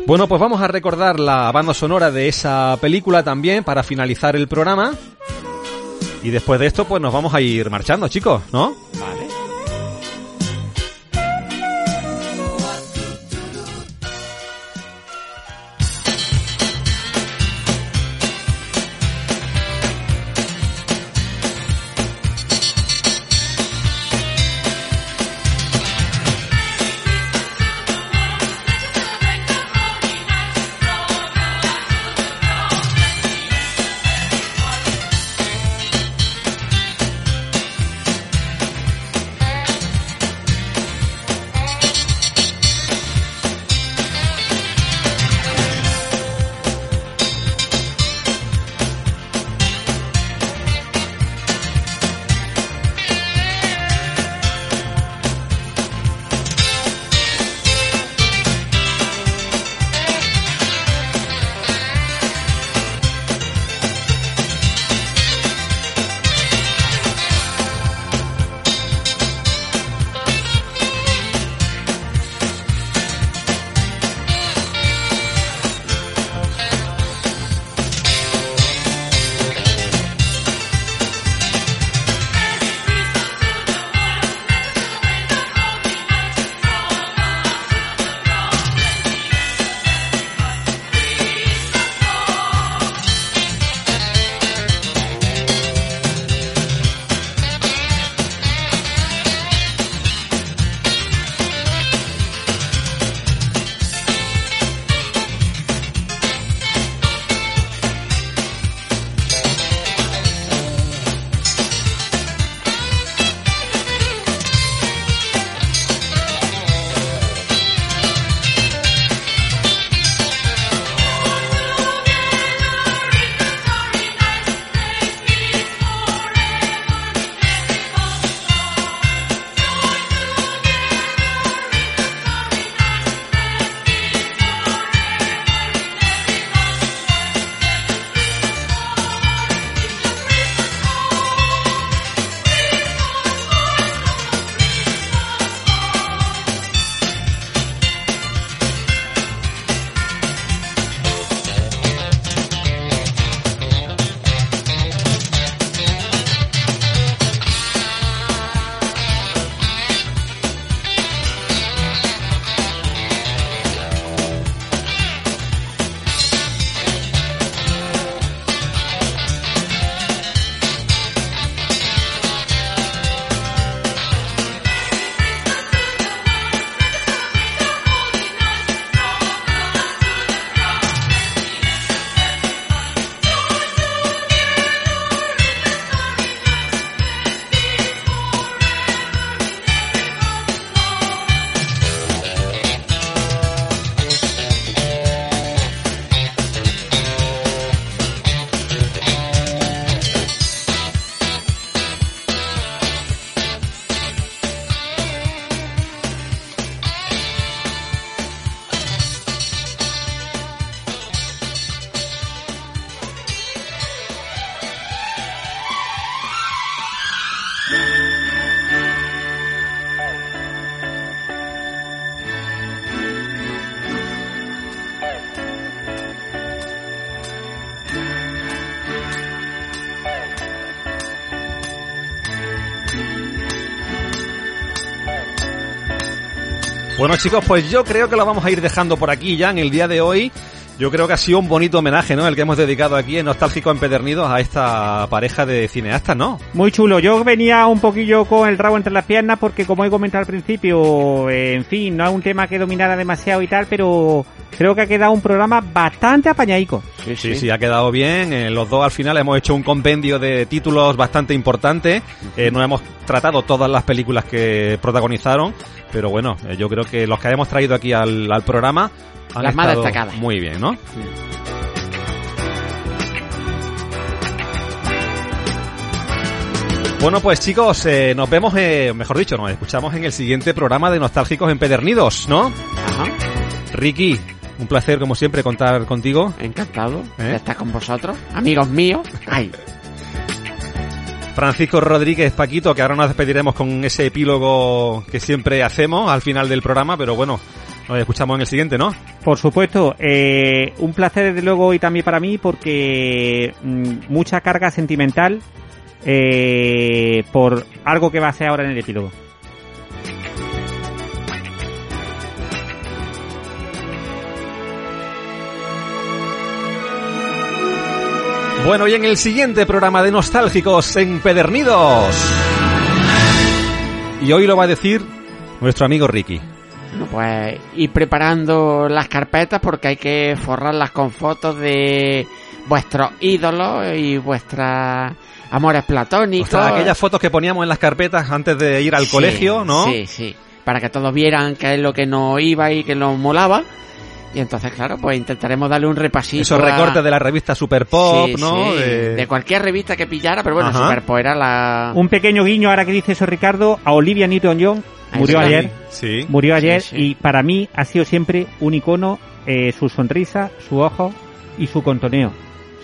Bueno, pues vamos a recordar la banda sonora de esa película también para finalizar el programa. Y después de esto, pues nos vamos a ir marchando, chicos, ¿no? Vale. Bueno chicos, pues yo creo que lo vamos a ir dejando por aquí ya en el día de hoy. Yo creo que ha sido un bonito homenaje, ¿no? El que hemos dedicado aquí en Nostálgico Empedernidos a esta pareja de cineastas, ¿no? Muy chulo. Yo venía un poquillo con el rabo entre las piernas porque, como he comentado al principio, eh, en fin, no es un tema que dominara demasiado y tal, pero creo que ha quedado un programa bastante apañadico. Sí, sí, ha quedado bien. Eh, los dos al final hemos hecho un compendio de títulos bastante importante. Eh, no hemos tratado todas las películas que protagonizaron, pero bueno, eh, yo creo que los que hemos traído aquí al, al programa Las más destacadas. muy bien, ¿no? Bueno, pues chicos, eh, nos vemos, eh, mejor dicho, nos escuchamos en el siguiente programa de Nostálgicos Empedernidos, ¿no? Ajá. Ricky, un placer como siempre contar contigo. Encantado ¿Eh? de estar con vosotros, amigos míos. Ay, Francisco Rodríguez Paquito, que ahora nos despediremos con ese epílogo que siempre hacemos al final del programa, pero bueno, nos escuchamos en el siguiente, ¿no? Por supuesto, eh, un placer desde luego y también para mí porque mm, mucha carga sentimental eh, por algo que va a ser ahora en el epílogo. Bueno, y en el siguiente programa de Nostálgicos Empedernidos. Y hoy lo va a decir nuestro amigo Ricky. Bueno, pues ir preparando las carpetas porque hay que forrarlas con fotos de vuestros ídolos y vuestras amores platónicos. Ostras, aquellas fotos que poníamos en las carpetas antes de ir al Sí, colegio, ¿no? Sí, sí. Para que todos vieran qué es lo que nos iba y que nos molaba. Y entonces, claro, pues intentaremos darle un repasito. Esos a- recortes de la revista Super Pop, Sí, ¿no? sí, De- de cualquier revista que pillara, pero bueno, Ajá. Super Pop era la... Un pequeño guiño ahora que dice eso Ricardo a Olivia Newton-John. Murió ayer. Sí. Murió ayer Sí, sí. y para mí ha sido siempre un icono eh, su sonrisa, su ojo y su contoneo.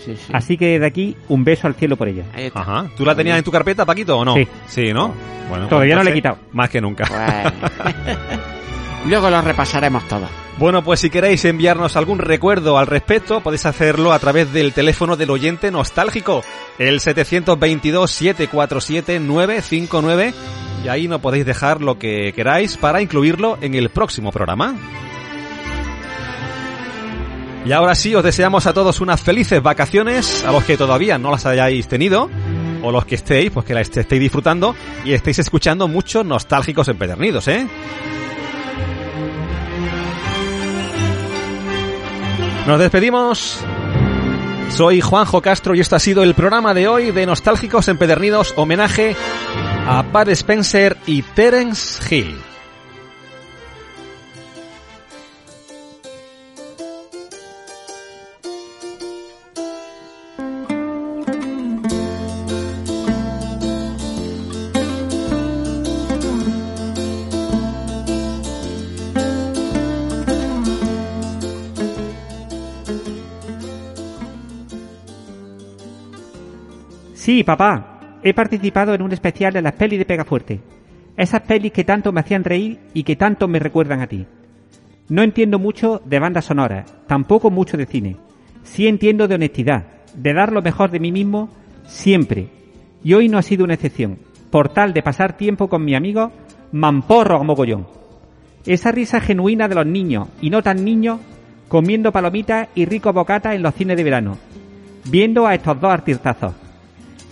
Sí, sí. Así que desde aquí un beso al cielo por ella. Ajá. ¿Tú la tenías en tu carpeta, Paquito, o no? Sí. Sí, ¿no? Bueno, Todavía no le he quitado. Más que nunca. Pues- Luego lo repasaremos todo. Bueno, pues si queréis enviarnos algún recuerdo al respecto, podéis hacerlo a través del teléfono del oyente nostálgico, el 722-747-959, y ahí nos podéis dejar lo que queráis para incluirlo en el próximo programa. Y ahora sí, os deseamos a todos unas felices vacaciones, a los que todavía no las hayáis tenido, o los que estéis, pues que las estéis disfrutando y estéis escuchando muchos nostálgicos empedernidos, ¿eh? Nos despedimos. Soy Juanjo Castro y esto ha sido el programa de hoy de Nostálgicos Empedernidos, homenaje a Bud Spencer y Terence Hill. Sí, papá. He participado en un especial de las pelis de Pegafuerte. Esas pelis que tanto me hacían reír y que tanto me recuerdan a ti. No entiendo mucho de bandas sonoras, tampoco mucho de cine. Sí entiendo de honestidad, de dar lo mejor de mí mismo siempre. Y hoy no ha sido una excepción. Por tal de pasar tiempo con mi amigo, mamporro a mogollón. Esa risa genuina de los niños y no tan niños comiendo palomitas y rico bocata en los cines de verano, viendo a estos dos artistazos.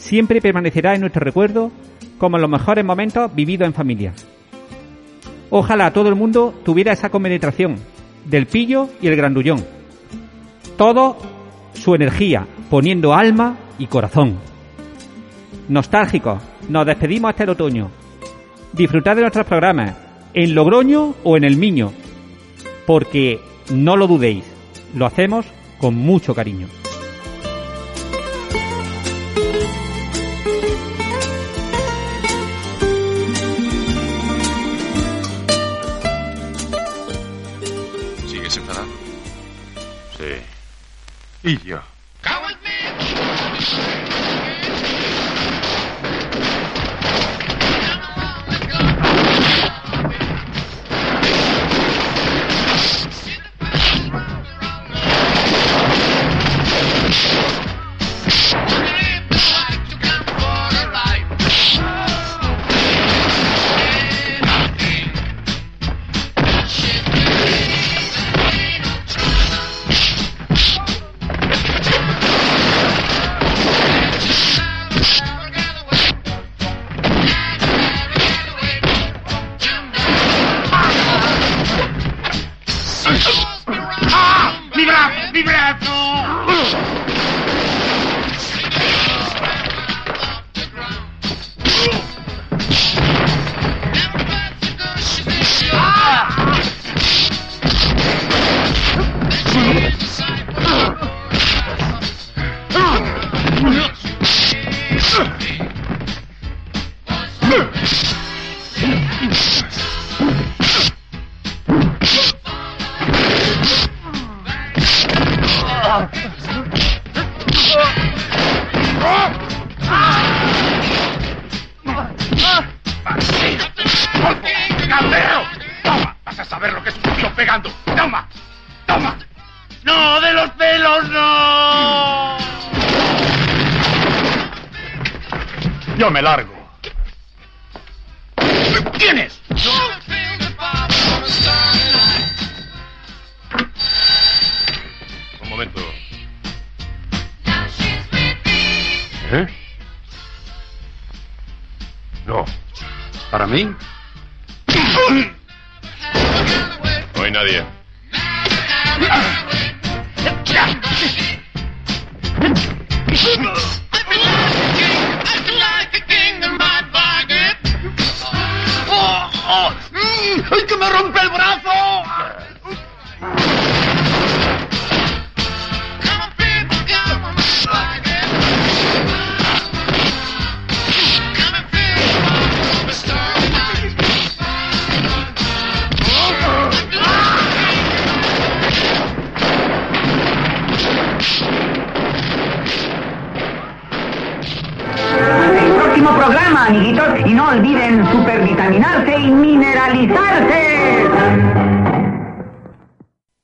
Siempre permanecerá en nuestro recuerdo como los mejores momentos vividos en familia. Ojalá todo el mundo tuviera esa compenetración del pillo y el grandullón. Todo su energía, poniendo alma y corazón. Nostálgicos, nos despedimos hasta el otoño. Disfrutad de nuestros programas, en Logroño o en El Miño, porque no lo dudéis, lo hacemos con mucho cariño. Sí.